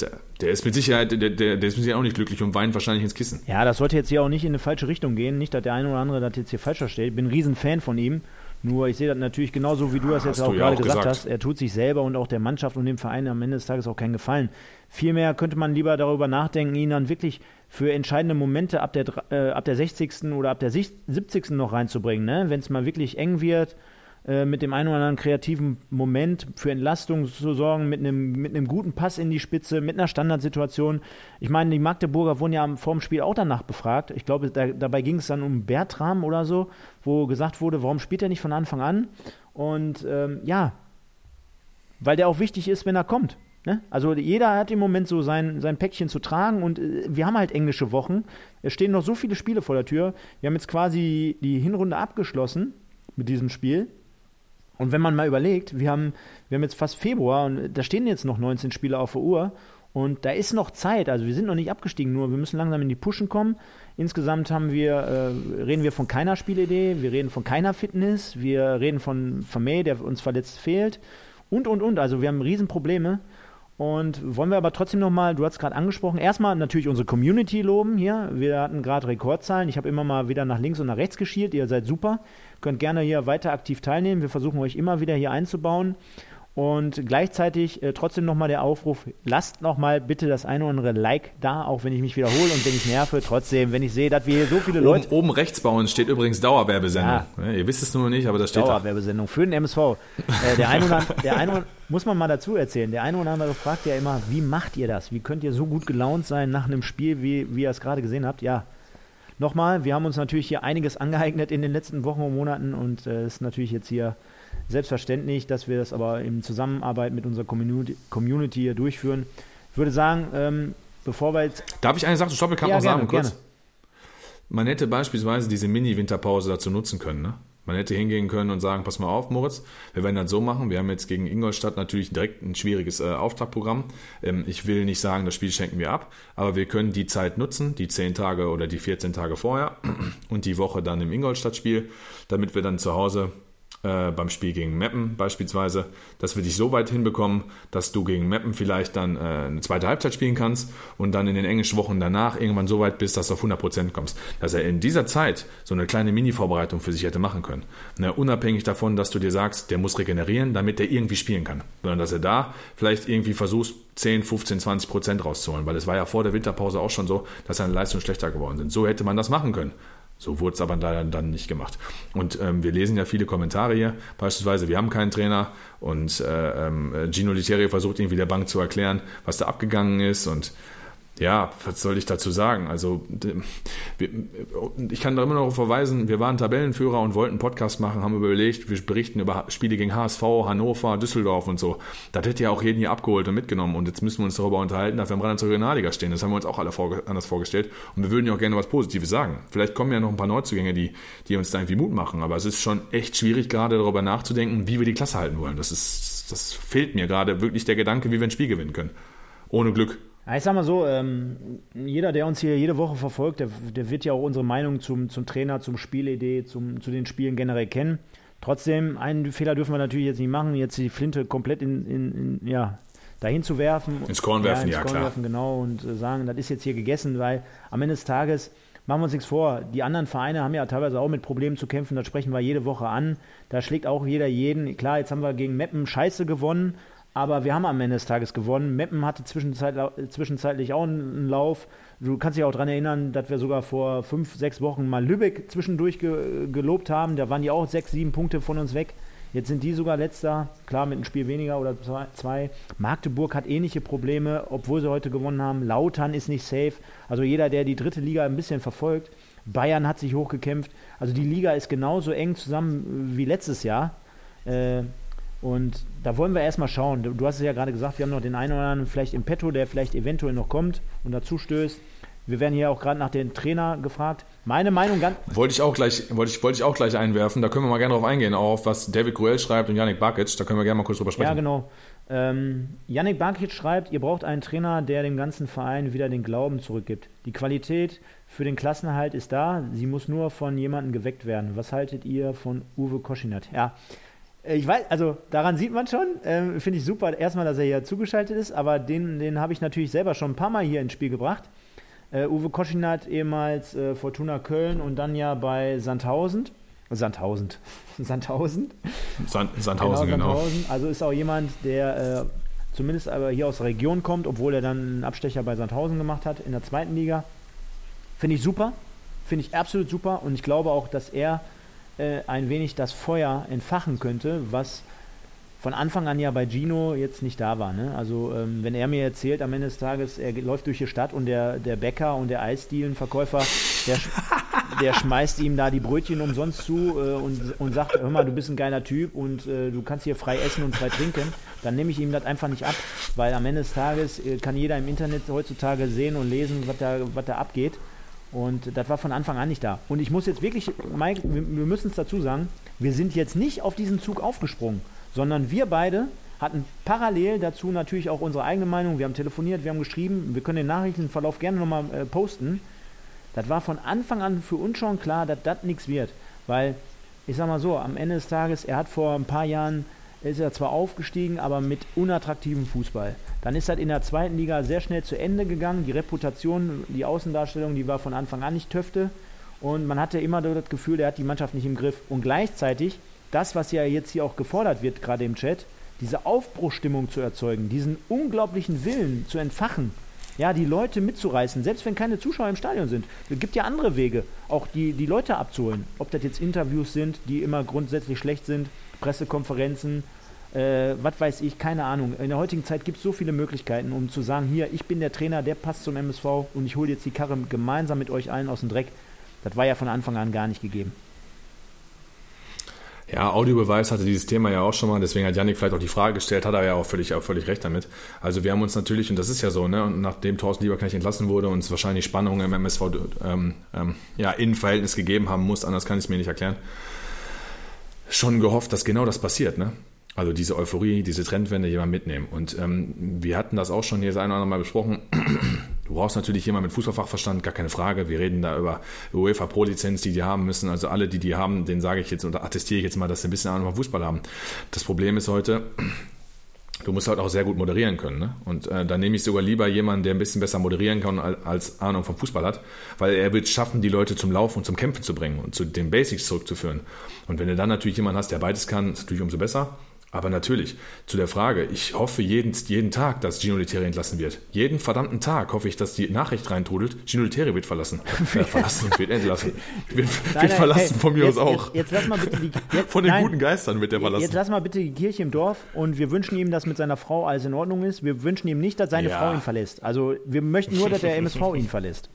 der, der, ist mit Sicherheit, der, der, der, ist mit Sicherheit auch nicht glücklich und weint wahrscheinlich ins Kissen. Ja, das sollte jetzt hier auch nicht in eine falsche Richtung gehen. Nicht, dass der eine oder andere das jetzt hier falsch versteht. Ich bin ein Riesenfan von ihm. Nur ich sehe das natürlich genauso, wie du das jetzt auch gerade gesagt, gesagt, hast. Er tut sich selber und auch der Mannschaft und dem Verein am Ende des Tages auch keinen Gefallen. Vielmehr könnte man lieber darüber nachdenken, ihn dann wirklich für entscheidende Momente ab der, äh, ab der 60. oder ab der 70. noch reinzubringen. Ne? Wenn es mal wirklich eng wird, äh, mit dem einen oder anderen kreativen Moment für Entlastung zu sorgen, mit einem, mit einem guten Pass in die Spitze, mit einer Standardsituation. Ich meine, die Magdeburger wurden ja vor dem Spiel auch danach befragt. Ich glaube, da, dabei ging es dann um Bertram oder so, wo gesagt wurde, warum spielt er nicht von Anfang an? Und ähm, ja, weil der auch wichtig ist, wenn er kommt. Ne? Also jeder hat im Moment so sein, sein Päckchen zu tragen und äh, wir haben halt englische Wochen. Es stehen noch so viele Spiele vor der Tür. Wir haben jetzt quasi die Hinrunde abgeschlossen mit diesem Spiel. Und wenn man mal überlegt, wir haben, wir haben jetzt fast Februar und da stehen jetzt noch 19 Spiele auf der Uhr und da ist noch Zeit. Also wir sind noch nicht abgestiegen, nur wir müssen langsam in die Pushen kommen. Insgesamt haben wir, äh, reden wir von keiner Spielidee, wir reden von keiner Fitness, wir reden von Vermey, der uns verletzt fehlt und, und, und. Also wir haben Riesenprobleme. Und wollen wir aber trotzdem nochmal, du hast gerade angesprochen, erstmal natürlich unsere Community loben hier. Wir hatten gerade Rekordzahlen. Ich habe immer mal wieder nach links und nach rechts geschielt. Ihr seid super. Könnt gerne hier weiter aktiv teilnehmen. Wir versuchen euch immer wieder hier einzubauen. Und gleichzeitig äh, trotzdem nochmal der Aufruf, lasst nochmal bitte das eine oder andere Like da, auch wenn ich mich wiederhole und wenn ich nerve. Trotzdem, wenn ich sehe, dass wir hier so viele Leute... Oben, oben rechts bei uns steht übrigens Dauerwerbesendung. Ja. Ja, ihr wisst es nur nicht, aber das steht Dauerwerbesendung für den MSV. äh, der eine oder, der eine, muss man mal dazu erzählen, der eine oder andere fragt ja immer, wie macht ihr das? Wie könnt ihr so gut gelaunt sein nach einem Spiel, wie, wie ihr es gerade gesehen habt? Ja, nochmal, wir haben uns natürlich hier einiges angeeignet in den letzten Wochen und Monaten und es äh, ist natürlich jetzt hier Selbstverständlich, dass wir das aber in Zusammenarbeit mit unserer Community, hier durchführen. Ich würde sagen, ähm, bevor wir jetzt. Darf ich eine Sache zu Stoppelkamp ja, noch sagen, kurz? Gerne. Man hätte beispielsweise diese Mini-Winterpause dazu nutzen können, ne? Man hätte hingehen können und sagen, pass mal auf, Moritz, wir werden das so machen. Wir haben jetzt gegen Ingolstadt natürlich direkt ein schwieriges äh, Auftaktprogramm. Ähm, ich will nicht sagen, das Spiel schenken wir ab, aber wir können die Zeit nutzen, die 10 Tage oder die 14 Tage vorher und die Woche dann im Ingolstadt-Spiel, damit wir dann zu Hause äh, beim Spiel gegen Meppen beispielsweise, dass wir dich so weit hinbekommen, dass du gegen Meppen vielleicht dann äh, eine zweite Halbzeit spielen kannst und dann in den englischen Wochen danach irgendwann so weit bist, dass du auf 100% kommst. Dass er in dieser Zeit so eine kleine Mini-Vorbereitung für sich hätte machen können. Ne, unabhängig davon, dass du dir sagst, der muss regenerieren, damit der irgendwie spielen kann. Sondern dass er da vielleicht irgendwie versuchst, 10, 15, 20 Prozent rauszuholen, weil es war ja vor der Winterpause auch schon so, dass seine Leistungen schlechter geworden sind. So hätte man das machen können. So wurde es aber dann, dann nicht gemacht. Und ähm, wir lesen ja viele Kommentare hier, beispielsweise, wir haben keinen Trainer und äh, ähm, Gino Literi versucht irgendwie der Bank zu erklären, was da abgegangen ist und ja, was soll ich dazu sagen? Also, ich kann da immer noch verweisen, wir waren Tabellenführer und wollten einen Podcast machen, haben überlegt, wir berichten über Spiele gegen HSV, Hannover, Düsseldorf und so. Das hätte ja auch jeden hier abgeholt und mitgenommen und jetzt müssen wir uns darüber unterhalten, dass wir am Rand zur Regionalliga stehen. Das haben wir uns auch alle anders vorgestellt und wir würden ja auch gerne was Positives sagen. Vielleicht kommen ja noch ein paar Neuzugänge, die, die uns da irgendwie Mut machen, aber es ist schon echt schwierig, gerade darüber nachzudenken, wie wir die Klasse halten wollen. Das ist, das fehlt mir gerade wirklich der Gedanke, wie wir ein Spiel gewinnen können. Ohne Glück. Ja, ich sag mal so, ähm, jeder, der uns hier jede Woche verfolgt, der, der wird ja auch unsere Meinung zum, zum Trainer, zum Spielidee, zum, zu den Spielen generell kennen. Trotzdem, einen Fehler dürfen wir natürlich jetzt nicht machen, jetzt die Flinte komplett in, in, in ja, dahin zu werfen. Ins Korn werfen, ja, ins Korn ja werfen, genau, und äh, sagen, das ist jetzt hier gegessen, weil am Ende des Tages machen wir uns nichts vor. Die anderen Vereine haben ja teilweise auch mit Problemen zu kämpfen, das sprechen wir jede Woche an. Da schlägt auch jeder jeden. Klar, jetzt haben wir gegen Meppen scheiße gewonnen, aber wir haben am Ende des Tages gewonnen. Meppen hatte zwischenzeitlich auch einen Lauf. Du kannst dich auch daran erinnern, dass wir sogar vor fünf, sechs Wochen mal Lübeck zwischendurch ge gelobt haben. Da waren die auch sechs, sieben Punkte von uns weg. Jetzt sind die sogar letzter, klar mit einem Spiel weniger oder zwei. Magdeburg hat ähnliche Probleme, obwohl sie heute gewonnen haben. Lautern ist nicht safe. Also jeder, der die dritte Liga ein bisschen verfolgt. Bayern hat sich hochgekämpft. Also die Liga ist genauso eng zusammen wie letztes Jahr. Äh, und da wollen wir erstmal schauen. Du, hast es ja gerade gesagt, wir haben noch den einen oder anderen vielleicht im Petto, der vielleicht eventuell noch kommt und dazu stößt. Wir werden hier auch gerade nach dem Trainer gefragt. Meine Meinung ganz. Wollte ich auch gleich, wollte ich, wollte ich auch gleich einwerfen. Da können wir mal gerne drauf eingehen, auch auf was David Gruel schreibt und Yannick Bakic. Da können wir gerne mal kurz drüber sprechen. Ja, genau. Ähm, Yannick Bakic schreibt, ihr braucht einen Trainer, der dem ganzen Verein wieder den Glauben zurückgibt. Die Qualität für den Klassenerhalt ist da, sie muss nur von jemandem geweckt werden. Was haltet ihr von Uwe Koschinat? Ja, ich weiß, also daran sieht man schon, äh, finde ich super, erstmal, dass er hier zugeschaltet ist, aber den, den habe ich natürlich selber schon ein paar Mal hier ins Spiel gebracht. Äh, Uwe Koschinat ehemals äh, Fortuna Köln und dann ja bei Sandhausen. Sandhausen. Sandhausen. Sand, Sandhausen, genau, genau. Sandhausen. Also ist auch jemand, der äh, zumindest aber hier aus der Region kommt, obwohl er dann einen Abstecher bei Sandhausen gemacht hat in der zweiten Liga. Finde ich super. Finde ich absolut super und ich glaube auch, dass er äh, ein wenig das Feuer entfachen könnte, was von Anfang an ja bei Gino jetzt nicht da war. Ne? Also ähm, wenn er mir erzählt am Ende des Tages, er läuft durch die Stadt und der, der Bäcker und der Eisdielenverkäufer, der, der schmeißt ihm da die Brötchen umsonst zu äh, und, und sagt, hör mal, du bist ein geiler Typ und äh, du kannst hier frei essen und frei trinken, dann nehme ich ihm das einfach nicht ab, weil am Ende des Tages äh, kann jeder im Internet heutzutage sehen und lesen, was da, was da abgeht. Und das war von Anfang an nicht da. Und ich muss jetzt wirklich, Mike, wir, müssen es dazu sagen, wir sind jetzt nicht auf diesen Zug aufgesprungen, sondern wir beide hatten parallel dazu natürlich auch unsere eigene Meinung. Wir haben telefoniert, wir haben geschrieben, wir können den Nachrichtenverlauf gerne nochmal äh, posten. Das war von Anfang an für uns schon klar, dass das nichts wird. Weil, ich sag mal so, am Ende des Tages, er hat vor ein paar Jahren ist er zwar aufgestiegen, aber mit unattraktivem Fußball. Dann ist das in der zweiten Liga sehr schnell zu Ende gegangen. Die Reputation, die Außendarstellung, die war von Anfang an nicht Töfte. Und man hatte immer das Gefühl, er hat die Mannschaft nicht im Griff. Und gleichzeitig, das, was ja jetzt hier auch gefordert wird, gerade im Chat, diese Aufbruchstimmung zu erzeugen, diesen unglaublichen Willen zu entfachen, ja, die Leute mitzureißen, selbst wenn keine Zuschauer im Stadion sind. Es gibt ja andere Wege, auch die, die Leute abzuholen. Ob das jetzt Interviews sind, die immer grundsätzlich schlecht sind, Pressekonferenzen, äh, was weiß ich, keine Ahnung. In der heutigen Zeit gibt es so viele Möglichkeiten, um zu sagen, hier, ich bin der Trainer, der passt zum MSV und ich hole jetzt die Karre gemeinsam mit euch allen aus dem Dreck. Das war ja von Anfang an gar nicht gegeben. Ja, Audiobeweis hatte dieses Thema ja auch schon mal, deswegen hat Yannick vielleicht auch die Frage gestellt, hat er ja auch völlig, auch völlig recht damit. Also wir haben uns natürlich, und das ist ja so, ne, und nachdem Thorsten Lieberknecht entlassen wurde, uns wahrscheinlich Spannungen im MSV ähm, ähm, ja, in Verhältnis gegeben haben muss, anders kann ich es mir nicht erklären, schon gehofft, dass genau das passiert, ne? Also diese Euphorie, diese Trendwende jemand mitnehmen. Und ähm, wir hatten das auch schon hier das eine oder andere Mal besprochen. Du brauchst natürlich jemanden mit Fußballfachverstand, gar keine Frage. Wir reden da über UEFA Pro-Lizenz, die die haben müssen. Also alle, die die haben, denen sage ich jetzt oder attestiere ich jetzt mal, dass sie ein bisschen Ahnung vom Fußball haben. Das Problem ist heute, du musst halt auch sehr gut moderieren können. Ne? Und äh, da nehme ich sogar lieber jemanden, der ein bisschen besser moderieren kann als, als Ahnung vom Fußball hat, weil er wird schaffen, die Leute zum Laufen und zum Kämpfen zu bringen und zu den Basics zurückzuführen. Und wenn du dann natürlich jemanden hast, der beides kann, ist natürlich umso besser. Aber natürlich, zu der Frage, ich hoffe jeden, jeden Tag, dass Gino Lettieri entlassen wird. Jeden verdammten Tag hoffe ich, dass die Nachricht reintrudelt, Gino Lettieri wird verlassen. äh, verlassen, wird entlassen. Wird, nein, wird verlassen hey, von mir jetzt, aus auch. Jetzt, jetzt, lass mal bitte die, jetzt, von den nein, guten Geistern wird er verlassen. Jetzt lass mal bitte die Kirche im Dorf und wir wünschen ihm, dass mit seiner Frau alles in Ordnung ist. Wir wünschen ihm nicht, dass seine ja. Frau ihn verlässt. Also wir möchten nur, dass der MSV ihn verlässt.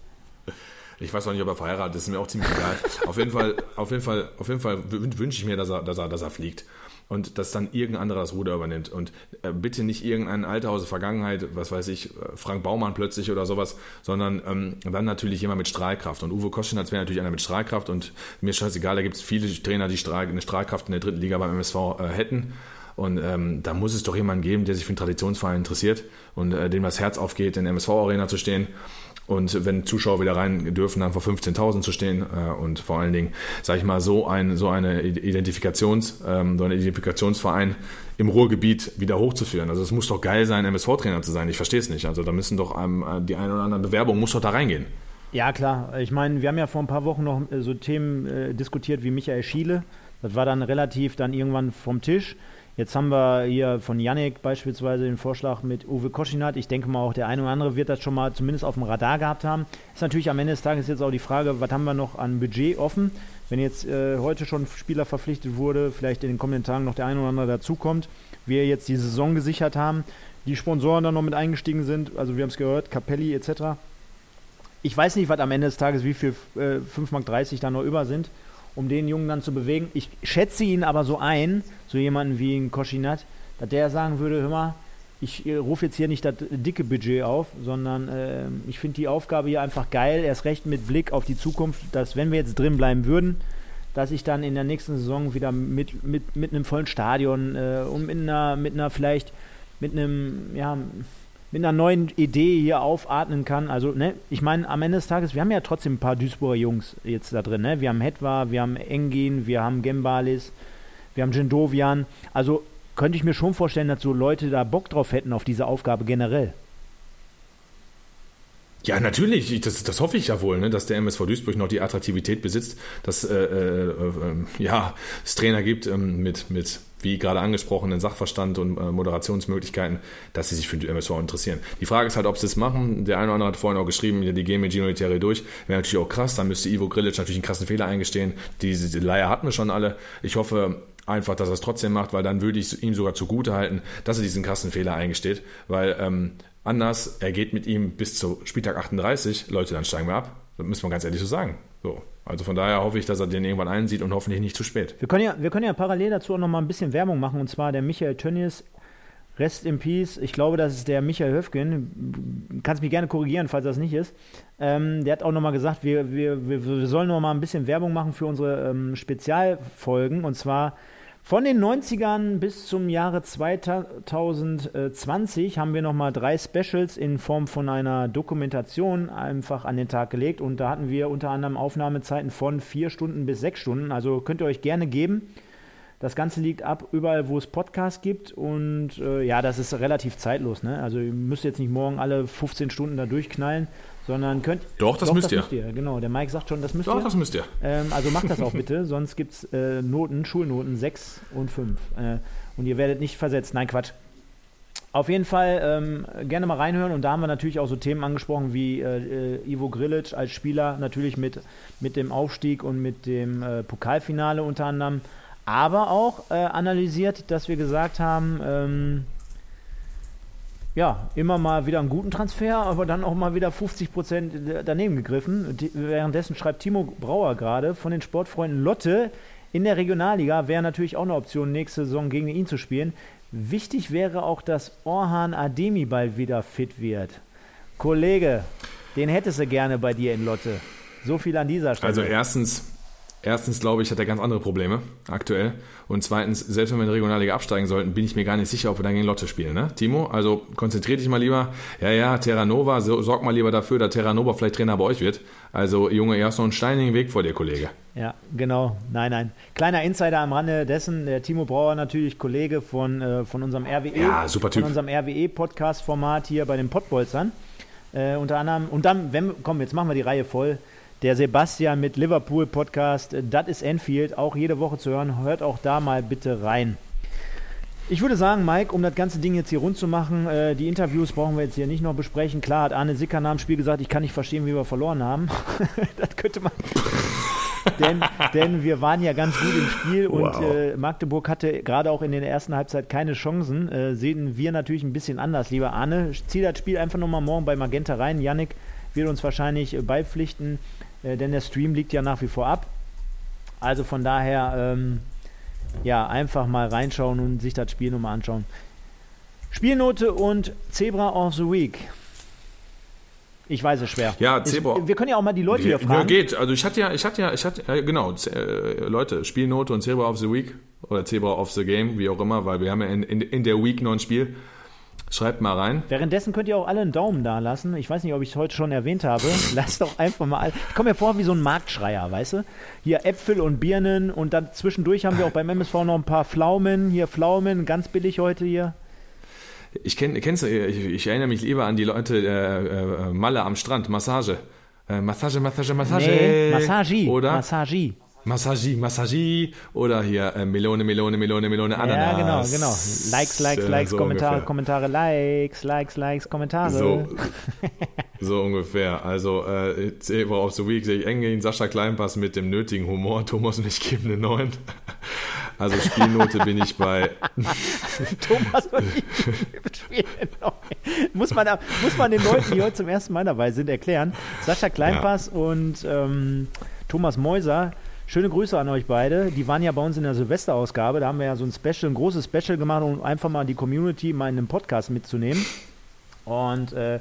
Ich weiß auch nicht, ob er verheiratet ist, ist mir auch ziemlich egal. auf jeden Fall, auf jeden Fall, auf jeden Fall wünsche ich mir, dass er, dass er, dass er fliegt und dass dann irgendein anderer das Ruder übernimmt. Und äh, bitte nicht irgendein alter aus der Vergangenheit, was weiß ich, äh, Frank Baumann plötzlich oder sowas, sondern ähm, dann natürlich jemand mit Strahlkraft. Und Uwe Koschinatz wäre natürlich einer mit Strahlkraft und mir ist scheißegal, da gibt es viele Trainer, die Strahl, eine Strahlkraft in der dritten Liga beim MSV äh, hätten. Und ähm, da muss es doch jemanden geben, der sich für einen Traditionsverein interessiert und äh, dem das Herz aufgeht, in der MSV-Arena zu stehen und wenn Zuschauer wieder rein dürfen, dann vor 15.000 zu stehen äh, und vor allen Dingen, sage ich mal, so ein so eine Identifikations ähm, so ein Identifikationsverein im Ruhrgebiet wieder hochzuführen. Also es muss doch geil sein, MSV-Trainer zu sein. Ich verstehe es nicht. Also da müssen doch ähm, die eine oder andere Bewerbung muss doch da reingehen. Ja klar. Ich meine, wir haben ja vor ein paar Wochen noch äh, so Themen äh, diskutiert wie Michael Schiele. Das war dann relativ dann irgendwann vom Tisch. Jetzt haben wir hier von Yannick beispielsweise den Vorschlag mit Uwe Koschinat. Ich denke mal auch der eine oder andere wird das schon mal zumindest auf dem Radar gehabt haben. Ist natürlich am Ende des Tages jetzt auch die Frage, was haben wir noch an Budget offen? Wenn jetzt äh, heute schon Spieler verpflichtet wurde, vielleicht in den kommenden Tagen noch der eine oder andere dazukommt, wir jetzt die Saison gesichert haben, die Sponsoren dann noch mit eingestiegen sind, also wir haben es gehört, Capelli etc. Ich weiß nicht, was am Ende des Tages, wie viel äh, 5,30 Mark da noch über sind um den Jungen dann zu bewegen. Ich schätze ihn aber so ein, so jemanden wie ein Koschinat, dass der sagen würde, hör mal, ich äh, rufe jetzt hier nicht das dicke Budget auf, sondern äh, ich finde die Aufgabe hier einfach geil, erst recht mit Blick auf die Zukunft, dass wenn wir jetzt drin bleiben würden, dass ich dann in der nächsten Saison wieder mit, mit, mit einem vollen Stadion äh, und mit einer, mit einer vielleicht, mit einem, ja, mit einer neuen Idee hier aufatmen kann. Also, ne, ich meine, am Ende des Tages, wir haben ja trotzdem ein paar Duisburger Jungs jetzt da drin. Ne? Wir haben Hetwa, wir haben Engin, wir haben Gembalis, wir haben Jendovian. Also könnte ich mir schon vorstellen, dass so Leute da Bock drauf hätten auf diese Aufgabe generell. Ja, natürlich, das, das hoffe ich ja wohl, ne, dass der MSV Duisburg noch die Attraktivität besitzt, dass äh, äh, äh, ja, es Trainer gibt ähm, mit, mit wie gerade angesprochenen Sachverstand und äh, Moderationsmöglichkeiten, dass sie sich für die MSV interessieren. Die Frage ist halt, ob sie es machen. Der eine oder andere hat vorhin auch geschrieben, die gehen mit Gino Lettieri durch. Wäre natürlich auch krass, dann müsste Ivo Grilic natürlich einen krassen Fehler eingestehen. Diese, Leier hatten wir schon alle. Ich hoffe einfach, dass er es trotzdem macht, weil dann würde ich ihm sogar zugute halten, dass er diesen krassen Fehler eingesteht, weil ähm, anders, er geht mit ihm bis zu Spieltag 38, Leute, dann steigen wir ab. Das müssen wir ganz ehrlich so sagen. So. Also von daher hoffe ich, dass er den irgendwann einsieht und hoffentlich nicht zu spät. Wir können ja, wir können ja parallel dazu auch noch mal ein bisschen Werbung machen und zwar der Michael Tönnies, Rest in Peace. Ich glaube, das ist der Michael Höfgen. Kannst mich gerne korrigieren, falls das nicht ist. Ähm, der hat auch noch mal gesagt, wir, wir, wir, sollen noch mal ein bisschen Werbung machen für unsere ähm, Spezialfolgen und zwar von den 90ern bis zum Jahre 2020 haben wir nochmal drei Specials in Form von einer Dokumentation einfach an den Tag gelegt. Und da hatten wir unter anderem Aufnahmezeiten von vier Stunden bis sechs Stunden. Also könnt ihr euch gerne geben. Das Ganze liegt ab überall, wo es Podcasts gibt. Und äh, ja, das ist relativ zeitlos. Ne? Also ihr müsst jetzt nicht morgen alle 15 Stunden da durchknallen sondern könnt. Doch, das, doch, müsst, das ihr. müsst ihr. Genau, der Mike sagt schon, das müsst doch, ihr. Doch, das müsst ihr. Ähm, also macht das auch bitte, sonst gibt es äh, Noten, Schulnoten 6 und 5. Äh, und ihr werdet nicht versetzt. Nein, Quatsch. Auf jeden Fall ähm, gerne mal reinhören und da haben wir natürlich auch so Themen angesprochen wie äh, äh Ivo Grilic als Spieler, natürlich mit, mit dem Aufstieg und mit dem äh, Pokalfinale unter anderem, aber auch äh, analysiert, dass wir gesagt haben, ähm, ja, immer mal wieder einen guten Transfer, aber dann auch mal wieder 50 Prozent daneben gegriffen. währenddessen schreibt Timo Brauer gerade von den Sportfreunden Lotte in der Regionalliga wäre natürlich auch eine Option, nächste Saison gegen ihn zu spielen. Wichtig wäre auch, dass Orhan Ademi bald wieder fit wird. Kollege, den hättest du gerne bei dir in Lotte. So viel an dieser Stelle. Also erstens, Erstens glaube ich, hat er ganz andere Probleme aktuell. Und zweitens, selbst wenn wir in der Regionalliga absteigen sollten, bin ich mir gar nicht sicher, ob wir dann gegen Lotte spielen. Ne? Timo, also konzentrier dich mal lieber. Ja, ja, Terranova, so, sorg mal lieber dafür, dass Terranova vielleicht Trainer bei euch wird. Also, Junge, ihr hast noch einen steinigen Weg vor dir, Kollege. Ja, genau. Nein, nein. Kleiner Insider am Rande dessen, der Timo Brauer natürlich Kollege von, äh, von unserem RWE. Ja, super Typ. Von unserem RWE-Podcast-Format hier bei den Pottbolzern. Äh, unter anderem, und dann, wenn, komm, jetzt machen wir die Reihe voll. Der Sebastian mit Liverpool Podcast, das ist Enfield, auch jede Woche zu hören. Hört auch da mal bitte rein. Ich würde sagen, Mike, um das ganze Ding jetzt hier rund zu machen, äh, die Interviews brauchen wir jetzt hier nicht noch besprechen. Klar hat Arne Sicker nach dem Spiel gesagt, ich kann nicht verstehen, wie wir verloren haben. das könnte man. denn, denn wir waren ja ganz gut im Spiel und wow. äh, Magdeburg hatte gerade auch in der ersten Halbzeit keine Chancen. Äh, sehen wir natürlich ein bisschen anders, lieber Arne. Zieh das Spiel einfach nochmal morgen bei Magenta rein. Yannick wird uns wahrscheinlich äh, beipflichten, äh, denn der Stream liegt ja nach wie vor ab. Also von daher, ähm, ja, einfach mal reinschauen und sich das Spiel nochmal anschauen. Spielnote und Zebra of the Week. Ich weiß es schwer. Ja, Zebra. Ich, wir können ja auch mal die Leute hier fragen. Ja, geht. Also ich hatte ja, ich hatte ja, ich hatte, äh, genau, äh, Leute, Spielnote und Zebra of the Week oder Zebra of the Game, wie auch immer, weil wir haben ja in, in, in der Week noch ein Spiel. Schreibt mal rein. Währenddessen könnt ihr auch alle einen Daumen da lassen. Ich weiß nicht, ob ich es heute schon erwähnt habe. Lasst doch einfach mal. Ich komme mir vor wie so ein Marktschreier, weißt du? Hier Äpfel und Birnen und dann zwischendurch haben wir auch beim MSV noch ein paar Pflaumen. Hier Pflaumen, ganz billig heute hier. Ich kenn, kennst ich, ich erinnere mich lieber an die Leute äh, äh, Malle am Strand, Massage. Äh, Massage, Massage, Massage. Nee, Massagi. Oder? Massagi. Massagi, Massagi oder hier äh, Melone, Melone, Melone, Melone, Ananas. Ja, genau, genau. Likes, Likes, Likes, so Kommentare, ungefähr. Kommentare, Likes, Likes, Likes, Kommentare. So, so ungefähr. Also, äh, Zebra of the Week sehe ich eng Sascha Kleinpass mit dem nötigen Humor. Thomas und ich geben eine 9. Also Spielnote bin ich bei. Thomas und ich geben eine 9. Muss man, muss man den Leuten, die heute zum ersten Mal dabei sind, erklären. Sascha Kleinpass ja. und ähm, Thomas Mäuser Schöne Grüße an euch beide. Die waren ja bei uns in der Silvesterausgabe. Da haben wir ja so ein Special, ein großes Special gemacht, um einfach mal die Community mal in einem Podcast mitzunehmen. Und äh,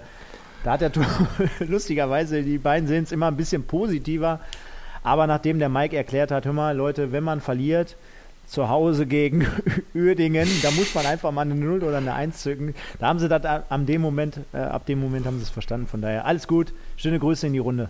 da hat er lustigerweise, die beiden sehen es immer ein bisschen positiver. Aber nachdem der Mike erklärt hat, hör mal, Leute, wenn man verliert, zu Hause gegen Uerdingen, da muss man einfach mal eine 0 oder eine 1 zücken. Da haben sie das ab dem Moment, äh, ab dem Moment haben sie es verstanden. Von daher alles gut. Schöne Grüße in die Runde.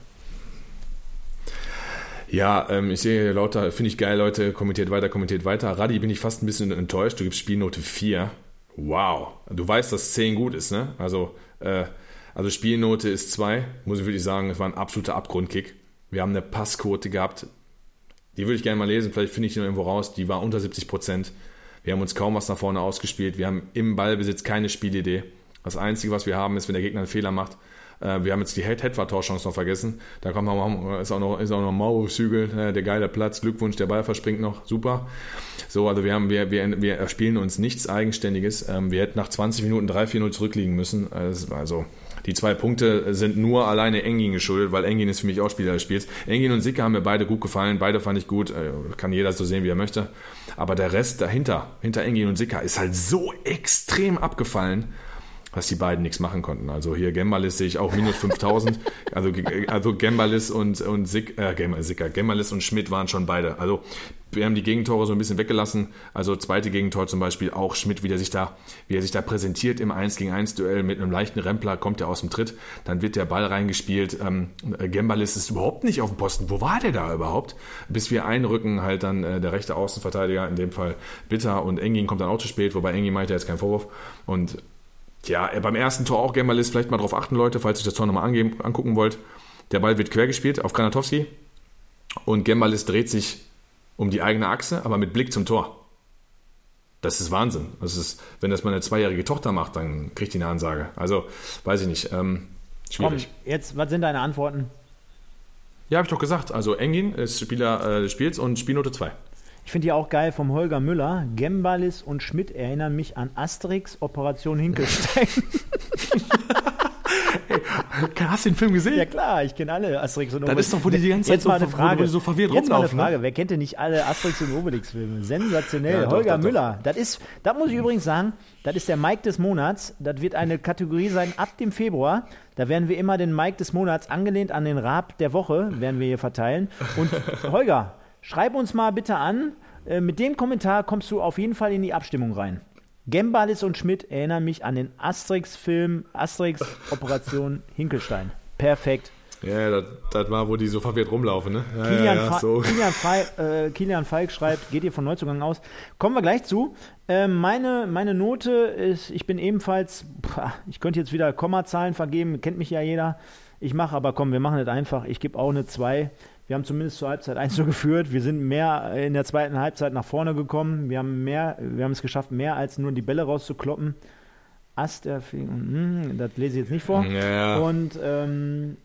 Ja, ähm, ich sehe lauter, finde ich geil, Leute, kommentiert weiter, kommentiert weiter. Radi, bin ich fast ein bisschen enttäuscht. Du gibst Spielnote 4. Wow. Du weißt, dass 10 gut ist, ne? Also, äh, also Spielnote ist 2. Muss ich wirklich sagen, es war ein absoluter Abgrundkick. Wir haben eine Passquote gehabt. Die würde ich gerne mal lesen. Vielleicht finde ich die noch irgendwo raus. Die war unter 70 Prozent. Wir haben uns kaum was nach vorne ausgespielt. Wir haben im Ballbesitz keine Spielidee. Das Einzige, was wir haben, ist, wenn der Gegner einen Fehler macht, äh, wir haben jetzt die Head-Torchance noch vergessen. Da kommt man, ist auch noch, ist auch noch Mauro-Zügel, äh, der geile Platz. Glückwunsch, der Ball verspringt noch. Super. So, also wir haben, wir, wir, wir spielen uns nichts Eigenständiges. Ähm, wir hätten nach 20 Minuten 3-4-0 zurückliegen müssen. Also, die zwei Punkte sind nur alleine Engin geschuldet, weil Engin ist für mich auch Spieler des Spiels. Engin und Sicke haben mir beide gut gefallen, beide fand ich gut, äh, kann jeder so sehen, wie er möchte. Aber der Rest dahinter, hinter Engin und Sicke, ist halt so extrem abgefallen dass die beiden nichts machen konnten. Also hier Gembalis sehe ich auch minus 5000. also, also Gembalis und, und Sick, äh, Sicker, Gembalis und Schmidt waren schon beide. Also wir haben die Gegentore so ein bisschen weggelassen. Also zweite Gegentor zum Beispiel auch Schmidt, wie er sich da, wie er sich da präsentiert im 1 gegen 1 Duell mit einem leichten Rempler, kommt er aus dem Tritt, dann wird der Ball reingespielt. Ähm, Gembalis ist überhaupt nicht auf dem Posten. Wo war der da überhaupt? Bis wir einrücken, halt dann äh, der rechte Außenverteidiger, in dem Fall Bitter und Engin kommt dann auch zu spät, wobei Engin meinte jetzt keinen Vorwurf. Und ja, beim ersten Tor auch mal vielleicht mal drauf achten, Leute, falls ihr das Tor nochmal angucken wollt. Der Ball wird quer gespielt auf Granatowski und Gembalis dreht sich um die eigene Achse, aber mit Blick zum Tor. Das ist Wahnsinn. Das ist, wenn das mal eine zweijährige Tochter macht, dann kriegt die eine Ansage. Also, weiß ich nicht. Ähm, schwierig. Komm, jetzt, was sind deine Antworten? Ja, habe ich doch gesagt. Also, Engin ist Spieler äh, des Spiels und Spielnote 2. Ich finde die auch geil vom Holger Müller. Gembalis und Schmidt erinnern mich an Asterix Operation Hinkelstein. hey, hast du den Film gesehen? Ja klar, ich kenne alle Asterix und Obelix. Das ist doch, wo die die ganze Zeit so, eine Frage, so verwirrt jetzt rumlaufen. Mal eine Frage, ne? wer kennt denn nicht alle Asterix und Obelix Filme? Sensationell. Ja, Holger doch, Müller. Doch. Das ist, da muss ich übrigens sagen, das ist der Mike des Monats. Das wird eine Kategorie sein ab dem Februar. Da werden wir immer den Mike des Monats angelehnt an den Raab der Woche, werden wir hier verteilen. Und Holger, Schreib uns mal bitte an. Äh, mit dem Kommentar kommst du auf jeden Fall in die Abstimmung rein. Gembalis und Schmidt erinnern mich an den Asterix-Film Asterix Operation Hinkelstein. Perfekt. Ja, das, war, wo die so verwirrt rumlaufen, ne? Ja, Kilian, ja, ja, so. Kilian, Falk, äh, Kilian, Falk schreibt, geht ihr von Neuzugang aus? Kommen wir gleich zu. Äh, meine, meine Note ist, ich bin ebenfalls, ich könnte jetzt wieder Kommazahlen vergeben, kennt mich ja jeder. Ich mache aber, komm, wir machen das einfach. Ich gebe auch eine 2 Wir haben zumindest zur Halbzeit 1 so geführt. Wir sind mehr in der zweiten Halbzeit nach vorne gekommen. Wir haben mehr, wir haben es geschafft, mehr als nur die Bälle rauszukloppen. Ast, der hm, das lese ich jetzt nicht vor. Ja. Und ähm,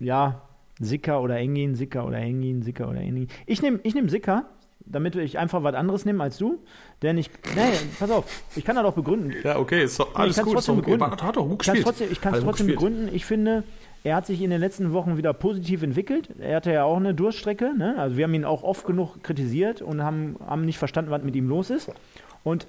ja, Sicker oder Engin, Sicker oder Engin, Sicker oder Engin. Ich nehme ich nehm Sicker, damit ich einfach was anderes nehme als du. Denn ich, nee, pass auf, ich kann das auch begründen. Ja, okay, ist doch alles ich gut. Trotzdem begründen. Hat doch gut Ich kann es trotzdem, ich trotzdem begründen. Ich finde, er hat sich in den letzten Wochen wieder positiv entwickelt. Er hatte ja auch eine Durststrecke. Ne? Also wir haben ihn auch oft genug kritisiert und haben, haben nicht verstanden, was mit ihm los ist. Und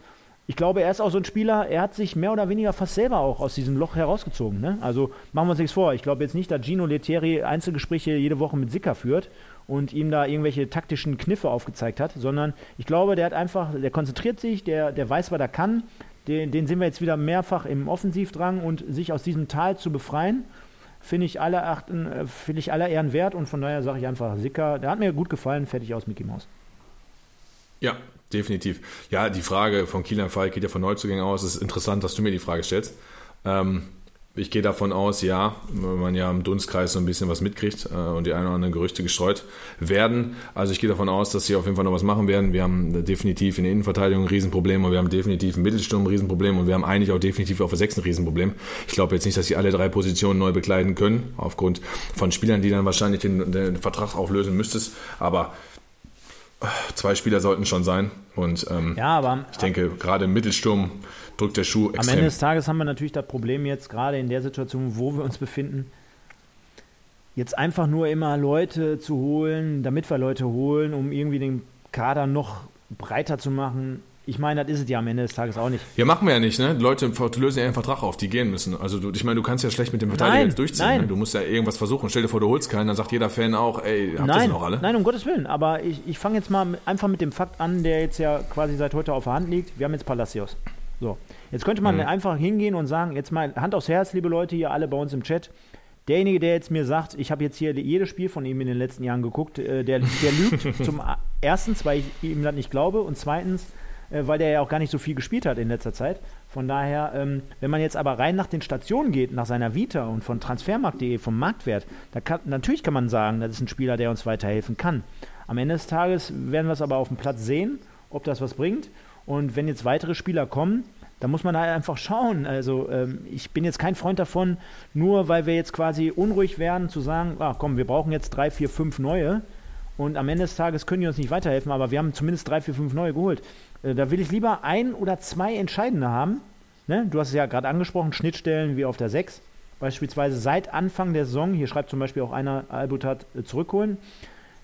ich glaube, er ist auch so ein Spieler, er hat sich mehr oder weniger fast selber auch aus diesem Loch herausgezogen. Ne? Also machen wir uns nichts vor. Ich glaube jetzt nicht, dass Gino Lettieri Einzelgespräche jede Woche mit Sicker führt und ihm da irgendwelche taktischen Kniffe aufgezeigt hat, sondern ich glaube, der hat einfach, der konzentriert sich, der, der weiß, was er kann. Den, den sehen wir jetzt wieder mehrfach im Offensivdrang und sich aus diesem Tal zu befreien, finde ich aller achten, äh, finde ich aller Ehren wert und von daher sage ich einfach Sicker, der hat mir gut gefallen, fertig aus Mickey Mouse. Ja, definitiv. Ja, die Frage von Kilian Falk geht ja von Neuzugängen aus. Es ist interessant, dass du mir die Frage stellst. Ähm, ich gehe davon aus, ja, wenn man ja im Dunstkreis so ein bisschen was mitkriegt äh, und die ein oder anderen Gerüchte gestreut werden. Also ich gehe davon aus, dass sie auf jeden Fall noch was machen werden. Wir haben definitiv in der Innenverteidigung ein Riesenproblem und wir haben definitiv im Mittelsturm ein Riesenproblem und wir haben eigentlich auch definitiv auf der Sechs ein Riesenproblem. Ich glaube jetzt nicht, dass sie alle drei Positionen neu bekleiden können, aufgrund von Spielern, die dann wahrscheinlich den, den Vertrag auflösen müsstest. Aber zwei Spieler sollten schon sein. Und ähm, Ja, aber ich denke, gerade im Mittelsturm drückt der Schuh am extrem. Ende des Tages haben wir natürlich das Problem jetzt, gerade in der Situation, wo wir uns befinden, jetzt einfach nur immer Leute zu holen, damit wir Leute holen, um irgendwie den Kader noch breiter zu machen. Ich meine, das ist es ja am Ende des Tages auch nicht. Ja, machen wir ja nicht, ne? Die Leute lösen ja einen Vertrag auf, die gehen müssen. Also du, ich meine, du kannst ja schlecht mit dem Verteidiger Nein, jetzt durchziehen. nein. Ne? Du musst ja irgendwas versuchen. Stell dir vor, du holst keinen, dann sagt jeder Fan auch, ey, habt ihr noch alle? nein, um Gottes Willen. Aber ich, ich fange jetzt mal einfach mit dem Fakt an, der jetzt ja quasi seit heute auf der Hand liegt. Wir haben jetzt Palacios. So, jetzt könnte man einfach hingehen und sagen, jetzt mal Hand aufs Herz, liebe Leute hier alle bei uns im Chat. Derjenige, der jetzt mir sagt, ich habe jetzt hier jedes Spiel von ihm in den letzten Jahren geguckt, äh, der, der lügt zum erstens, weil ich ihm das nicht glaube und zweitens, äh, weil der ja auch gar nicht so viel gespielt hat in letzter Zeit. Von daher, ähm, wenn man jetzt aber rein nach den Stationen geht, nach seiner Vita und von transfermarkt.de, vom Marktwert, da kann, natürlich kann man sagen, das ist ein Spieler, der uns weiterhelfen kann. Am Ende des Tages werden wir es aber auf dem Platz sehen, ob das was bringt. Und wenn jetzt weitere Spieler kommen, da muss man halt einfach schauen. Also ähm, ich bin jetzt kein Freund davon, nur weil wir jetzt quasi unruhig werden, zu sagen, ah, komm, wir brauchen jetzt drei, vier, fünf neue. Und am Ende des Tages können die uns nicht weiterhelfen, aber wir haben zumindest drei, vier, fünf neue geholt. Äh, da will ich lieber ein oder zwei entscheidende haben. Ne? Du hast es ja gerade angesprochen, Schnittstellen wie auf der 6. Beispielsweise seit Anfang der Saison, hier schreibt zum Beispiel auch einer, Albutat äh, zurückholen.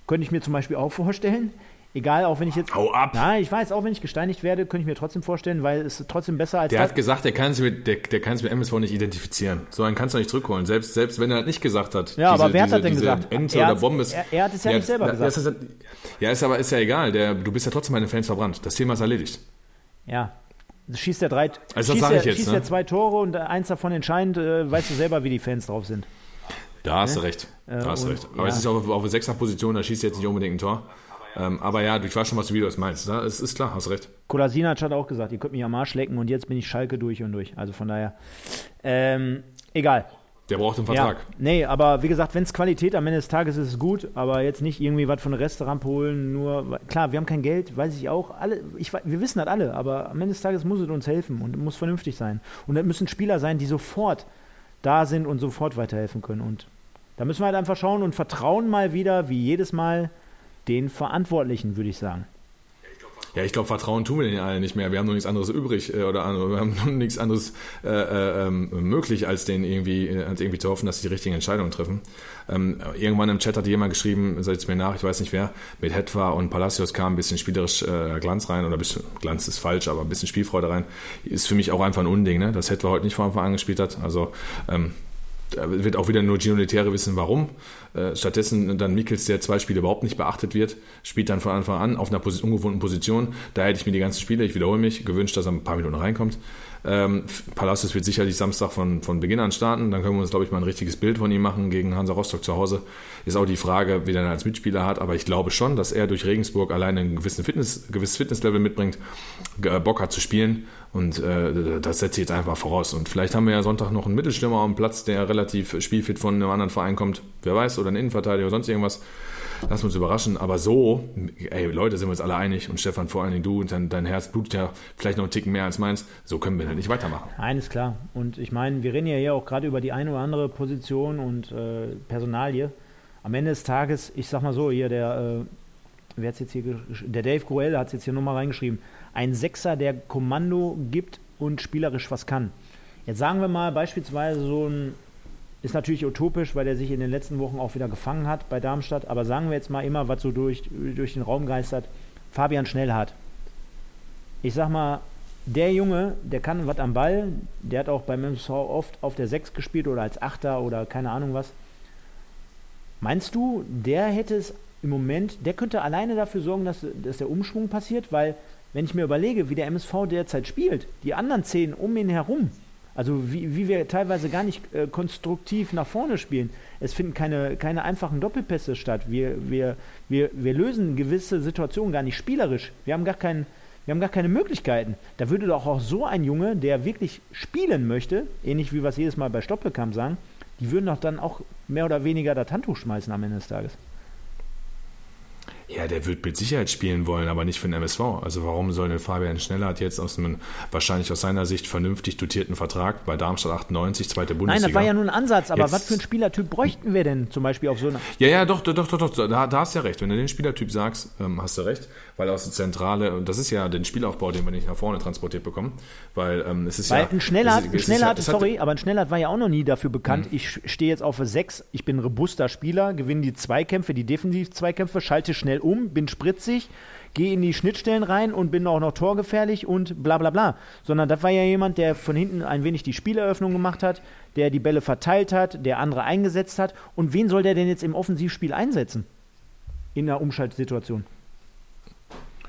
Könnte ich mir zum Beispiel auch vorstellen. Egal, auch wenn ich jetzt. Hau ab! Nein, ich weiß, auch wenn ich gesteinigt werde, könnte ich mir trotzdem vorstellen, weil es trotzdem besser als Der hat gesagt, der kann es mit, der, der mit MSV nicht identifizieren. So einen kannst du nicht zurückholen. Selbst, selbst wenn er das nicht gesagt hat. Ja, aber wer hat diese, das denn diese gesagt? Ente Er oder Bombe ist, er- er hat es ja nicht selber na, gesagt. Ist, ja, ist aber ist ja egal. Der, du bist ja trotzdem bei den Fans verbrannt. Das Thema ist erledigt. Ja. Schießt er drei, Also das schießt, er, ich jetzt, schießt ne? er zwei Tore und eins davon entscheidend, äh, weißt du selber, wie die Fans drauf sind. Da hast du recht. Äh, Da hast du recht. Aber ja. es ist auf, auf der Sechser-Position, da schießt er jetzt nicht unbedingt ein Tor. Ähm, aber ja, ich weiß schon, was du, das meinst. Ne? Es ist klar, hast recht. Kolasinac hat auch gesagt, ihr könnt mich am Arsch lecken und jetzt bin ich Schalke durch und durch. Also von daher, ähm, egal. Der braucht einen Vertrag. Ja, nee, aber wie gesagt, wenn es Qualität am Ende des Tages ist, ist es gut, aber jetzt nicht irgendwie was von Restaurant holen, nur, klar, wir haben kein Geld, weiß ich auch, alle, ich, wir wissen das alle, aber am Ende des Tages muss es uns helfen und muss vernünftig sein. Und das müssen Spieler sein, die sofort da sind und sofort weiterhelfen können. Und da müssen wir halt einfach schauen und vertrauen mal wieder, wie jedes Mal, den Verantwortlichen, würde ich sagen. Ja, ich glaube, Vertrauen tun wir denen alle nicht mehr. Wir haben noch nichts anderes übrig äh, oder andere, wir haben noch nichts anderes äh, äh, ähm, möglich, als denen irgendwie, äh, als irgendwie zu hoffen, dass sie die richtigen Entscheidungen treffen. Ähm, irgendwann im Chat hat jemand geschrieben, seid es mir nach, ich weiß nicht wer, mit Hetwa und Palacios kam ein bisschen spielerisch äh, Glanz rein oder ein bisschen, Glanz ist falsch, aber ein bisschen Spielfreude rein. Ist für mich auch einfach ein Unding, ne? dass Hetwa heute nicht von Anfang an gespielt hat. Also ähm, da wird auch wieder nur Gino wissen, warum. Äh, stattdessen dann Mikkels, der zwei Spiele überhaupt nicht beachtet wird, spielt dann von Anfang an auf einer ungewohnten Position. Da hätte ich mir die ganzen Spiele, ich wiederhole mich, gewünscht, dass er ein paar Minuten reinkommt. Ähm, Palacios wird sicherlich Samstag von, von Beginn an starten. Dann können wir uns, glaube ich, mal ein richtiges Bild von ihm machen gegen Hansa Rostock zu Hause. Ist auch die Frage, wie er als Mitspieler hat. Aber ich glaube schon, dass er durch Regensburg alleine ein gewissen Fitness, gewisses Fitnesslevel mitbringt, Bock hat zu spielen. Und äh, das setze ich jetzt einfach voraus. Und vielleicht haben wir ja Sonntag noch einen Mittelstürmer am Platz, der relativ spielfit von einem anderen Verein kommt. Wer weiß, oder einen Innenverteidiger oder sonst irgendwas. Lass uns überraschen. Aber so, ey, Leute, sind wir uns alle einig. Und Stefan, vor allen Dingen du und dein, dein Herz blutet ja vielleicht noch einen Ticken mehr als meins. So können wir nicht weitermachen. Nein, klar. Und ich meine, wir reden ja hier auch gerade über die eine oder andere Position und äh, Personalie. Am Ende des Tages, ich sag mal so, hier der, äh, wer jetzt hier, der Dave Groell hat es jetzt hier nochmal reingeschrieben. Ein Sechser, der Kommando gibt und spielerisch was kann. Jetzt sagen wir mal beispielsweise so ein ist natürlich utopisch, weil er sich in den letzten Wochen auch wieder gefangen hat bei Darmstadt. Aber sagen wir jetzt mal immer, was so durch, durch den Raum geistert. Fabian Schnellhardt. Ich sag mal, der Junge, der kann was am Ball. Der hat auch beim MSV oft auf der 6 gespielt oder als Achter oder keine Ahnung was. Meinst du, der hätte es im Moment, der könnte alleine dafür sorgen, dass, dass der Umschwung passiert? Weil, wenn ich mir überlege, wie der MSV derzeit spielt, die anderen zehn um ihn herum, also wie, wie wir teilweise gar nicht äh, konstruktiv nach vorne spielen. Es finden keine, keine einfachen Doppelpässe statt. Wir, wir, wir, wir lösen gewisse Situationen gar nicht spielerisch. Wir haben gar, kein, wir haben gar keine Möglichkeiten. Da würde doch auch so ein Junge, der wirklich spielen möchte, ähnlich wie wir es jedes Mal bei Stoppelkamp sagen, die würden doch dann auch mehr oder weniger das Handtuch schmeißen am Ende des Tages. Ja, der wird mit Sicherheit spielen wollen, aber nicht für den MSV. Also warum soll denn Fabian Schnellert jetzt aus einem wahrscheinlich aus seiner Sicht vernünftig dotierten Vertrag bei Darmstadt 98, zweite Bundesliga? Nein, das war ja nur ein Ansatz, aber jetzt, was für einen Spielertyp bräuchten wir denn zum Beispiel auf so einer... Ja, ja, doch, doch, doch, doch, da, da hast du ja recht. Wenn du den Spielertyp sagst, ähm, hast du recht, weil aus der Zentrale, und das ist ja den Spielaufbau, den wir nicht nach vorne transportiert bekommen, weil ähm, es ist weil ja... ein Schnellert, ein Schnellert ja, sorry, aber ein Schnellert war ja auch noch nie dafür bekannt, mhm. ich stehe jetzt auf 6, ich bin robuster Spieler, gewinne die Zweikämpfe, die Defensiv-Zweikämpfe, schalte schnell um, bin Spritz 40, gehe in die Schnittstellen rein und bin auch noch torgefährlich und bla bla bla. Sondern das war ja jemand, der von hinten ein wenig die Spieleröffnung gemacht hat, der die Bälle verteilt hat, der andere eingesetzt hat. Und wen soll der denn jetzt im Offensivspiel einsetzen? In der Umschaltsituation.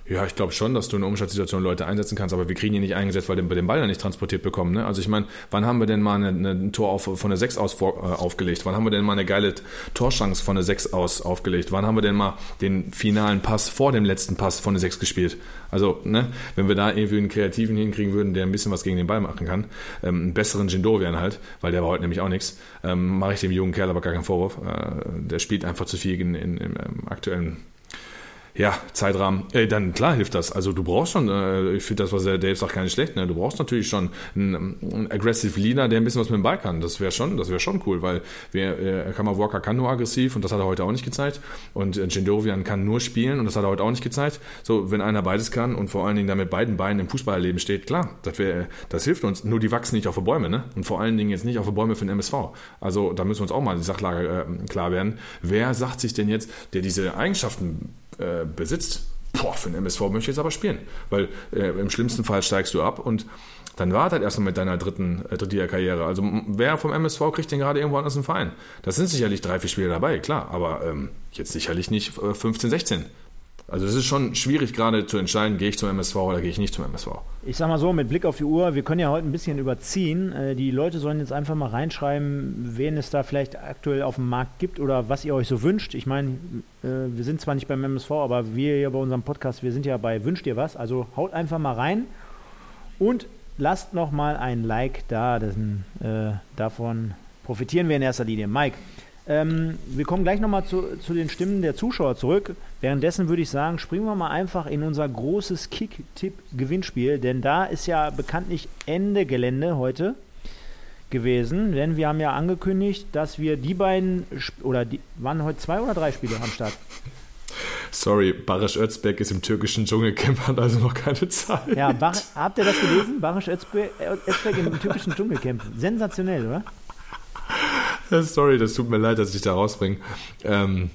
Ja, ich glaube schon, dass du in einer Umschaltsituation Leute einsetzen kannst, aber wir kriegen ihn nicht eingesetzt, weil wir den Ball ja nicht transportiert bekommen. Ne? Also ich meine, wann haben wir denn mal ein Tor auf, von der 6 aus vor, äh, aufgelegt? Wann haben wir denn mal eine geile Torschance von der 6 aus aufgelegt? Wann haben wir denn mal den finalen Pass vor dem letzten Pass von der 6 gespielt? Also, ne, wenn wir da irgendwie einen Kreativen hinkriegen würden, der ein bisschen was gegen den Ball machen kann, ähm, einen besseren Jindovian halt, weil der war heute nämlich auch nichts, ähm, mache ich dem jungen Kerl aber gar keinen Vorwurf. Äh, der spielt einfach zu viel in, in, im aktuellen ja, Zeitrahmen, äh, dann klar hilft das. Also du brauchst schon, äh, ich finde das, was der Dave sagt, gar nicht schlecht. Ne? Du brauchst natürlich schon einen, einen aggressive Leader, der ein bisschen was mit dem Ball kann. Das wäre schon, das wäre schon cool, weil wir, äh, Kammer Walker kann nur aggressiv und das hat er heute auch nicht gezeigt. Und äh, Gendovian kann nur spielen und das hat er heute auch nicht gezeigt. So, wenn einer beides kann und vor allen Dingen da mit beiden Beinen im Fußballerleben steht, klar, das, wär, das hilft uns. Nur die wachsen nicht auf die Bäume, ne? Und vor allen Dingen jetzt nicht auf die Bäume für den MSV. Also da müssen wir uns auch mal die Sachlage äh, klar werden. Wer sagt sich denn jetzt, der diese Eigenschaften äh, besitzt, boah, für den MSV möchte ich jetzt aber spielen. Weil äh, im schlimmsten Fall steigst du ab und dann war das erstmal mit deiner dritten äh, Drittliga-Karriere. Also wer vom MSV kriegt den gerade irgendwo anders einen Verein? Das sind sicherlich drei, vier Spiele dabei, klar, aber ähm, jetzt sicherlich nicht 15, äh, 16. Also es ist schon schwierig gerade zu entscheiden, gehe ich zum MSV oder gehe ich nicht zum MSV. Ich sag mal so, mit Blick auf die Uhr, wir können ja heute ein bisschen überziehen. Äh, die Leute sollen jetzt einfach mal reinschreiben, wen es da vielleicht aktuell auf dem Markt gibt oder was ihr euch so wünscht. Ich meine, äh, wir sind zwar nicht beim MSV, aber wir hier bei unserem Podcast, wir sind ja bei Wünscht ihr was. Also haut einfach mal rein und lasst noch mal ein Like da. Das, äh, davon profitieren wir in erster Linie. Mike, ähm, wir kommen gleich nochmal zu, zu den Stimmen der Zuschauer zurück. Währenddessen würde ich sagen, springen wir mal einfach in unser großes Kick-Tipp-Gewinnspiel, denn da ist ja bekanntlich Ende Gelände heute gewesen, denn wir haben ja angekündigt, dass wir die beiden, oder die, waren heute zwei oder drei Spiele am Start? Sorry, Barisch Özbek ist im türkischen Dschungelcamp, hat also noch keine Zeit. Ja, Bar habt ihr das gelesen? Barisch Özbek, Özbek im türkischen Dschungelcamp. Sensationell, oder? Sorry, das tut mir leid, dass ich da rausbringe. Ähm,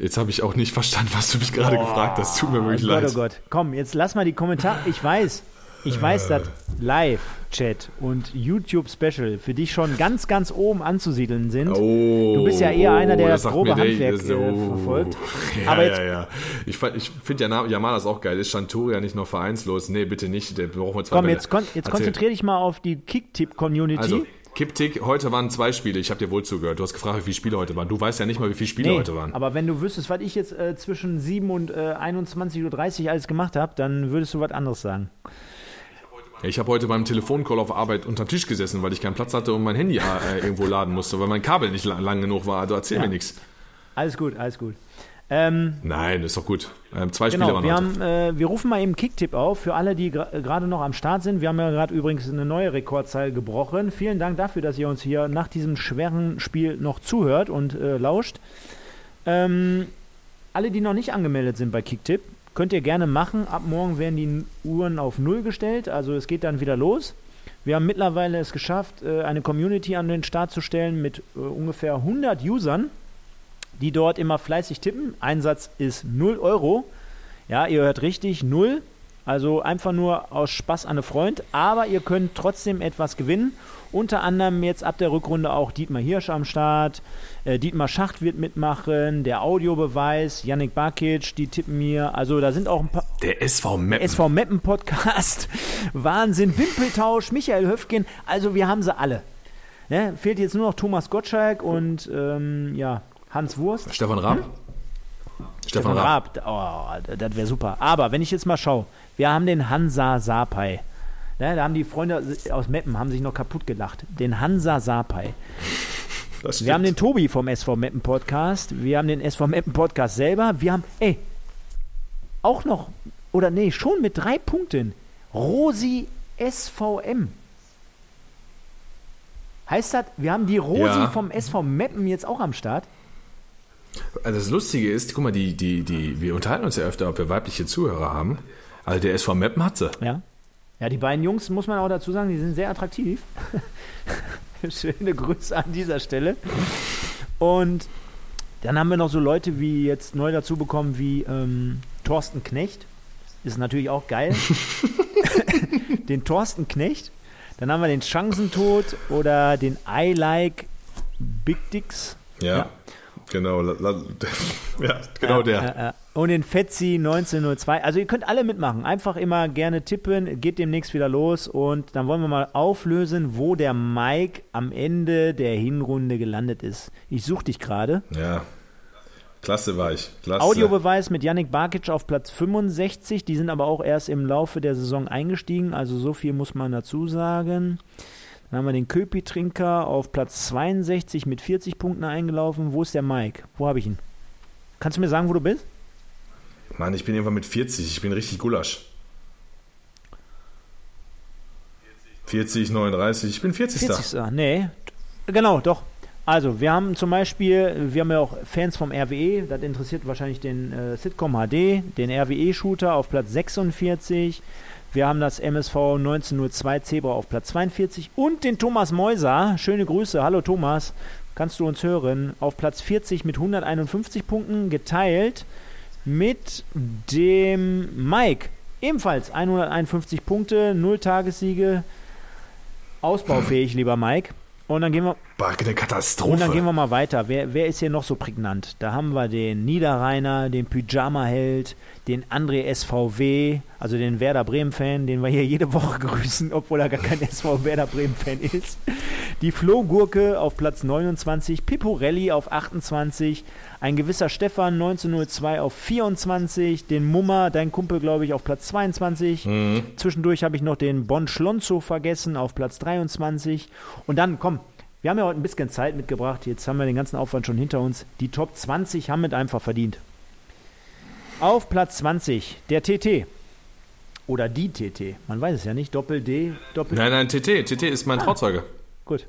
jetzt habe ich auch nicht verstanden, was du mich gerade gefragt hast. Tut mir wirklich oh leid. Gott, oh Gott. Komm, jetzt lass mal die Kommentare. Ich weiß, Ich weiß, dass Live-Chat und YouTube-Special für dich schon ganz, ganz oben anzusiedeln sind. Oh, du bist ja eher einer, der das, sagt grobe der- Handwerk so. äh, verfolgt. Ja, Aber jetzt ja, ja. Ich, ich finde ja Yamada ist auch geil. Ist Chanturia nicht noch vereinslos? Nee, bitte nicht. Der brauchen wir zwei komm, Bälle. jetzt, kon jetzt Erzähl. konzentrier dich mal auf die Kicktipp-Community. Also, Kipptick, heute waren zwei Spiele. Ich habe dir wohl zugehört. Du hast gefragt, wie viele Spiele heute waren. Du weißt ja nicht mal, wie viele Spiele Nee, heute waren. aber wenn du wüsstest, was ich jetzt äh, zwischen 7 und äh, 21.30 Uhr alles gemacht habe, dann würdest du was anderes sagen. Ich habe heute beim Telefoncall auf Arbeit unterm Tisch gesessen, weil ich keinen Platz hatte und mein Handy äh, irgendwo laden musste, weil mein Kabel nicht lang, lang genug war. Also erzähl Ja. mir nichts. Alles gut, alles gut. Ähm, Nein, ist doch gut. Ähm, zwei Spiele Genau, waren wir, heute. haben, äh, wir rufen mal eben Kicktipp auf für alle, die gra- gerade noch am Start sind. Wir haben ja gerade übrigens eine neue Rekordzahl gebrochen. Vielen Dank dafür, dass ihr uns hier nach diesem schweren Spiel noch zuhört und äh, lauscht. Ähm, alle, die noch nicht angemeldet sind bei Kicktipp, könnt ihr gerne machen. Ab morgen werden die Uhren auf Null gestellt, also es geht dann wieder los. Wir haben mittlerweile es geschafft, äh, eine Community an den Start zu stellen mit äh, ungefähr 100 Usern, die dort immer fleißig tippen. Einsatz ist 0 Euro. Ja, ihr hört richtig, 0. Also einfach nur aus Spaß an einen Freund. Aber ihr könnt trotzdem etwas gewinnen. Unter anderem jetzt ab der Rückrunde auch Dietmar Hirsch am Start. Äh, Dietmar Schacht wird mitmachen. Der Audiobeweis. Yannick Bakic, die tippen mir. Also da sind auch ein paar. Der SV Meppen. SV Meppen Podcast. Wahnsinn. Wimpeltausch. Michael Höfgen. Also wir haben sie alle. Ne? Fehlt jetzt nur noch Thomas Gottschalk und ähm, ja, Hans Wurst. Stefan Raab? Stefan, Stefan Raab. Raab, oh, das wäre super. Aber wenn ich jetzt mal schaue, wir haben den Hansa Sapai. Ne, da haben die Freunde aus Meppen haben sich noch kaputt gelacht. Den Hansa Sapai. Wir haben den. Tobi vom SV Meppen Podcast. Wir haben den SV Meppen Podcast selber. Wir haben, ey, auch noch, oder nee, schon mit drei Punkten. Rosi SVM. Heißt das, wir haben die Rosi Ja. vom SV Meppen jetzt auch am Start? Also das Lustige ist, guck mal, die, die, die, wir unterhalten uns ja öfter, ob wir weibliche Zuhörer haben. Also der SV Meppen hat sie. Ja. Ja, die beiden Jungs, muss man auch dazu sagen, die sind sehr attraktiv. Schöne Grüße an dieser Stelle. Und dann haben wir noch so Leute wie jetzt neu dazu bekommen wie ähm, Thorsten Knecht. Ist natürlich auch geil. den Thorsten Knecht. Dann haben wir den Chancentod oder den I Like Big Dicks. Ja, Ja. Genau. La, la, ja, genau der. Äh, äh, und den Fetzi 1902. Also ihr könnt alle mitmachen. Einfach immer gerne tippen. Geht demnächst wieder los. Und dann wollen wir mal auflösen, wo der Mike am Ende der Hinrunde gelandet ist. Ich suche dich gerade. Ja. Klasse war ich. Klasse. Audiobeweis mit Yannick Barkic auf Platz 65. Die sind aber auch erst im Laufe der Saison eingestiegen. Also so viel muss man dazu sagen. Dann haben wir den Köpi-Trinker auf Platz 62 mit 40 Punkten eingelaufen. Wo ist der Mike? Wo habe ich ihn? Kannst du mir sagen, wo du bist? Mann, ich bin irgendwann mit 40. Ich bin richtig Gulasch. 40, 39. Ich bin 40. 40. Nee, genau, doch. Also, wir haben zum Beispiel, wir haben ja auch Fans vom RWE, das interessiert wahrscheinlich den äh, Sitcom HD, den RWE-Shooter auf Platz 46. Wir haben das MSV 1902 Zebra auf Platz 42 und den Thomas Meuser. Schöne Grüße, hallo Thomas, kannst du uns hören? Auf Platz 40 mit 151 Punkten, geteilt mit dem Mike. Ebenfalls 151 Punkte, 0 Tagessiege, ausbaufähig, lieber Mike. Und dann gehen wir, eine Katastrophe. und dann gehen wir mal weiter. Wer, wer ist hier noch so prägnant? Da haben wir den Niederrheiner, den Pyjama-Held, den André SVW, also den Werder Bremen-Fan, den wir hier jede Woche grüßen, obwohl er gar kein SV Werder Bremen-Fan ist. Die Flohgurke auf Platz 29, Piporelli auf 28, ein gewisser Stefan 1902 auf 24, den Mummer, dein Kumpel, glaube ich, auf Platz 22. Zwischendurch habe ich noch den Bon Schlonzo vergessen auf Platz 23. Und dann, komm, wir haben ja heute ein bisschen Zeit mitgebracht. Jetzt haben wir den ganzen Aufwand schon hinter uns. Die Top 20 haben mit einfach verdient. Auf Platz 20 der TT. Oder die TT. Man weiß es ja nicht. Doppel D, Doppel Nein, nein, TT. TT ist mein Trauzeuge. Gut.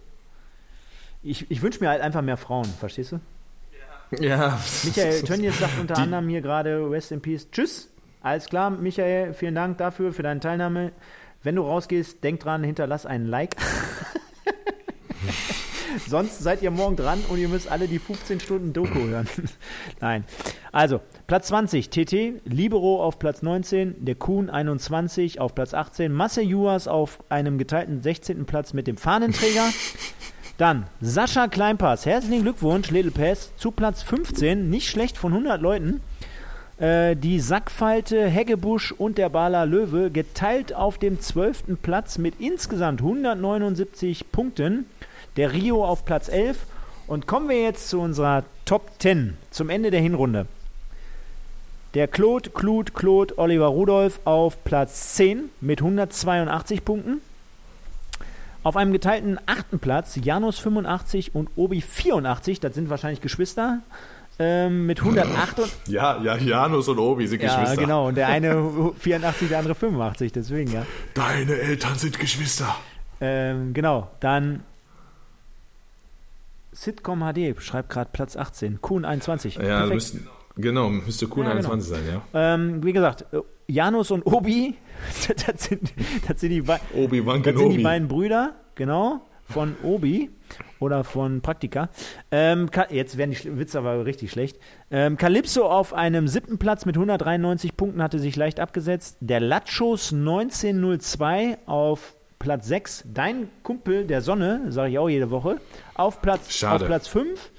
Ich, ich wünsche mir halt einfach mehr Frauen, verstehst du? Ja. Michael Tönnies sagt unter Die- anderem hier gerade Rest in Peace. Tschüss. Alles klar, Michael, vielen Dank dafür, für deine Teilnahme. Wenn du rausgehst, denk dran, hinterlass einen Like. Sonst seid ihr morgen dran und ihr müsst alle die 15 Stunden Doku hören. Nein. Also, Platz 20, TT, Libero auf Platz 19, der Kuhn 21 auf Platz 18, Masse Juas auf einem geteilten 16. Platz mit dem Fahnenträger. Dann Sascha Kleinpass, herzlichen Glückwunsch, Little Pass, zu Platz 15, nicht schlecht von 100 Leuten. Äh, die Sackfalte, Heggebusch und der Bala Löwe geteilt auf dem 12. Platz mit insgesamt 179 Punkten. Der Rio auf Platz 11. Und kommen wir jetzt zu unserer Top 10 zum Ende der Hinrunde. Der Claude, Claude, Claude, Oliver Rudolph auf Platz 10 mit 182 Punkten. Auf einem geteilten achten Platz Janus 85 und Obi 84, das sind wahrscheinlich Geschwister, ähm, mit 108. Und ja, ja, Janus und Obi sind ja, Geschwister. genau, und der eine 84, der andere 85, deswegen, ja. Deine Eltern sind Geschwister. Ähm, genau, dann Sitcom HD schreibt gerade Platz 18, Kuhn 21. Ja, müssten, genau, müsste Kuhn ja, 21 genau. sein, ja. Ähm, wie gesagt, Janus und Obi, das sind, das sind, die, Obi das sind die beiden Brüder, genau, von Obi oder von Praktika. Ähm, jetzt werden die Witze aber richtig schlecht. Ähm, Calypso auf einem siebten Platz mit 193 Punkten hatte sich leicht abgesetzt. Der Lachos 1902 auf Platz 6. Dein Kumpel der Sonne, sage ich auch jede Woche, auf Platz, Schade. auf Platz 5.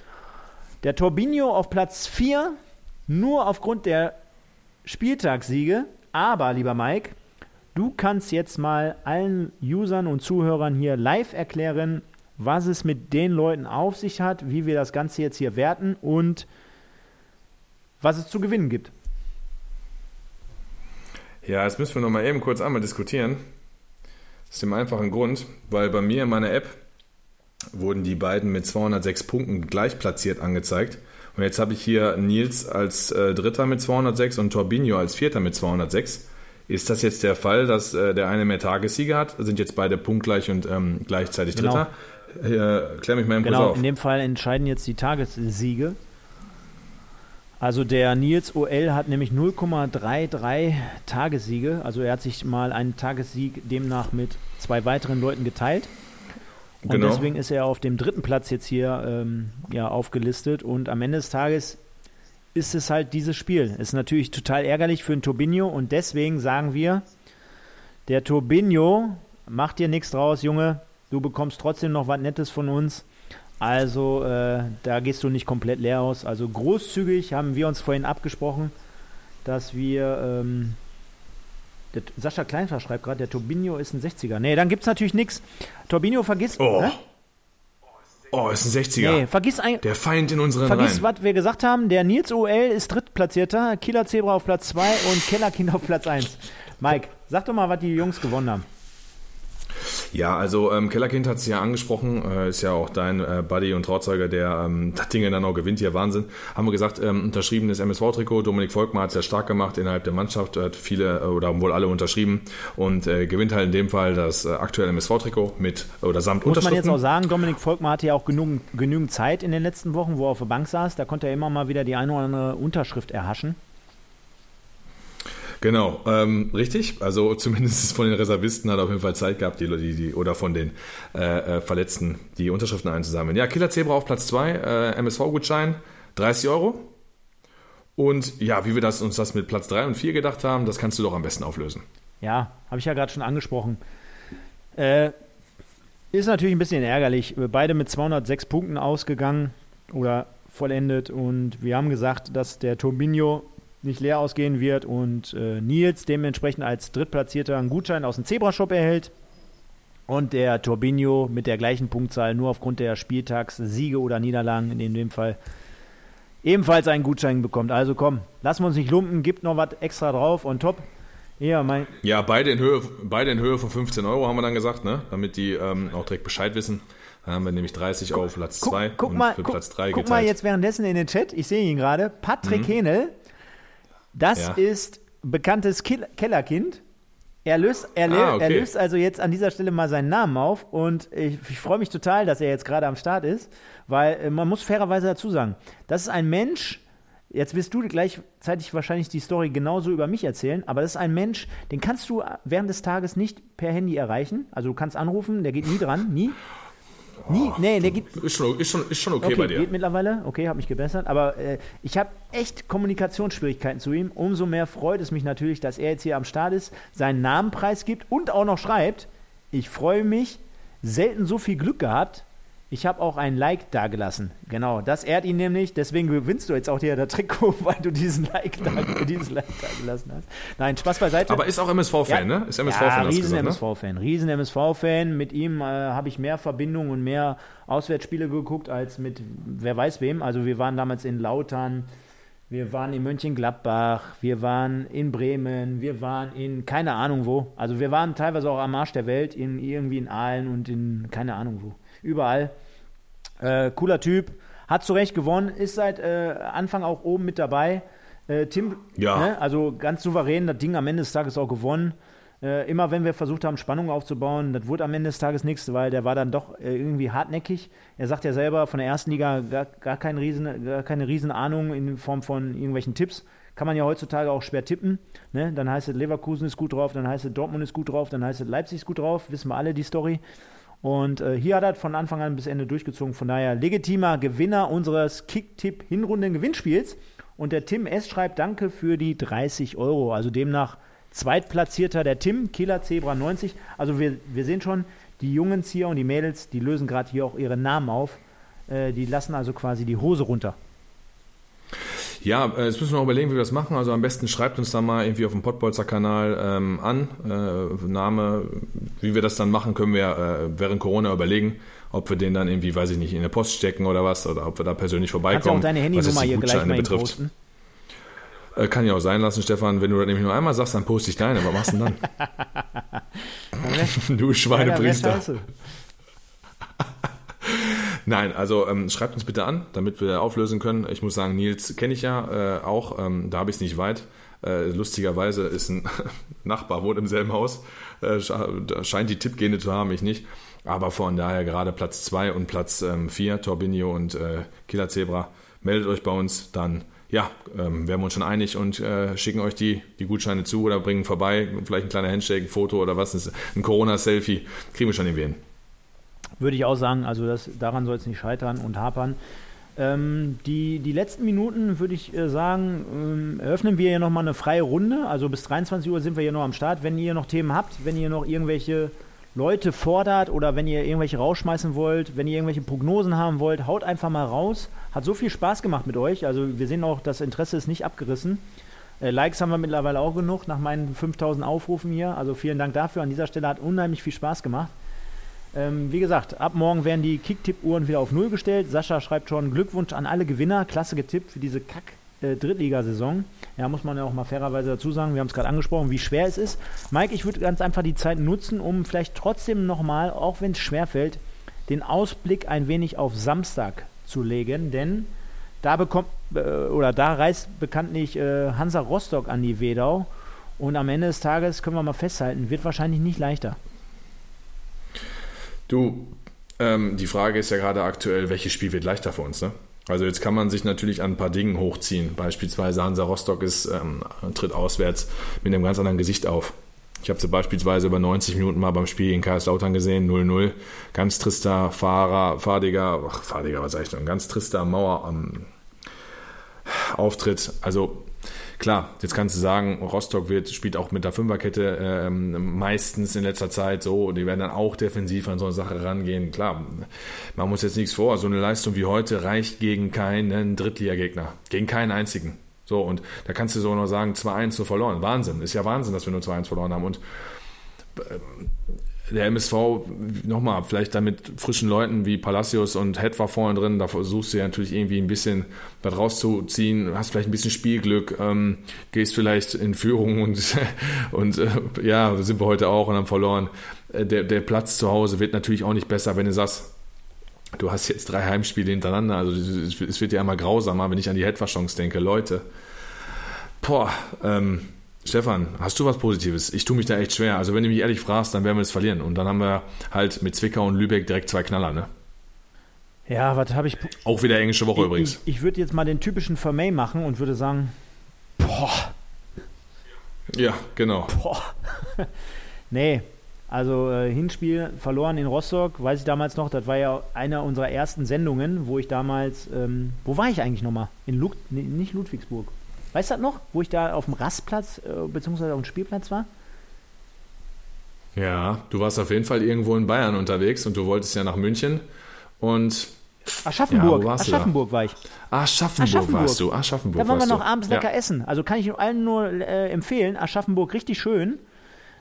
Der Torbino auf Platz 4, nur aufgrund der Spieltagssiege. Aber, lieber Mike, du kannst jetzt mal allen Usern und Zuhörern hier live erklären, was es mit den Leuten auf sich hat, wie wir das Ganze jetzt hier werten und was es zu gewinnen gibt. Ja, jetzt müssen wir noch mal eben kurz einmal diskutieren. Aus dem einfachen Grund, weil bei mir in meiner App wurden die beiden mit 206 Punkten gleich platziert angezeigt. Und jetzt habe ich hier Nils als äh, Dritter mit 206 und Torbinho als Vierter mit 206. Ist das jetzt der Fall, dass äh, der eine mehr Tagessiege hat? Sind jetzt beide punktgleich und ähm, gleichzeitig Dritter? Genau. Äh, klär mich mal im Genau, auf. in dem Fall entscheiden jetzt die Tagessiege. Also der Nils OL hat nämlich 0,33 Tagessiege. Also er hat sich mal einen Tagessieg demnach mit zwei weiteren Leuten geteilt. Und genau. deswegen ist er auf dem dritten Platz jetzt hier ähm, ja, aufgelistet. Und am Ende des Tages ist es halt dieses Spiel. Ist natürlich total ärgerlich für den Turbinho und deswegen sagen wir, der Turbinho macht dir nichts draus, Junge. Du bekommst trotzdem noch was Nettes von uns. Also äh, da gehst du nicht komplett leer aus. Also großzügig haben wir uns vorhin abgesprochen, dass wir. Ähm, der, Sascha Kleinfer schreibt gerade, der Turbinho ist ein 60er. Nee, dann gibt es natürlich nichts. Turbinho vergisst. Oh. Ne? Oh, ist ein 60er. Nee, vergiss ein, Der Feind in unseren Vergiss, was wir gesagt haben. Der Nils OL ist drittplatzierter, Killer Zebra auf Platz 2 und Kellerkind auf Platz 1. Mike, sag doch mal, was die Jungs gewonnen haben. Ja, also ähm, Kellerkind hat es ja angesprochen, äh, ist ja auch dein äh, Buddy und Trauzeuger, der ähm, das Ding dann auch gewinnt hier, Wahnsinn. Haben wir gesagt, ähm, unterschriebenes MSV-Trikot, Dominik Volkmar hat es ja stark gemacht innerhalb der Mannschaft, hat viele äh, oder haben wohl alle unterschrieben und äh, gewinnt halt in dem Fall das äh, aktuelle MSV-Trikot mit oder samt Muss man jetzt auch sagen, Dominik Volkmar hatte ja auch genug, genügend Zeit in den letzten Wochen, wo er auf der Bank saß, da konnte er immer mal wieder die eine oder andere Unterschrift erhaschen. Genau, ähm, richtig. Also zumindest von den Reservisten hat er auf jeden Fall Zeit gehabt, die, die, die oder von den äh, äh, Verletzten die Unterschriften einzusammeln. Ja, Killer Zebra auf Platz 2, äh, MSV-Gutschein, 30 Euro. Und ja, wie wir das, uns das mit Platz 3 und 4 gedacht haben, das kannst du doch am besten auflösen. Ja, habe ich ja gerade schon angesprochen. Äh, ist natürlich ein bisschen ärgerlich. Beide mit 206 Punkten ausgegangen oder vollendet. Und wir haben gesagt, dass der Turbinho nicht leer ausgehen wird und äh, Nils dementsprechend als Drittplatzierter einen Gutschein aus dem Zebra-Shop erhält und der Turbinho mit der gleichen Punktzahl nur aufgrund der Spieltagssiege oder Niederlagen in dem Fall ebenfalls einen Gutschein bekommt. Also komm, lassen wir uns nicht lumpen, gibt noch was extra drauf und top. Ja, mein ja beide, in Höhe, beide in Höhe von 15 Euro haben wir dann gesagt, ne? damit die ähm, auch direkt Bescheid wissen. Dann haben wir nämlich 30 Euro für Platz 2 und für Platz 3 Guck mal jetzt währenddessen in den Chat, ich sehe ihn gerade, Patrick mhm. Henel das ja. ist bekanntes Kellerkind. Er löst, er, ah, okay. er löst also jetzt an dieser Stelle mal seinen Namen auf und ich, ich freue mich total, dass er jetzt gerade am Start ist, weil äh, man muss fairerweise dazu sagen, das ist ein Mensch, jetzt wirst du gleichzeitig wahrscheinlich die Story genauso über mich erzählen, aber das ist ein Mensch, den kannst du während des Tages nicht per Handy erreichen, also du kannst anrufen, der geht nie dran, nie. Nie, oh, nee, der geht. Ist schon, ist schon, ist schon okay, okay bei dir. Geht mittlerweile, okay, habe mich gebessert. Aber äh, ich habe echt Kommunikationsschwierigkeiten zu ihm. Umso mehr freut es mich natürlich, dass er jetzt hier am Start ist, seinen Namen preisgibt und auch noch schreibt. Ich freue mich, selten so viel Glück gehabt. Ich habe auch ein Like dagelassen. Genau, das ehrt ihn nämlich. Deswegen gewinnst du jetzt auch hier der Trikot, weil du diesen Like da, dieses like da gelassen hast. Nein, Spaß beiseite. Aber ist auch MSV-Fan, ja, ne? Ist MSV-Fan. Ja, riesen MSV-Fan. Ne? Riesen MSV-Fan. Mit ihm äh, habe ich mehr Verbindungen und mehr Auswärtsspiele geguckt als mit wer weiß wem. Also wir waren damals in Lautern. Wir waren in Mönchengladbach, wir waren in Bremen, wir waren in keine Ahnung wo. Also wir waren teilweise auch am Arsch der Welt, in irgendwie in Aalen und in keine Ahnung wo. Überall. Äh, cooler Typ, hat zu Recht gewonnen, ist seit äh, Anfang auch oben mit dabei. Äh, Tim, ja. Ne, also ganz souverän, das Ding am Ende des Tages auch gewonnen. Äh, immer wenn wir versucht haben, Spannung aufzubauen, das wurde am Ende des Tages nichts, weil der war dann doch äh, irgendwie hartnäckig. Er sagt ja selber, von der ersten Liga gar, gar, kein Riesen, gar keine Riesenahnung in Form von irgendwelchen Tipps. Kann man ja heutzutage auch schwer tippen. Ne? Dann heißt es, Leverkusen ist gut drauf, dann heißt es, Dortmund ist gut drauf, dann heißt es, Leipzig ist gut drauf. Wissen wir alle die Story. Und äh, hier hat er von Anfang an bis Ende durchgezogen. Von daher legitimer Gewinner unseres Kick-Tipp-Hinrunden-Gewinnspiels. Und der Tim S. schreibt Danke für die 30 Euro. Also demnach zweitplatzierter der Tim, Killer Zebra 90. Also wir, wir sehen schon, die Jungs hier und die Mädels, die lösen gerade hier auch ihre Namen auf. Äh, die lassen also quasi die Hose runter. Ja, äh, jetzt müssen wir noch überlegen, wie wir das machen. Also am besten schreibt uns da mal irgendwie auf dem Pottbolzer-Kanal ähm, an. Äh, Name, wie wir das dann machen, können wir äh, während Corona überlegen, ob wir den dann irgendwie, weiß ich nicht, in der Post stecken oder was, oder ob wir da persönlich vorbeikommen. Kannst du auch deine Handynummer hier gleich mal betrifft. posten? Äh, kann ja auch sein lassen, Stefan. Wenn du das nämlich nur einmal sagst, dann poste ich deine. Was machst du denn dann? du Schweinepriester. Ja, Nein, also ähm, schreibt uns bitte an, damit wir auflösen können. Ich muss sagen, Nils kenne ich ja äh, auch, ähm, da habe ich es nicht weit. Äh, lustigerweise ist ein Nachbar, wohnt im selben Haus, äh, scheint die Tippgene zu haben, ich nicht. Aber von daher gerade Platz 2 und Platz 4, ähm, Torbinio und äh, Killer Zebra, meldet euch bei uns, dann ja, ähm, wären wir uns schon einig und äh, schicken euch die, die Gutscheine zu oder bringen vorbei, vielleicht ein kleiner Handshake, ein Foto oder was, ein Corona-Selfie, kriegen wir schon irgendwie hin. Würde ich auch sagen, also das, daran soll es nicht scheitern und hapern. Ähm, die, die letzten Minuten würde ich äh, sagen, ähm, eröffnen wir hier nochmal eine freie Runde. Also bis 23 Uhr sind wir hier noch am Start. Wenn ihr noch Themen habt, wenn ihr noch irgendwelche Leute fordert oder wenn ihr irgendwelche rausschmeißen wollt, wenn ihr irgendwelche Prognosen haben wollt, haut einfach mal raus. Hat so viel Spaß gemacht mit euch. Also wir sehen auch, das Interesse ist nicht abgerissen. Äh, Likes haben wir mittlerweile auch genug nach meinen 5000 Aufrufen hier. Also vielen Dank dafür. An dieser Stelle hat unheimlich viel Spaß gemacht. Ähm, wie gesagt, ab morgen werden die Kicktipp-Uhren wieder auf Null gestellt. Sascha schreibt schon Glückwunsch an alle Gewinner. Klasse getippt für diese Kack-Drittligasaison. Äh, ja, muss man ja auch mal fairerweise dazu sagen. Wir haben es gerade angesprochen, wie schwer es ist. Mike, ich würde ganz einfach die Zeit nutzen, um vielleicht trotzdem nochmal, auch wenn es schwer fällt, den Ausblick ein wenig auf Samstag zu legen. Denn da bekommt, äh, oder da reist bekanntlich äh, Hansa Rostock an die Wedau. Und am Ende des Tages können wir mal festhalten, wird wahrscheinlich nicht leichter. Du, ähm, die Frage ist ja gerade aktuell, welches Spiel wird leichter für uns, ne? Also jetzt kann man sich natürlich an ein paar Dingen hochziehen. Beispielsweise Hansa Rostock ist, ähm, tritt auswärts mit einem ganz anderen Gesicht auf. Ich habe sie beispielsweise über 90 Minuten mal beim Spiel in Kaiserslautern gesehen, 0-0. Ganz trister Fahrer, Fahrdiger, ach, Fahrdiger, was sag ich denn? Ganz trister Mauer ähm, Auftritt. Also Klar, jetzt kannst du sagen, Rostock wird, spielt auch mit der Fünferkette ähm, meistens in letzter Zeit so, die werden dann auch defensiv an so eine Sache rangehen. Klar, man muss jetzt nichts vor. So eine Leistung wie heute reicht gegen keinen Drittliga-Gegner, gegen keinen einzigen. So, und da kannst du so noch sagen, 2-1 so verloren. Wahnsinn. Ist ja Wahnsinn, dass wir nur 2-1 verloren haben. Und ähm, der MSV, nochmal, vielleicht dann mit frischen Leuten wie Palacios und Head war vorne drin, da versuchst du ja natürlich irgendwie ein bisschen was rauszuziehen, hast vielleicht ein bisschen Spielglück, ähm, gehst vielleicht in Führung und, und äh, ja, sind wir heute auch und haben verloren. Äh, der, der Platz zu Hause wird natürlich auch nicht besser, wenn du sagst, du hast jetzt drei Heimspiele hintereinander, also es wird ja immer grausamer, wenn ich an die Headver-Chance denke. Leute, boah, ähm, Stefan, hast du was Positives? Ich tue mich da echt schwer. Also wenn du mich ehrlich fragst, dann werden wir es verlieren. Und dann haben wir halt mit Zwickau und Lübeck direkt zwei Knaller, ne? Ja, was habe ich. Auch wieder englische Woche ich, übrigens. Ich, ich würde jetzt mal den typischen Vermey machen und würde sagen, boah. Ja, genau. Boah. nee, Also äh, Hinspiel verloren in Rostock, weiß ich damals noch, das war ja einer unserer ersten Sendungen, wo ich damals, ähm, wo war ich eigentlich nochmal? In Lud nee, nicht Ludwigsburg. Weißt du das noch, wo ich da auf dem Rastplatz äh, beziehungsweise auf dem Spielplatz war? Ja, du warst auf jeden Fall irgendwo in Bayern unterwegs und du wolltest ja nach München und Aschaffenburg, ja, Aschaffenburg war ich. Aschaffenburg, Aschaffenburg warst du, Aschaffenburg Da waren wir noch abends lecker ja. essen. Also kann ich allen nur äh, empfehlen. Aschaffenburg richtig schön.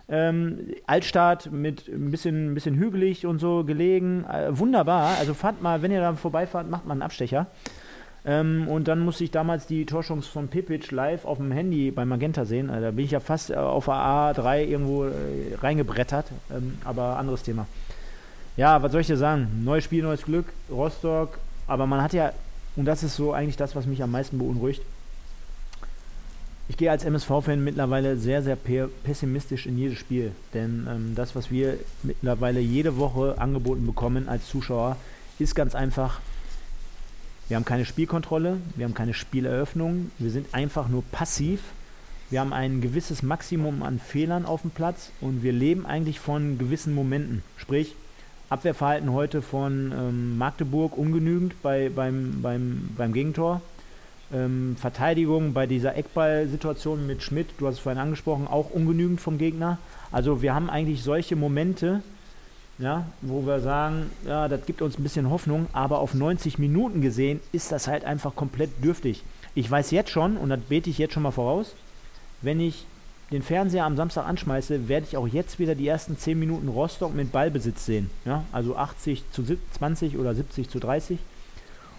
Ähm, Altstadt mit ein bisschen, ein bisschen hügelig und so gelegen. Äh, wunderbar. Also fahrt mal, wenn ihr da vorbeifahrt, macht mal einen Abstecher. Ähm, und dann musste ich damals die Torschungs von Pipic live auf dem Handy bei Magenta sehen. Also da bin ich ja fast äh, auf der A3 irgendwo äh, reingebrettert. Ähm, aber anderes Thema. Ja, was soll ich dir sagen? Neues Spiel, neues Glück. Rostock. Aber man hat ja, und das ist so eigentlich das, was mich am meisten beunruhigt ich gehe als MSV-Fan mittlerweile sehr, sehr pessimistisch in jedes Spiel. Denn ähm, das, was wir mittlerweile jede Woche angeboten bekommen als Zuschauer, ist ganz einfach, wir haben keine Spielkontrolle, wir haben keine Spieleröffnung, wir sind einfach nur passiv. Wir haben ein gewisses Maximum an Fehlern auf dem Platz und wir leben eigentlich von gewissen Momenten. Sprich, Abwehrverhalten heute von ähm, Magdeburg ungenügend bei, beim, beim, beim Gegentor ähm, Verteidigung bei dieser Eckball-Situation mit Schmidt, du hast es vorhin angesprochen, auch ungenügend vom Gegner. Also wir haben eigentlich solche Momente, ja, wo wir sagen, ja, das gibt uns ein bisschen Hoffnung, aber auf 90 Minuten gesehen ist das halt einfach komplett dürftig. Ich weiß jetzt schon, und das bete ich jetzt schon mal voraus, wenn ich den Fernseher am Samstag anschmeiße, werde ich auch jetzt wieder die ersten 10 Minuten Rostock mit Ballbesitz sehen. Ja, also 80 zu 20 oder 70 zu 30.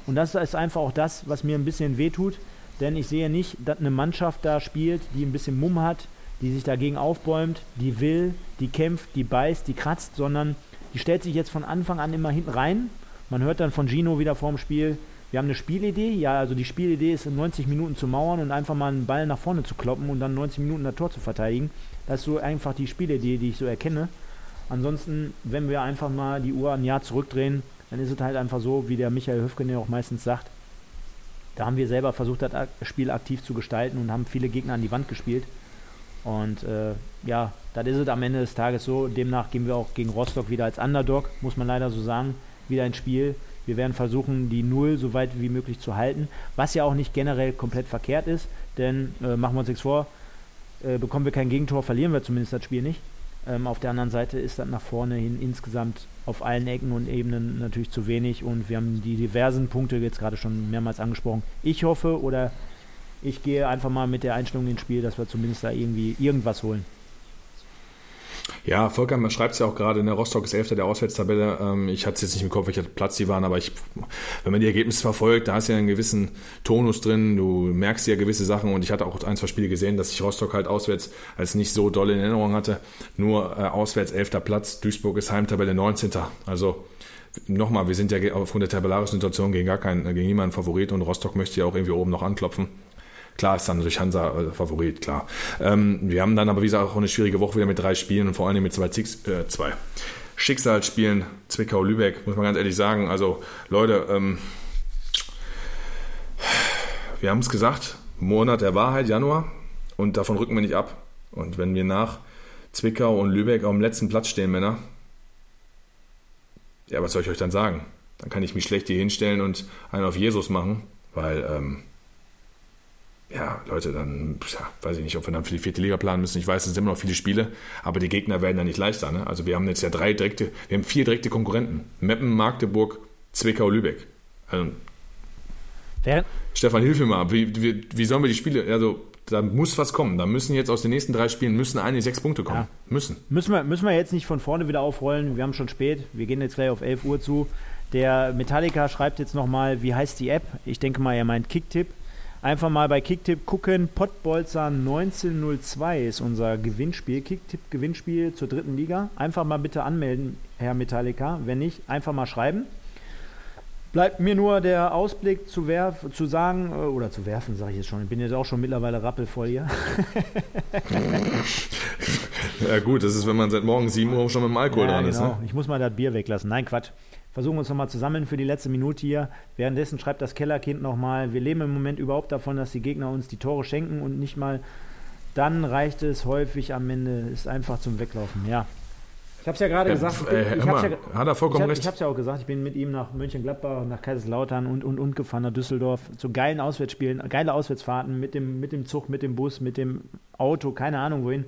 Und das ist einfach auch das, was mir ein bisschen wehtut, denn ich sehe nicht, dass eine Mannschaft da spielt, die ein bisschen Mumm hat, die sich dagegen aufbäumt, die will, die kämpft, die beißt, die kratzt, sondern die stellt sich jetzt von Anfang an immer hinten rein. Man hört dann von Gino wieder vorm Spiel, wir haben eine Spielidee. Ja, also die Spielidee ist in 90 Minuten zu mauern und einfach mal einen Ball nach vorne zu kloppen und dann 90 Minuten das Tor zu verteidigen. Das ist so einfach die Spielidee, die ich so erkenne. Ansonsten, wenn wir einfach mal die Uhr ein Jahr zurückdrehen, dann ist es halt einfach so, wie der Michael Höfgen ja auch meistens sagt, da haben wir selber versucht, das Spiel aktiv zu gestalten und haben viele Gegner an die Wand gespielt. Und äh, ja, das ist es am Ende des Tages so. Demnach gehen wir auch gegen Rostock wieder als Underdog, muss man leider so sagen, wieder ins Spiel. Wir werden versuchen, die Null so weit wie möglich zu halten, was ja auch nicht generell komplett verkehrt ist, denn äh, machen wir uns nichts vor, äh, bekommen wir kein Gegentor, verlieren wir zumindest das Spiel nicht. Ähm, auf der anderen Seite ist das nach vorne hin insgesamt auf allen Ecken und Ebenen natürlich zu wenig und wir haben die diversen Punkte jetzt gerade schon mehrmals angesprochen. Ich hoffe oder ich gehe einfach mal mit der Einstellung ins Spiel, dass wir zumindest da irgendwie irgendwas holen. Ja, Volker, man schreibt es ja auch gerade, der Rostock ist Elfter der Auswärtstabelle. Ähm, ich hatte es jetzt nicht im Kopf, welcher Platz die waren, aber ich, wenn man die Ergebnisse verfolgt, da ist ja einen gewissen Tonus drin, du merkst ja gewisse Sachen und ich hatte auch ein, zwei Spiele gesehen, dass ich Rostock halt auswärts als nicht so doll in Erinnerung hatte. Nur äh, auswärts elfter Platz, Duisburg ist Heimtabelle 19. Also nochmal, wir sind ja aufgrund der tabellarischen Situation gegen gar keinen, gegen niemanden Favorit und Rostock möchte ja auch irgendwie oben noch anklopfen. Klar ist dann durch Hansa äh, Favorit, klar. Ähm, wir haben dann aber, wie gesagt, auch eine schwierige Woche wieder mit drei Spielen und vor allem mit zwei, Zix, äh, zwei Schicksalsspielen. Zwickau-Lübeck, muss man ganz ehrlich sagen. Also, Leute, ähm, wir haben es gesagt, Monat der Wahrheit, Januar, und davon rücken wir nicht ab. Und wenn wir nach Zwickau und Lübeck auf dem letzten Platz stehen, Männer, ja, was soll ich euch dann sagen? Dann kann ich mich schlecht hier hinstellen und einen auf Jesus machen, weil ähm, ja, Leute, dann ja, weiß ich nicht, ob wir dann für die vierte Liga planen müssen. Ich weiß, es sind immer noch viele Spiele, aber die Gegner werden dann nicht leichter. Ne? Also wir haben jetzt ja drei direkte, wir haben vier direkte Konkurrenten. Meppen, Magdeburg, Zwickau, Lübeck. Also, Wer? Stefan, hilf mir mal. Wie, wie, wie sollen wir die Spiele, also da muss was kommen. Da müssen jetzt aus den nächsten drei Spielen müssen eine sechs Punkte kommen. Ja. Müssen. Müssen wir, müssen wir jetzt nicht von vorne wieder aufrollen. Wir haben schon spät. Wir gehen jetzt gleich auf 11 Uhr zu. Der Metallica schreibt jetzt nochmal, wie heißt die App? Ich denke mal, er meint Kicktipp. Einfach mal bei Kicktipp gucken. Pottbolzer 1902 ist unser Gewinnspiel. Kicktipp-Gewinnspiel zur dritten Liga. Einfach mal bitte anmelden, Herr Metallica. Wenn nicht, einfach mal schreiben. Bleibt mir nur der Ausblick zu, werf, zu sagen, äh, oder zu werfen, sage ich jetzt schon. Ich bin jetzt auch schon mittlerweile rappelvoll hier. ja, gut, das ist, wenn man seit morgen 7 Uhr schon mit dem Alkohol ja, dran genau. ist. Ne? Ich muss mal das Bier weglassen. Nein, Quatsch versuchen uns nochmal zu sammeln für die letzte Minute hier. Währenddessen schreibt das Kellerkind nochmal, wir leben im Moment überhaupt davon, dass die Gegner uns die Tore schenken und nicht mal dann reicht es häufig am Ende, ist einfach zum Weglaufen, ja. Ich habe es ja gerade Ja, gesagt. Ich äh, bin, ich mal, ja, hat er vollkommen ich hab, recht. Ich habe es ja auch gesagt. Ich bin mit ihm nach Mönchengladbach, nach Kaiserslautern und, und, und gefahren, nach Düsseldorf. Zu geilen Auswärtsspielen, geile Auswärtsfahrten mit dem, mit dem Zug, mit dem Bus, mit dem Auto, keine Ahnung wohin.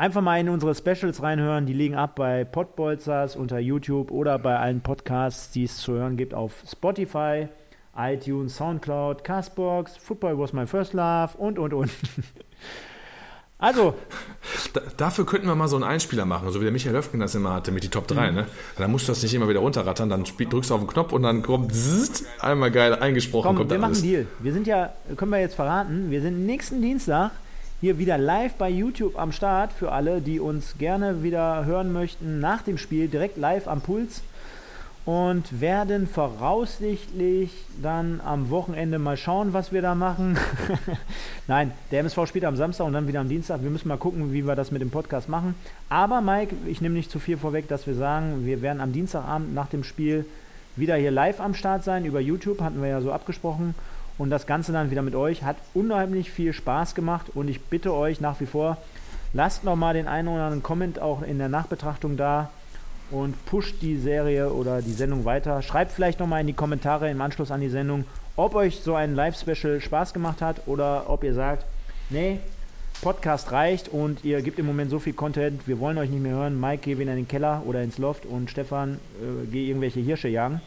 Einfach mal in unsere Specials reinhören. Die liegen ab bei Podbolzers unter YouTube oder bei allen Podcasts, die es zu hören gibt auf Spotify, iTunes, Soundcloud, Castbox, Football was my first love und, und, und. Also, Da, dafür könnten wir mal so einen Einspieler machen, so wie der Michael Löfgen das immer hatte mit die Top 3. Ne? Dann musst du das nicht immer wieder runterrattern, dann spiel, drückst du auf den Knopf und dann kommt zzzt, einmal geil eingesprochen. komm, kommt wir da machen einen Deal. Wir sind ja, können wir jetzt verraten, wir sind nächsten Dienstag hier wieder live bei YouTube am Start für alle, die uns gerne wieder hören möchten nach dem Spiel, direkt live am Puls und werden voraussichtlich dann am Wochenende mal schauen, was wir da machen. Nein, der MSV spielt am Samstag und dann wieder am Dienstag. Wir müssen mal gucken, wie wir das mit dem Podcast machen. Aber Mike, ich nehme nicht zu viel vorweg, dass wir sagen, wir werden am Dienstagabend nach dem Spiel wieder hier live am Start sein über YouTube, hatten wir ja so abgesprochen. Und das Ganze dann wieder mit euch. Hat unheimlich viel Spaß gemacht und ich bitte euch nach wie vor, lasst nochmal den einen oder anderen Comment auch in der Nachbetrachtung da und pusht die Serie oder die Sendung weiter. Schreibt vielleicht nochmal in die Kommentare im Anschluss an die Sendung, ob euch so ein Live-Special Spaß gemacht hat oder ob ihr sagt, nee, Podcast reicht und ihr gebt im Moment so viel Content, wir wollen euch nicht mehr hören. Mike, geh wieder in den Keller oder ins Loft und Stefan, äh, geh irgendwelche Hirsche jagen.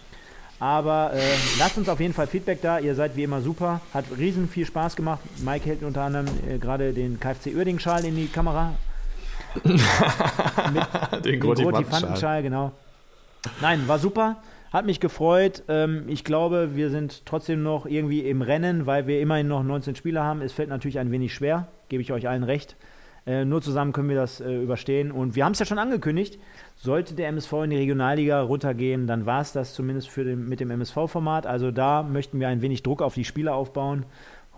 Aber äh, lasst uns auf jeden Fall Feedback da. Ihr seid wie immer super. Hat riesen viel Spaß gemacht. Mike hält unter anderem äh, gerade den KFC Uerding-Schal in die Kamera. Den Den Grotti Grotti Fantenschal. Fantenschal, genau. Nein, war super. Hat mich gefreut. Ähm, ich glaube, wir sind trotzdem noch irgendwie im Rennen, weil wir immerhin noch 19 Spieler haben. Es fällt natürlich ein wenig schwer, gebe ich euch allen recht. Äh, nur zusammen können wir das äh, überstehen. Und wir haben es ja schon angekündigt. Sollte der MSV in die Regionalliga runtergehen, dann war es das zumindest für den, mit dem MSV-Format. Also da möchten wir ein wenig Druck auf die Spieler aufbauen.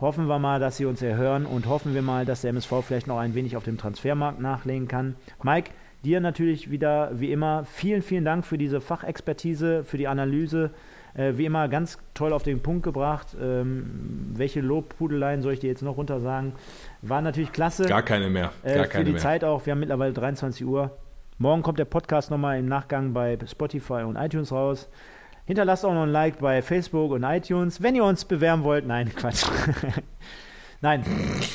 Hoffen wir mal, dass sie uns erhören und hoffen wir mal, dass der MSV vielleicht noch ein wenig auf dem Transfermarkt nachlegen kann. Mike, dir natürlich wieder wie immer vielen, vielen Dank für diese Fachexpertise, für die Analyse. Äh, wie immer ganz toll auf den Punkt gebracht. Ähm, welche Lobpudeleien soll ich dir jetzt noch runter sagen? War natürlich klasse. Gar keine mehr. Äh, Gar für keine die mehr. Zeit auch. Wir haben mittlerweile 23 Uhr. Morgen kommt der Podcast nochmal im Nachgang bei Spotify und iTunes raus. Hinterlasst auch noch ein Like bei Facebook und iTunes. Wenn ihr uns bewerben wollt, nein, Quatsch. nein,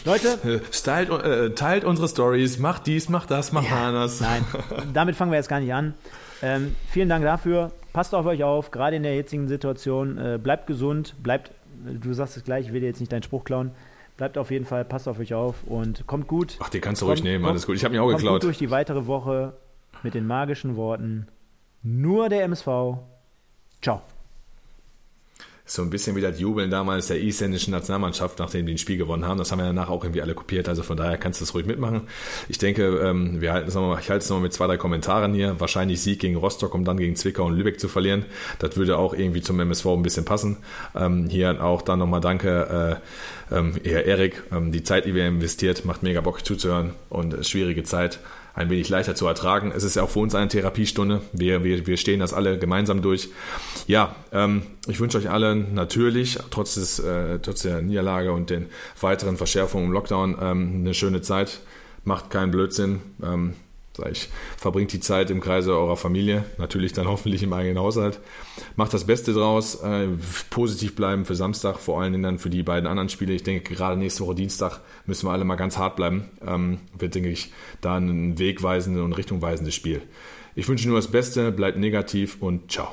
Leute, Äh, Stylt, äh, teilt unsere Stories, macht dies, macht das, macht anders. nein, damit fangen wir jetzt gar nicht an. Ähm, vielen Dank dafür. Passt auf euch auf, gerade in der jetzigen Situation. Äh, bleibt gesund, bleibt, du sagst es gleich, ich will dir jetzt nicht deinen Spruch klauen. Bleibt auf jeden Fall, passt auf euch auf und kommt gut. Ach, den kannst du ruhig Kommt- nehmen, kommt- alles gut. Ich habe mir auch Kommt gut geklaut. durch die weitere Woche mit den magischen Worten. Nur der MSV. Ciao. So ein bisschen wie das Jubeln damals der isländischen Nationalmannschaft, nachdem die ein Spiel gewonnen haben. Das haben wir danach auch irgendwie alle kopiert. Also von daher kannst du das ruhig mitmachen. Ich denke, ähm, wir halten es nochmal, ich halte es nochmal mit zwei, drei Kommentaren hier. Wahrscheinlich Sieg gegen Rostock, um dann gegen Zwickau und Lübeck zu verlieren. Das würde auch irgendwie zum MSV ein bisschen passen. Ähm, hier auch dann nochmal danke, äh, ähm, Herr Erik. Die Zeit, die wir investiert, macht mega Bock zuzuhören und äh, schwierige Zeit ein wenig leichter zu ertragen. Es ist ja auch für uns eine Therapiestunde. Wir, wir, wir stehen das alle gemeinsam durch. Ja, ähm, ich wünsche euch allen natürlich, trotz, des, äh, trotz der Niederlage und den weiteren Verschärfungen im Lockdown, ähm, eine schöne Zeit. Macht keinen Blödsinn. Ähm, sag ich, verbringt die Zeit im Kreise eurer Familie, natürlich dann hoffentlich im eigenen Haushalt. Macht das Beste draus, äh, positiv bleiben für Samstag, vor allen Dingen dann für die beiden anderen Spiele. Ich denke, gerade nächste Woche Dienstag müssen wir alle mal ganz hart bleiben. Ähm, wird, denke ich, da ein wegweisendes und richtungweisendes Spiel. Ich wünsche nur das Beste, bleibt negativ und ciao.